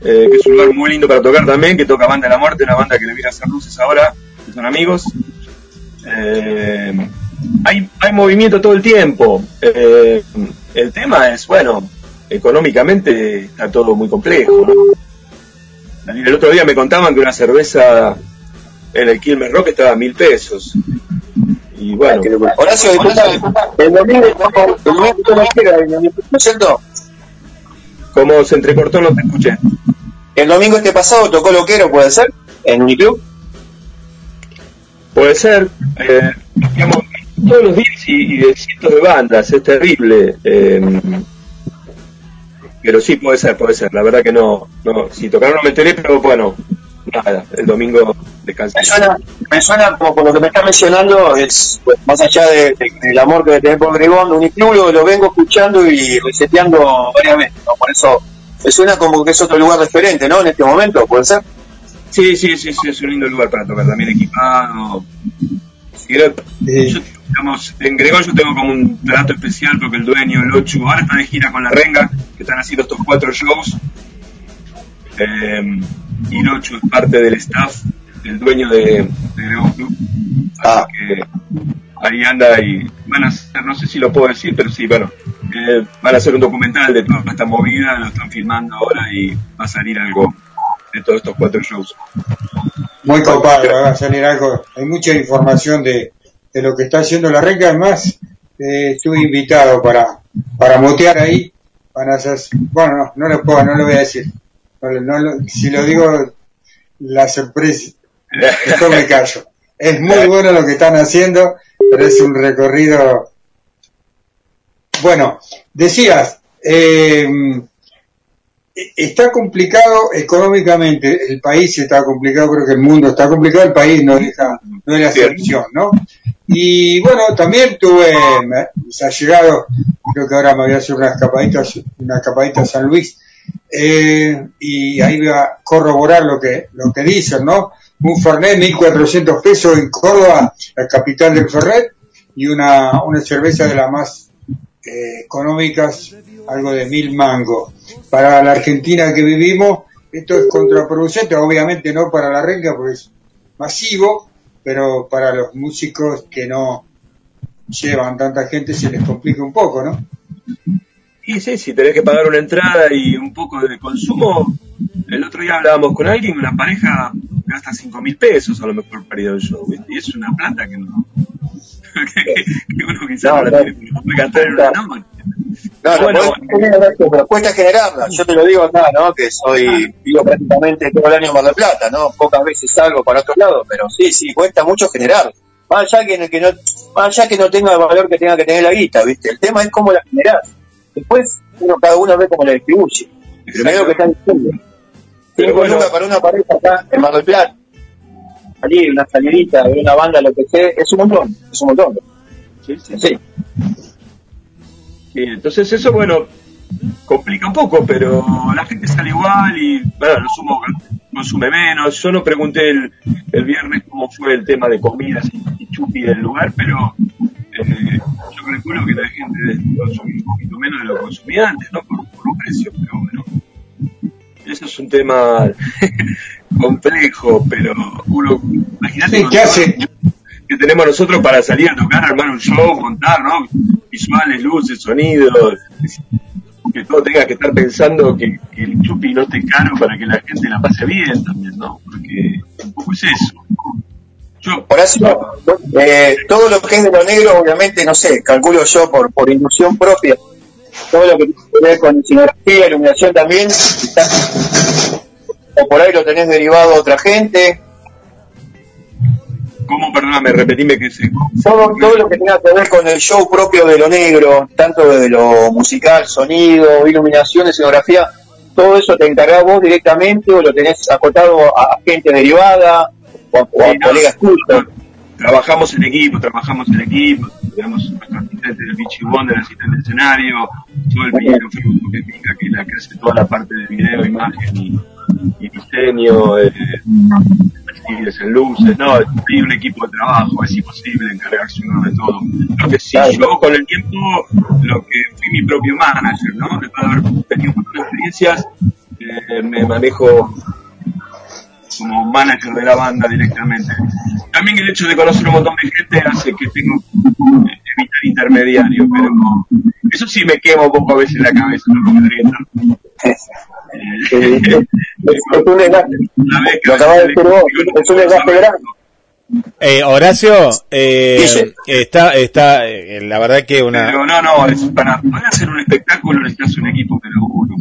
eh, que es un lugar muy lindo para tocar también, que toca Banda de la Muerte, una banda que le viene a hacer luces ahora, que son amigos. Eh, hay, hay movimiento todo el tiempo. Eh, el tema es, bueno, económicamente está todo muy complejo. ¿no? El otro día me contaban que una cerveza en el Quilmes Rock estaba a mil pesos. Y bueno, Horacio, el domingo, como se entrecortó no te escuché. El domingo este pasado tocó Loquero, ¿puede ser? ¿En Uniclub? Puede ser, eh, digamos, todos los días y, y de cientos de bandas, es terrible. eh, pero sí, puede ser, puede ser. La verdad que no, no si tocaron no me enteré, pero bueno, nada, el domingo descansé. Me suena, me suena como por lo que me está mencionando, es pues, más allá de- de- del amor que tenés por Gregón, Uniclub lo, lo vengo escuchando y reseteando varias veces, ¿no? Por eso me suena como que es otro lugar referente, ¿no? En este momento, ¿puede ser? Sí, sí, sí, sí, es un lindo lugar para tocar, también equipado. Yo, digamos, en Gregón yo tengo como un trato especial porque el dueño, el Ochu, ahora está de gira con la Renga, que están haciendo estos cuatro shows. Eh, y Locho es parte del staff, el dueño de, de Dragon Club. Así que ahí anda y van a hacer, no sé si lo puedo decir, pero sí, bueno, eh, van a hacer un documental de toda esta movida, lo están filmando ahora y va a salir algo de todos estos cuatro shows. Muy copado, va a salir algo. Hay mucha información de, de lo que está haciendo la renca. Además, eh, estuve invitado para, para motear ahí. Van a hacer, bueno, no, no lo puedo, no lo voy a decir. No, no si lo digo, la sorpresa, me callo. Es muy bueno lo que están haciendo, pero es un recorrido. Bueno, decías, eh, está complicado económicamente, el país está complicado, creo que el mundo está complicado, el país no deja, no es la excepción, ¿no? Y bueno, también tuve, me, se ha llegado, creo que ahora me voy a hacer una escapadita, una escapadita a San Luis, eh, y ahí voy a corroborar lo que, lo que dicen, ¿no? Un Fernet, 1.400 pesos en Córdoba, la capital del Fernet, y una, una cerveza de las más eh, económicas, algo de mil mangos. Para la Argentina que vivimos, esto es contraproducente, obviamente no para la renca porque es masivo, pero para los músicos que no llevan tanta gente se les complica un poco, ¿no? Y sí, si tenés que pagar una entrada y un poco de consumo, el otro día hablábamos con alguien, una pareja gasta cinco mil pesos a lo mejor para ir al show, ¿viste? y es una plata que no, que, que uno quizás no, la tiene para gastar en una noche. No, no, Bueno, generar, pero cuesta generarla. Yo te lo digo acá, ¿no? Que soy, vivo prácticamente todo el año en Mar del Plata, ¿no? Pocas veces salgo para otro lado, pero sí, sí, cuesta mucho generar. Más allá que, no- que no, más allá que no tenga el valor que tenga que tener la guita, ¿viste? El tema es cómo la generás. Después, uno, cada uno ve cómo la distribuye. Primero que están diciendo. Pero Cinco bueno. para una pareja acá en Mar del Plata. Salir, una salidita, ver una banda, lo que sea, es un montón, es un montón. Sí, sí. Sí. Sí, entonces eso, bueno, complica un poco, pero la gente sale igual y, bueno, lo sumo consume menos. Yo no pregunté el, el viernes cómo fue el tema de comidas y, chupi del lugar, pero eh, yo calculo que la gente debe consumir un poquito menos de lo que consumía antes, ¿no? Por, por un precio, pero bueno. Eso es un tema complejo, pero uno, imagínate Sí, ¿qué hace? Que tenemos nosotros para salir a tocar, armar un show, montar, ¿no? Visuales, luces, sonidos, que todo tenga que estar pensando que, que el chupi no esté caro para que la gente la pase bien también, ¿no? Porque un poco es eso. Yo, Horacio, eh, todo lo que es de lo negro, obviamente, no sé, calculo yo por, por inducción propia, todo lo que tiene que ver con escenografía, iluminación también, está- o por ahí lo tenés derivado a otra gente, ¿cómo, perdóname, repetime que se... todo, todo lo que tenga que ver con el show propio de lo negro, tanto de lo musical, sonido, iluminación, escenografía, todo eso te encargás vos directamente o lo tenés acotado a gente derivada o a, o a Sí, no, colegas tuyos. trabajamos en equipo, trabajamos en equipo, tenemos nuestro asistente del Vichy Wonder, asistente de escenario, todo el video Ferruto que pica, que la que hace toda la parte de video, imagen y, y diseño, eh, perfiles en luces, no, hay un equipo de trabajo, es imposible encargarse uno de todo. Lo que sí, yo con el tiempo, lo que fui mi propio manager, ¿no? Después de haber tenido de experiencias, eh, me manejo como manager de la banda directamente. También el hecho de conocer un montón de gente hace que tengo que evitar intermediarios, pero eso sí me quema un poco a veces la cabeza, no lo es, es un desgaste. Lo acabas de decir vos, es un desgaste grande. Eh, Horacio, eh, Dice. está, está, eh, la verdad que una, Pero no, no, es para poder hacer un espectáculo necesitas un equipo que lo uno.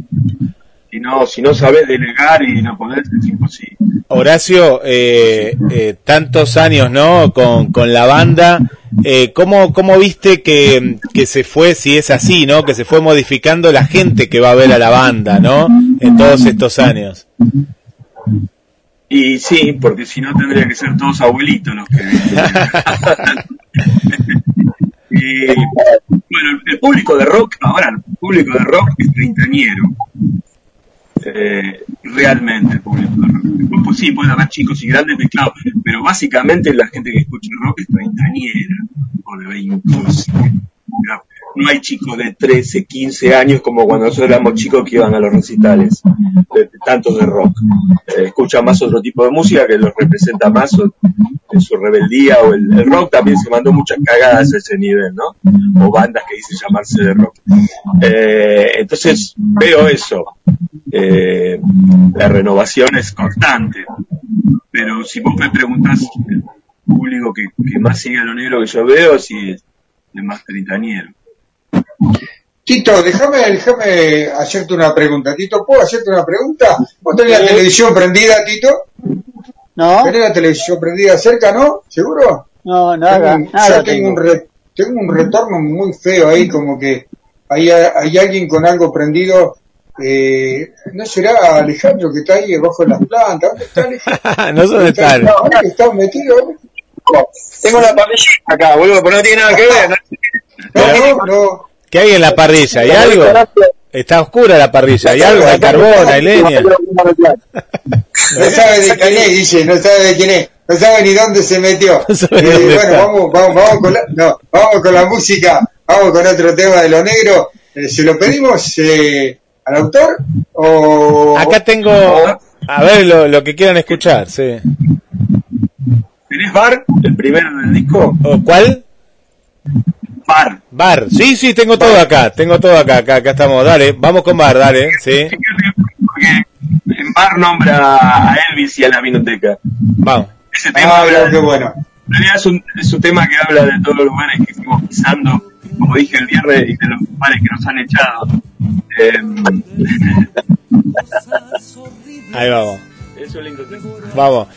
Si no, si no sabes delegar y no podés, es imposible. Horacio, eh, eh, tantos años, ¿no? Con, con la banda, eh, ¿cómo, ¿cómo viste que, que se fue, si es así, ¿no? Que se fue modificando la gente que va a ver a la banda, ¿no? En todos estos años. Y sí, porque si no tendría que ser todos abuelitos los que... y, bueno, el público de rock, ahora el público de rock es treintañero. Eh, realmente el público pues sí, puede haber chicos y grandes mezclados, pero básicamente la gente que escucha rock es treintañera, o de 25. No hay chicos de 13, 15 años como cuando nosotros éramos chicos que iban a los recitales, de, tanto de rock. Eh, escuchan más otro tipo de música que los representa más en su rebeldía o el, rock también se mandó muchas cagadas a ese nivel, ¿no? O bandas que dicen llamarse de rock. Eh, entonces veo eso. Eh, la renovación es constante. Pero si vos me preguntás el público que, que más sigue a lo negro que yo veo, sí el más tritañero. Tito, déjame, déjame hacerte una pregunta. Tito, ¿puedo hacerte una pregunta? ¿Vos tenés la televisión prendida, Tito? No. ¿Tenés la televisión prendida cerca, no? ¿Seguro? No, nada, Tengo nada yo tengo tengo. un, re- tengo un retorno muy feo ahí, como que hay, hay alguien con algo prendido. Eh, ¿No será Alejandro que está ahí debajo de las plantas? ¿Dónde está Alejandro? no sé dónde están. ¿Dónde está metido? Tengo una parrillita acá, boludo, pero no tiene nada que ver. ¿no? No, no. ¿Qué hay en la parrilla? ¿Hay algo? Está oscura la parrilla. ¿Hay algo? ¿Hay carbón? ¿Hay leña? No sabe de quién es, dice, no sabe de quién es, no sabe ni dónde se metió. Eh, bueno, vamos, vamos, vamos con la, no, vamos con la música, vamos con otro tema de lo negro. Eh, ¿Se lo pedimos eh, al autor o Acá tengo, a ver lo, lo que quieran escuchar, sí. ¿Tenés bar? El primero del disco. ¿O ¿Cuál? Bar. Bar. Sí, sí, tengo todo acá, tengo todo acá, acá, acá estamos. Dale, vamos con bar, dale, sí. En bar nombra a Elvis y a la vinoteca. Vamos. Ese tema Ah, habla qué bueno. En realidad es un, es un tema que habla de todos los lugares que fuimos pisando, como dije el viernes, y de los lugares que nos han echado. Eh, Ahí vamos. es un lindo. Vamos.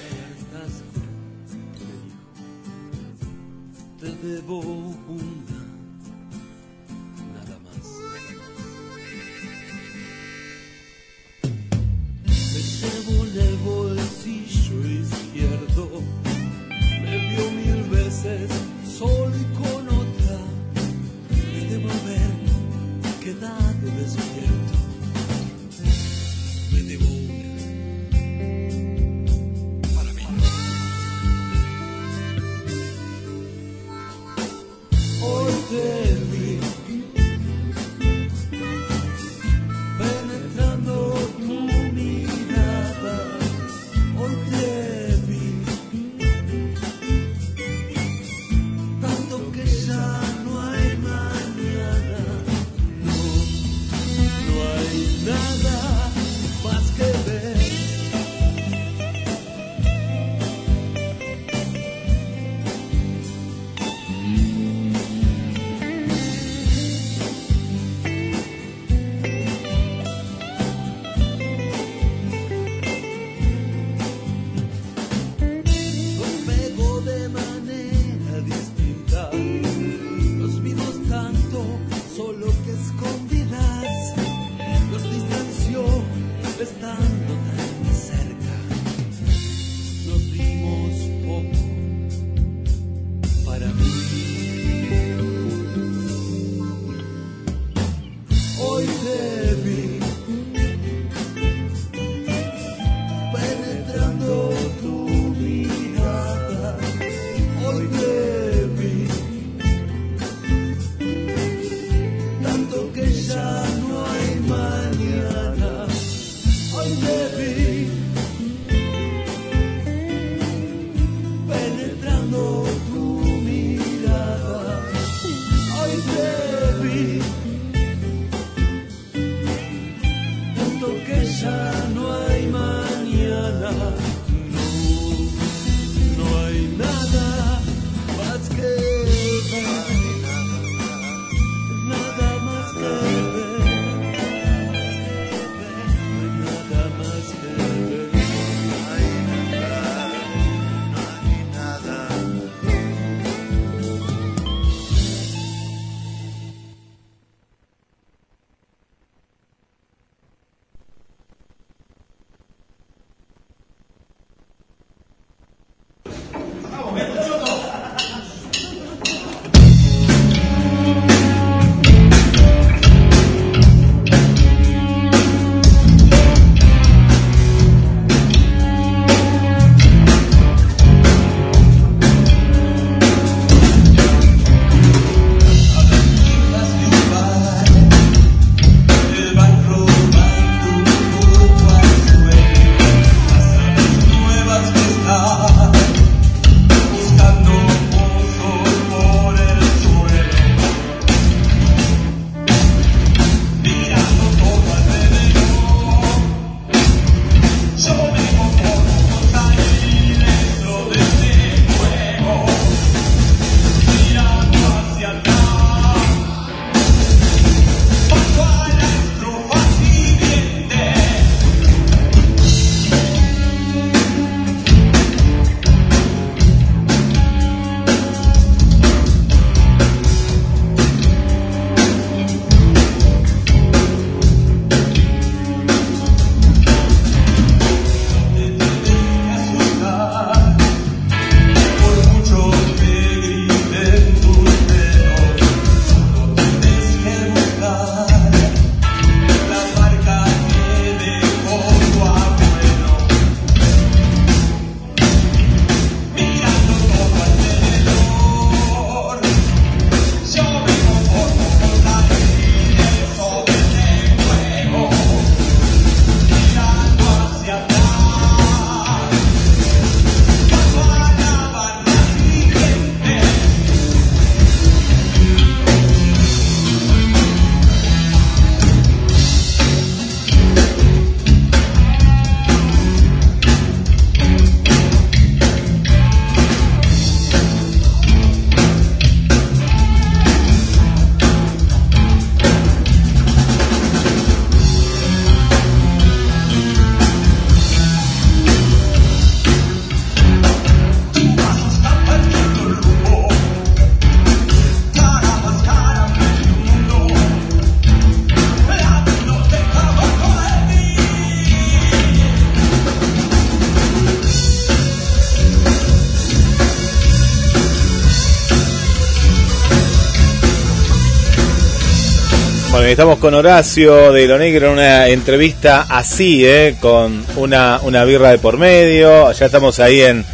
Estamos con Horacio de Lo Negro en una entrevista así, ¿eh? con una, una birra de por medio. Ya estamos ahí en,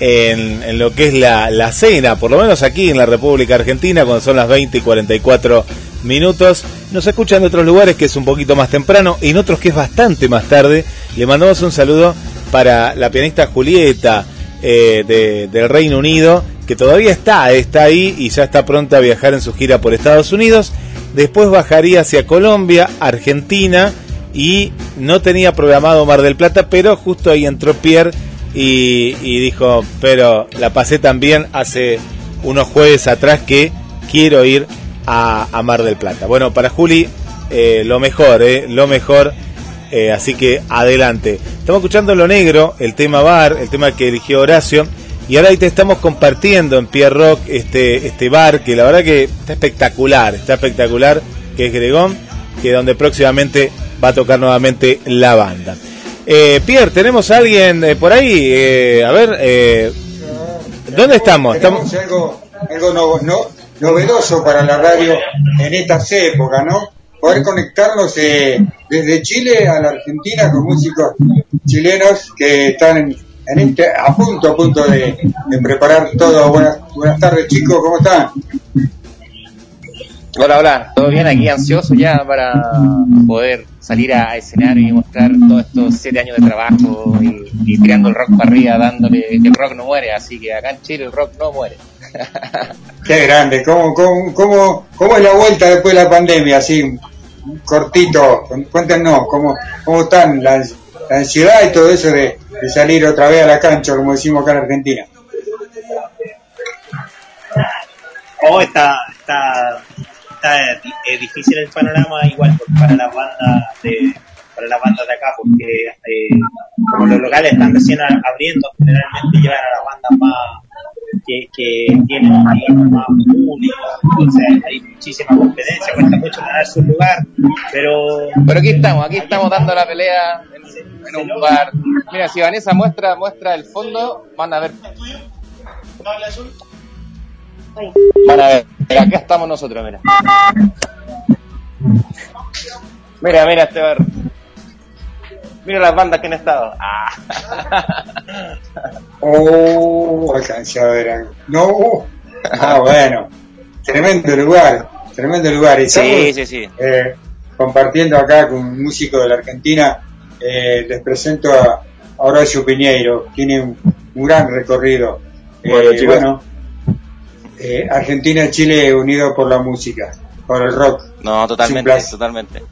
en, en lo que es la, la cena, por lo menos aquí en la República Argentina, cuando son las 20 y 44 minutos. Nos escuchan de otros lugares que es un poquito más temprano y en otros que es bastante más tarde. Le mandamos un saludo para la pianista Julieta eh, de- del Reino Unido, que todavía está, está ahí y ya está pronta a viajar en su gira por Estados Unidos. Después bajaría hacia Colombia, Argentina y no tenía programado Mar del Plata, pero justo ahí entró Pierre y, dijo, pero la pasé también hace unos jueves atrás que quiero ir a, a Mar del Plata. Bueno, para Juli, eh, lo mejor, eh, lo mejor. eh, así que adelante. Estamos escuchando Lo Negro, el tema bar, el tema que eligió Horacio. Y ahora ahí te estamos compartiendo en Pierre Rock este, este bar que la verdad que está espectacular, está espectacular, que es Gregón, que donde próximamente va a tocar nuevamente la banda. Eh, Pierre, ¿tenemos a alguien eh, por ahí? Eh, a ver, eh, ¿dónde estamos? Estamos... Algo, algo no- no- novedoso para la radio en estas épocas, ¿no? Poder conectarnos eh, desde Chile a la Argentina con músicos chilenos que están en, en este, a punto, a punto de, de preparar todo. Buenas, buenas tardes, chicos, ¿cómo están? Hola, hola, ¿todo bien? Aquí ansioso ya para poder salir a escenario y mostrar todos estos siete años de trabajo y, y tirando el rock para arriba, dándole que el rock no muere, así que acá en Chile el rock no muere. Qué grande, ¿cómo, cómo, cómo, cómo es la vuelta después de la pandemia? Así, cortito, cuéntenos, ¿cómo, cómo están la, la ansiedad y todo eso de, de salir otra vez a la cancha, como decimos acá en Argentina? Oh, está, está, está eh, difícil el panorama igual para las bandas de para las bandas de acá porque eh, como los locales están recién abriendo generalmente llevan a las bandas más que, que tienen digamos, más público entonces hay muchísima competencia cuesta mucho ganar su lugar pero Pero aquí estamos, aquí estamos dando la pelea en, en un bar. Mira, si Vanessa muestra muestra el fondo, van a ver. Van a ver, acá estamos nosotros, mira. Mira, mira este bar. Mira las bandas que han estado. Ah. Oh, alcancé a ver. No, ah, bueno, tremendo lugar, tremendo lugar. Y Sí, estamos, sí, sí. eh, compartiendo acá con un músico de la Argentina, eh, les presento a Horacio Piñeiro, tiene un, un gran recorrido. Eh, Bueno, eh, Argentina y Chile unidos por la música, por el rock. No, totalmente, placer. totalmente.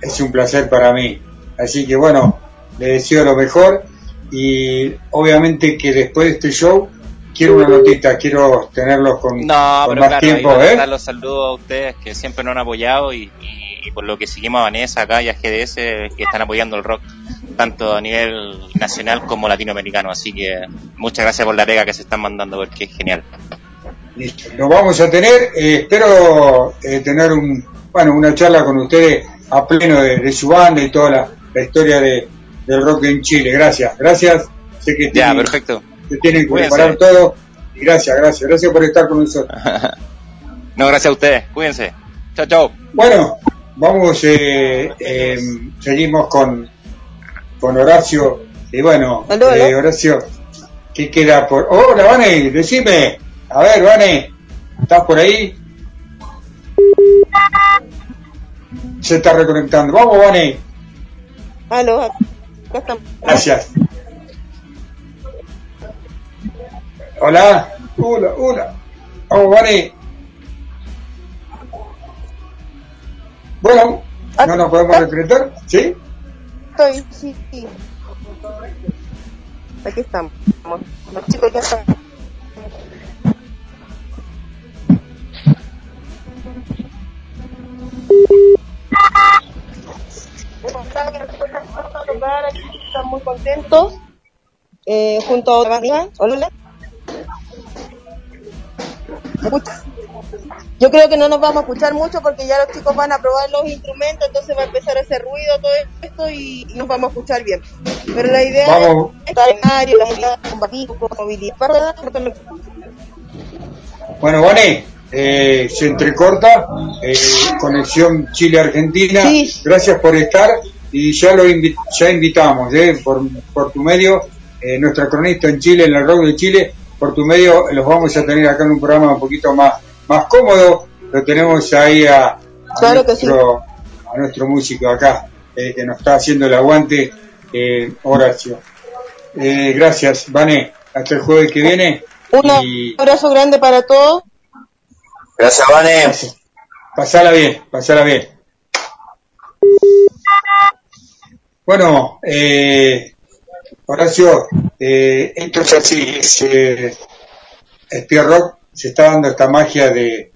Es un placer para mí. Así que bueno, le deseo lo mejor y obviamente que después de este show quiero una notita, quiero tenerlos con, No, con pero más claro, tiempo, a ¿eh? los saludos a ustedes que siempre nos han apoyado y, y- y por lo que seguimos a Vanessa acá y a GDS que están apoyando el rock tanto a nivel nacional como latinoamericano. Así que muchas gracias por la pega que se están mandando porque es genial. Listo. Lo vamos a tener, eh, espero eh, tener un, bueno, una charla con ustedes a pleno de, de su banda y toda la, la historia de, del rock en Chile. Gracias, gracias. Sé que Ya, perfecto. que tienen que Cuídense. preparar todo. Y gracias, gracias, gracias por estar con nosotros. No, gracias a ustedes. Cuídense. Chao, chao. Bueno, vamos, eh, eh, seguimos con, con Horacio. Y bueno, Aló, aló. eh, Horacio, ¿qué queda por...? Hola, Vane, decime. A ver, Vane, ¿estás por ahí? Se está reconectando. Vamos, Vane. Aló, acá estamos. Gracias. Hola. Hola, hola. Vamos, Vane. Bueno, no nos podemos representar, ¿sí? Estoy, sí, sí. Aquí estamos. Los chicos ya están. Están muy contentos. Eh, junto a otra amiga. Hola. ¿Me escuchas? Yo creo que no nos vamos a escuchar mucho porque ya los chicos van a probar los instrumentos, entonces va a empezar a hacer ruido todo esto y, y nos vamos a escuchar bien. Pero la idea Vamos. es estar en área, la idea con movilidad. Bueno, Vane, eh, se entrecorta, eh, conexión Chile-Argentina. Gracias por estar y ya lo invi- ya invitamos eh, por, por tu medio, eh, nuestra cronista en Chile, en el rock de Chile, por tu medio los vamos a tener acá en un programa un poquito más, más cómodo. Lo tenemos ahí a, a Claro que sí. nuestro, a nuestro músico acá, eh, que nos está haciendo el aguante, eh, Horacio. Eh, gracias, Vane. Hasta el jueves que viene. Un Y abrazo grande para todos. Gracias, Vane. pasala bien, pasala bien. Bueno, eh, Horacio, eh, esto es así, es, eh, Spear Rock se está dando esta magia de,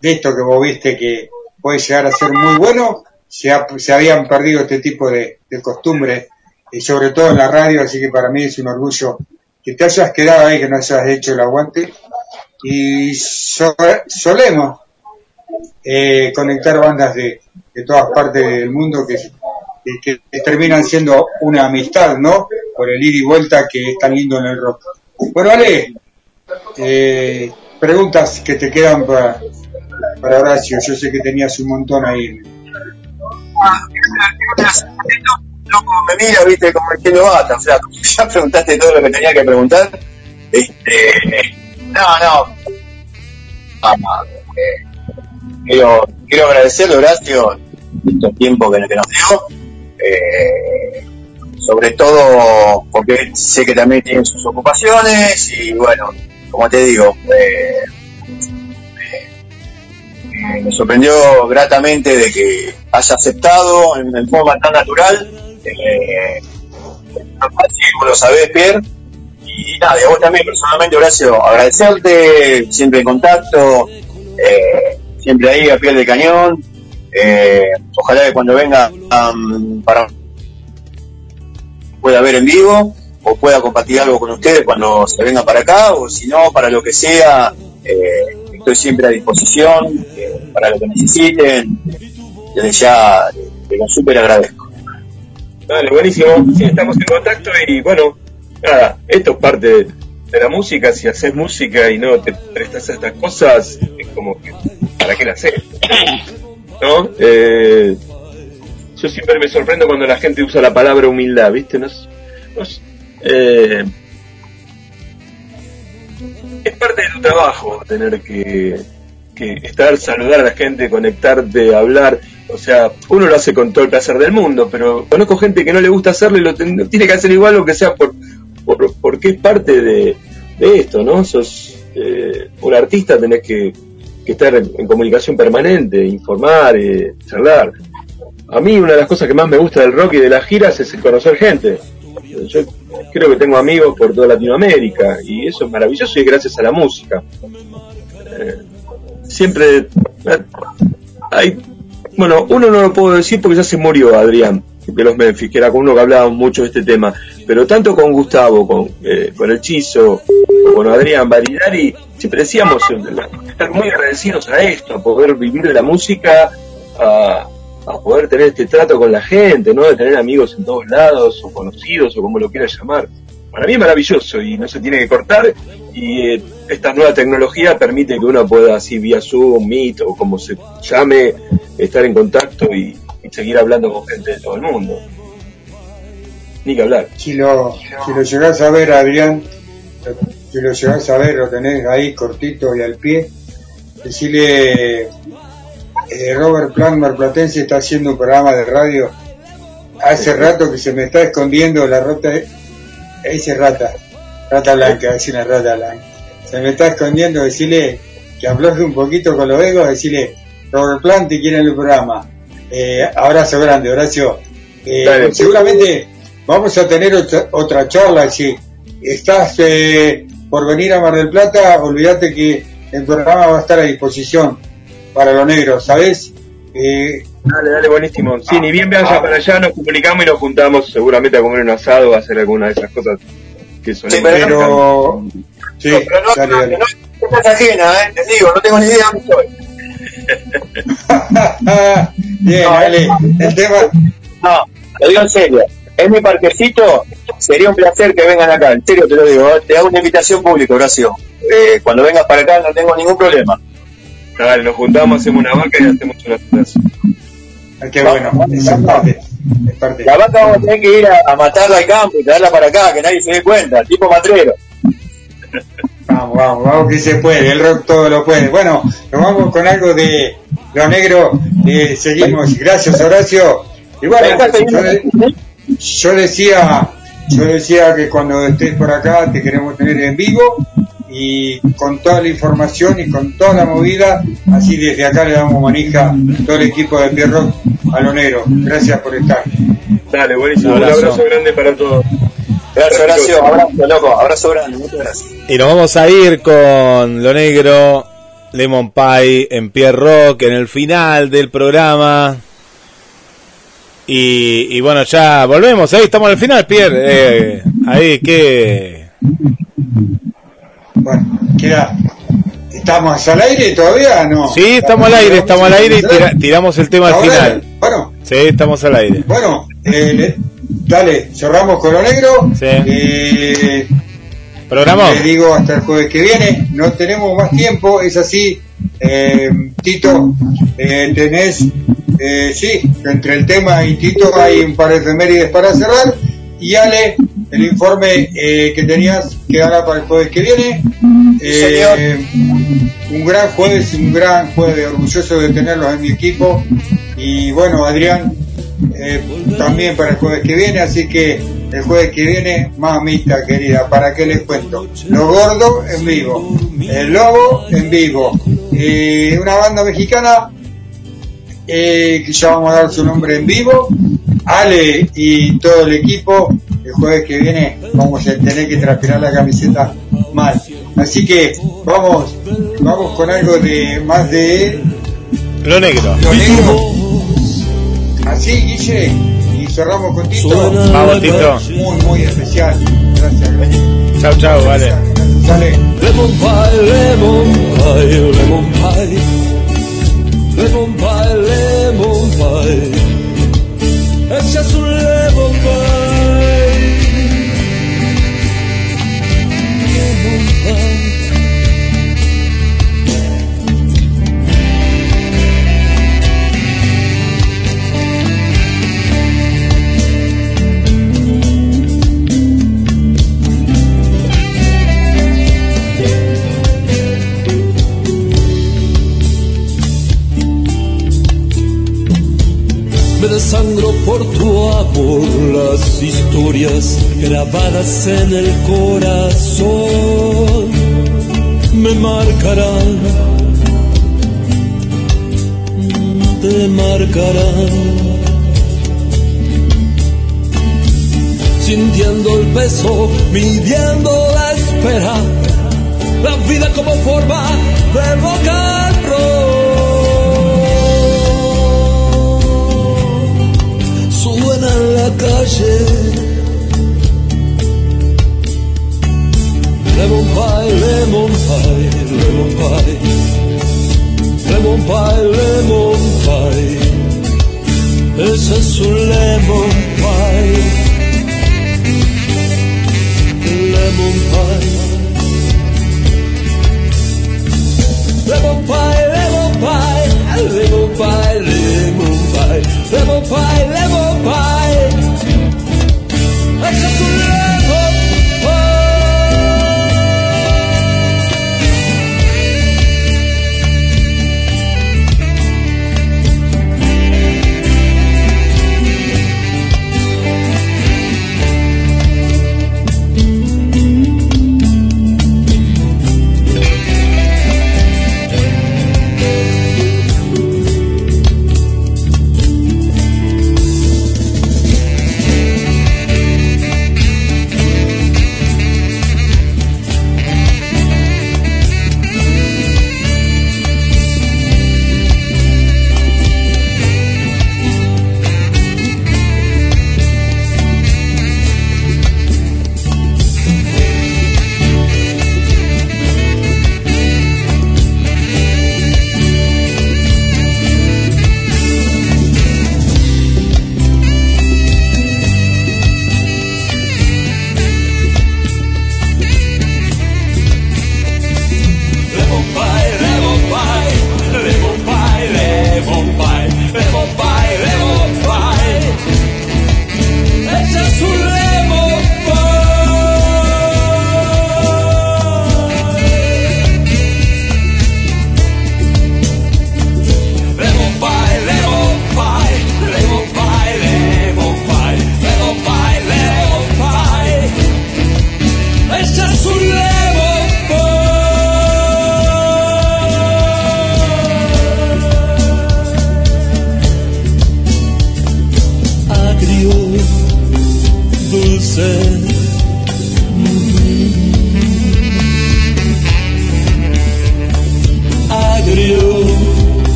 de esto que vos viste que puede llegar a ser muy bueno, se, ha- se habían perdido este tipo de, de costumbres, y sobre todo en la radio, así que para mí es un orgullo que te hayas quedado ahí, que no hayas hecho el aguante, y so- solemos eh, conectar bandas de, de todas partes del mundo que, que- que terminan siendo una amistad, ¿no? Por el ir y vuelta que es tan lindo en el rock. Bueno, Ale, eh, preguntas que te quedan para, para Horacio. Yo sé que tenías un montón ahí. Loco, me mira, viste, como el que lo bata, flaco. Ya preguntaste todo lo que tenía que preguntar. Este, no, no. Ah, eh, quiero, quiero agradecerle, Horacio, estos tiempos que, que nos dio. Eh, sobre todo porque sé que también tiene sus ocupaciones y bueno, como te digo, eh, eh, me sorprendió gratamente de que haya aceptado en, en forma tan natural. Eh, así vos lo sabés, Pierre. Y nada, y vos también personalmente, Horacio, agradecerte, siempre en contacto, eh, siempre ahí a pie de cañón. Eh, ojalá que cuando venga para pueda ver en vivo o pueda compartir algo con ustedes cuando se venga para acá o si no, para lo que sea, eh, estoy siempre a disposición eh, para lo que necesiten. Desde ya te lo súper agradezco. Dale, buenísimo. Sí, estamos en contacto y bueno, nada, esto es parte de, la música. Si haces música y no te prestas estas cosas, es como que, ¿para qué la haces? ¿No? Eh, yo siempre me sorprendo cuando la gente usa la palabra humildad, ¿viste? No, eh, es parte de tu trabajo tener que, que estar, saludar a la gente, conectarte, hablar. O sea, uno lo hace con todo el placer del mundo, pero conozco gente que no le gusta hacerlo y lo ten- tiene que hacer igual, lo que sea, por, por- porque es parte de, esto, ¿no? Sos eh, un artista, tenés que, estar en, en comunicación permanente, informar, eh, charlar. A mí una de las cosas que más me gusta del rock y de las giras es el conocer gente. Yo creo que tengo amigos por toda Latinoamérica y eso es maravilloso y es gracias a la música. Eh, siempre eh, hay, bueno, uno no lo puedo decir porque ya se murió Adrián de los Memphis, que era con uno que hablábamos mucho de este tema, pero tanto con Gustavo, con, eh, con el Chizo, con Adrián Barilari, siempre decíamos eh, estar muy agradecidos a esto, a poder vivir de la música, a, a poder tener este trato con la gente, ¿no? De tener amigos en todos lados, o conocidos, o como lo quieras llamar. Para mí es maravilloso y no se tiene que cortar y eh, esta nueva tecnología permite que uno pueda así vía Zoom, Meet o como se llame, estar en contacto y, seguir hablando con gente de todo el mundo. Ni que hablar. Si lo, si lo llegás a ver, Adrián, si lo llegás a ver, lo tenés ahí cortito y al pie, decirle, eh, Robert Plant Platense está haciendo un programa de radio. Hace rato que se me está escondiendo la rata, ese rata, rata blanca, es una rata blanca. Se me está escondiendo, decirle que afloje un poquito con los egos, decirle, Robert Plant te quiere en el programa. Eh, abrazo grande, Horacio. Eh, Dale. seguramente vamos a tener otra, otra charla. Si estás eh, por venir a Mar del Plata, olvídate que el programa va a estar a disposición para los negros, ¿sabes? Eh, Dale, dale, buenísimo. Sí, ni bien vaya para allá, nos comunicamos y nos juntamos seguramente a comer un asado, a hacer alguna de esas cosas que solemos hacer. pero... Sí, dale, dale. No es ajena, ¿eh? Te digo, no tengo ni idea dónde estoy. Bien, dale. El tema... No, lo digo en serio. es mi parquecito, sería un placer que vengan acá, en serio te lo digo, te hago una invitación pública, Horacio. Eh, cuando vengas para acá no tengo ningún problema. Dale, nos juntamos, hacemos una vaca y hacemos una plaza. Ah, Qué bueno, esa parte. Es parte. La vaca vamos a tener que ir a, a matarla al campo y traerla para acá, que nadie se dé cuenta, tipo matrero. Vamos, vamos, vamos que se puede, el rock todo lo puede. Bueno, nos vamos con algo de lo negro, eh, seguimos. Gracias Horacio. Y bueno, yo, de- yo decía, yo decía que cuando estés por acá te queremos tener en vivo y con toda la información y con toda la movida, así desde acá le damos manija todo el equipo de Pierrock a lo negro. Gracias por estar. Dale, buenísimo. Un Un abrazo. grande para todos. Gracias Horacio, abrazo loco, abrazo grande, muchas gracias. Y nos vamos a ir con lo negro, Lemon Pie en Pierre Rock en el final del programa. Y, y bueno, ya volvemos. Ahí estamos al final, Pierre. Eh, ahí, que. Bueno, queda. ¿Estamos al aire todavía? No. Sí, estamos al aire, estamos al aire y tira- tiramos el tema al final. Bueno, Sí, estamos al aire. bueno, eh, le- dale, cerramos con lo negro. Sí. Eh, ¿Programó? Le digo hasta el jueves que viene. No tenemos más tiempo, es así. Eh, Tito, eh, tenés, eh, sí, entre el tema y Tito hay un par de efemérides para cerrar. Y Ale, el informe eh, que tenías que dará para el jueves que viene. Eh, un gran jueves, un gran jueves, orgulloso de tenerlos en mi equipo. Y bueno, Adrián, eh, también para el jueves que viene, así que el jueves que viene, mamita querida, ¿para qué les cuento? Lo gordo en vivo, el lobo en vivo, eh, una banda mexicana eh, que ya vamos a dar su nombre en vivo, Ale y todo el equipo, el jueves que viene vamos a tener que transpirar la camiseta mal. Así que vamos, vamos con algo de más de Lo negro. lo negro. Así, Guille, y cerramos con Tito. Vamos, Tito. Muy, muy especial. Gracias, gracias. Chau, chau, vale. Dale. Lemon pie, lemon pie, lemon pie. Lemon pie, lemon pie. Ese es Me desangro por tu amor, las historias grabadas en el corazón me marcarán, te marcarán. Sintiendo el beso, midiendo la espera, la vida como forma de rock. La calle. Lemon pie, lemon pie, lemon pie. Lemon pie, lemon pie. Ese es un lemon pie.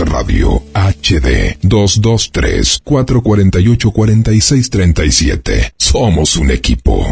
Radio HD 223-448-4637. Somos un equipo.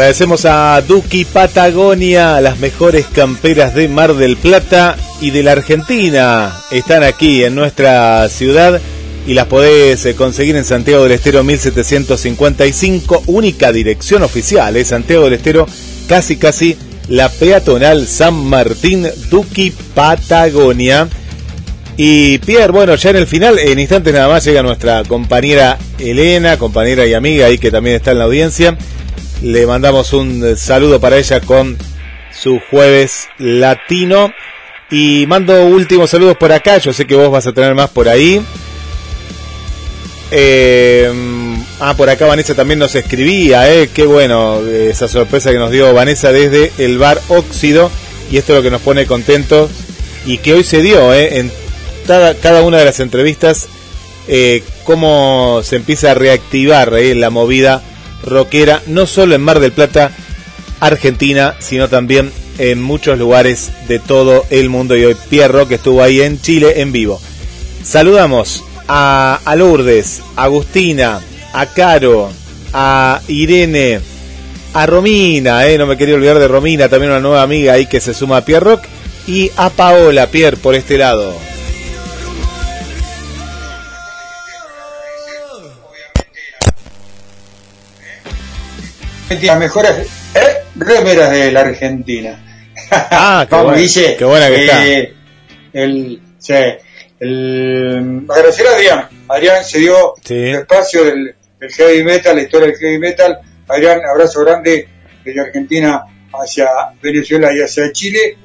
Agradecemos a Duki Patagonia, las mejores camperas de Mar del Plata y de la Argentina. Están aquí en nuestra ciudad y las podés eh, conseguir en Santiago del Estero 1755, única dirección oficial, es Santiago del Estero, casi casi la peatonal San Martín Duki Patagonia. Y Pierre, bueno, ya en el final, en instantes nada más llega nuestra compañera Elena, compañera y amiga ahí que también está en la audiencia. Le mandamos un saludo para ella con su jueves latino. Y mando últimos saludos por acá, yo sé que vos vas a tener más por ahí. Eh, ah, por acá Vanessa también nos escribía, eh, qué bueno esa sorpresa que nos dio Vanessa desde el bar Óxido. Y esto es lo que nos pone contentos y que hoy se dio eh, en cada, cada una de las entrevistas, eh, cómo se empieza a reactivar eh, la movida rockera, no solo en Mar del Plata, Argentina, sino también en muchos lugares de todo el mundo. Y hoy Pierro, que estuvo ahí en Chile en vivo. Saludamos a, Lourdes, a Agustina, a Caro, a Irene, a Romina, eh, no me quería olvidar de Romina, también una nueva amiga ahí que se suma a Pierrock, y a Paola, Pierre, por este lado. Las mejores eh, remeras de la Argentina. Ah, qué, Vamos, buena, Guille. qué buena que está. Eh, El, sí, el, agradecer a Adrián. Adrián se dio el espacio del, del heavy metal, la historia del heavy metal. Adrián, abrazo grande desde Argentina hacia Venezuela y hacia Chile.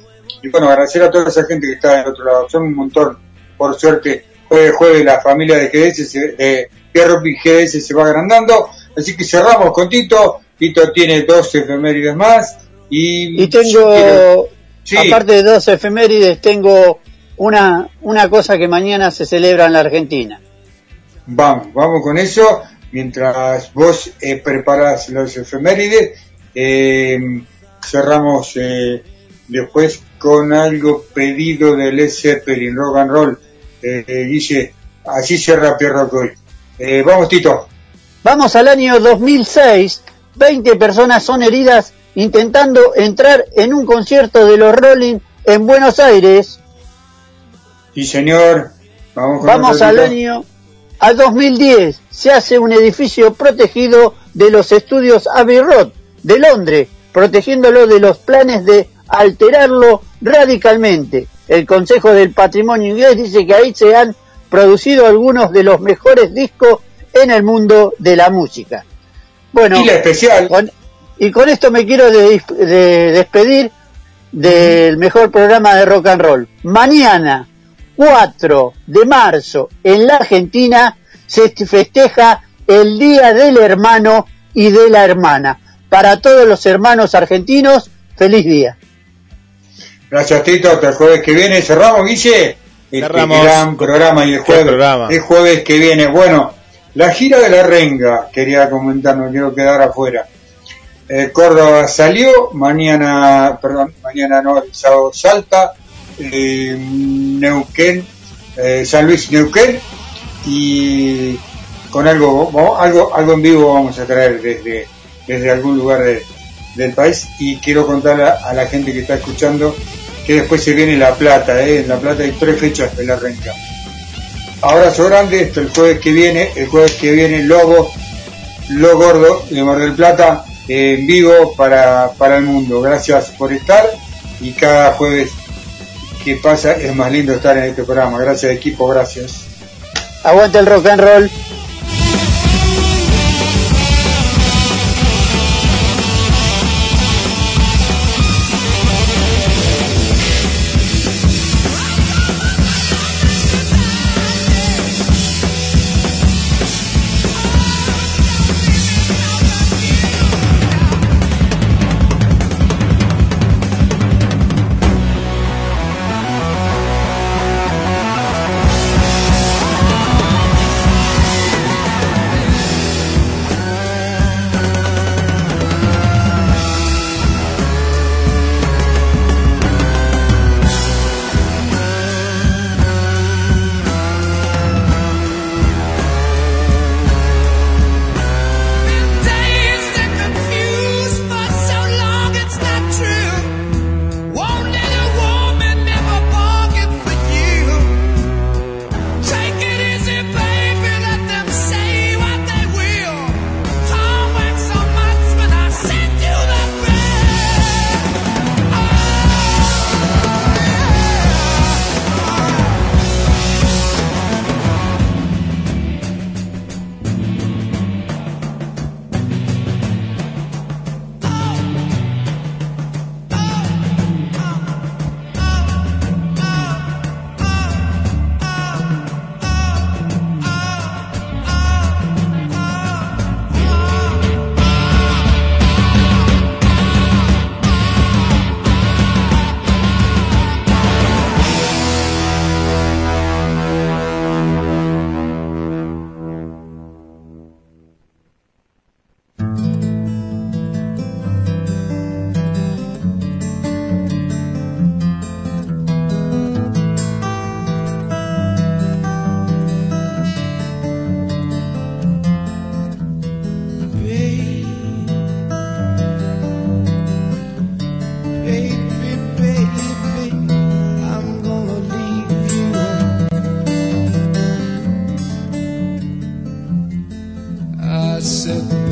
Y bueno, agradecer a toda esa gente que está del otro lado. Son un montón, por suerte. Jueves, jueves, la familia de GDS, de Pierro GDS se va agrandando. Así que cerramos con Tito. Tito tiene dos efemérides más. Y, Y tengo, yo quiero- Sí. aparte de dos efemérides, tengo una, una cosa que mañana se celebra en la Argentina. Vamos, vamos con eso. Mientras vos eh, preparás los efemérides, eh, cerramos eh, después con algo pedido de Led Zeppelin, rock and roll. Eh, eh, Guille, así cierra Pierro hoy. Eh, vamos, Tito. Vamos al año 2006, 20 personas son heridas intentando entrar en un concierto de los Rolling en Buenos Aires. Sí, señor. Vamos, con Vamos al año a 2010. Se hace un edificio protegido de los estudios Abbey Road de Londres, protegiéndolo de los planes de alterarlo radicalmente. El Consejo del Patrimonio Inglés dice que ahí se han producido algunos de los mejores discos en el mundo de la música. Bueno, Y la especial. con- y con esto me quiero de- de- despedir del mejor programa de rock and roll. Mañana, 4 de marzo, en la Argentina, se festeja el Día del Hermano y de la Hermana. Para todos los hermanos argentinos, feliz día. Gracias, Tito. Hasta el jueves que viene. Cerramos, Guille. Este Cerramos. gran programa y el jueves, programa. el jueves que viene. Bueno, la gira de la renga, quería comentar, no quiero quedar afuera. Eh, Córdoba salió, mañana, perdón, mañana no, el sábado Salta, eh, Neuquén, eh, San Luis Neuquén y con algo, algo, algo en vivo vamos a traer desde, desde algún lugar de- del país y quiero contar a, a la gente que está escuchando que después se viene La Plata, en La Plata hay tres fechas de la renga. Abrazo grande, esto el jueves que viene, el jueves que viene Lobo, Lo Gordo de Mar del Plata eh, en vivo para, para el mundo. Gracias por estar y cada jueves que pasa es más lindo estar en este programa. Gracias equipo, gracias. Aguanta el rock and roll. etc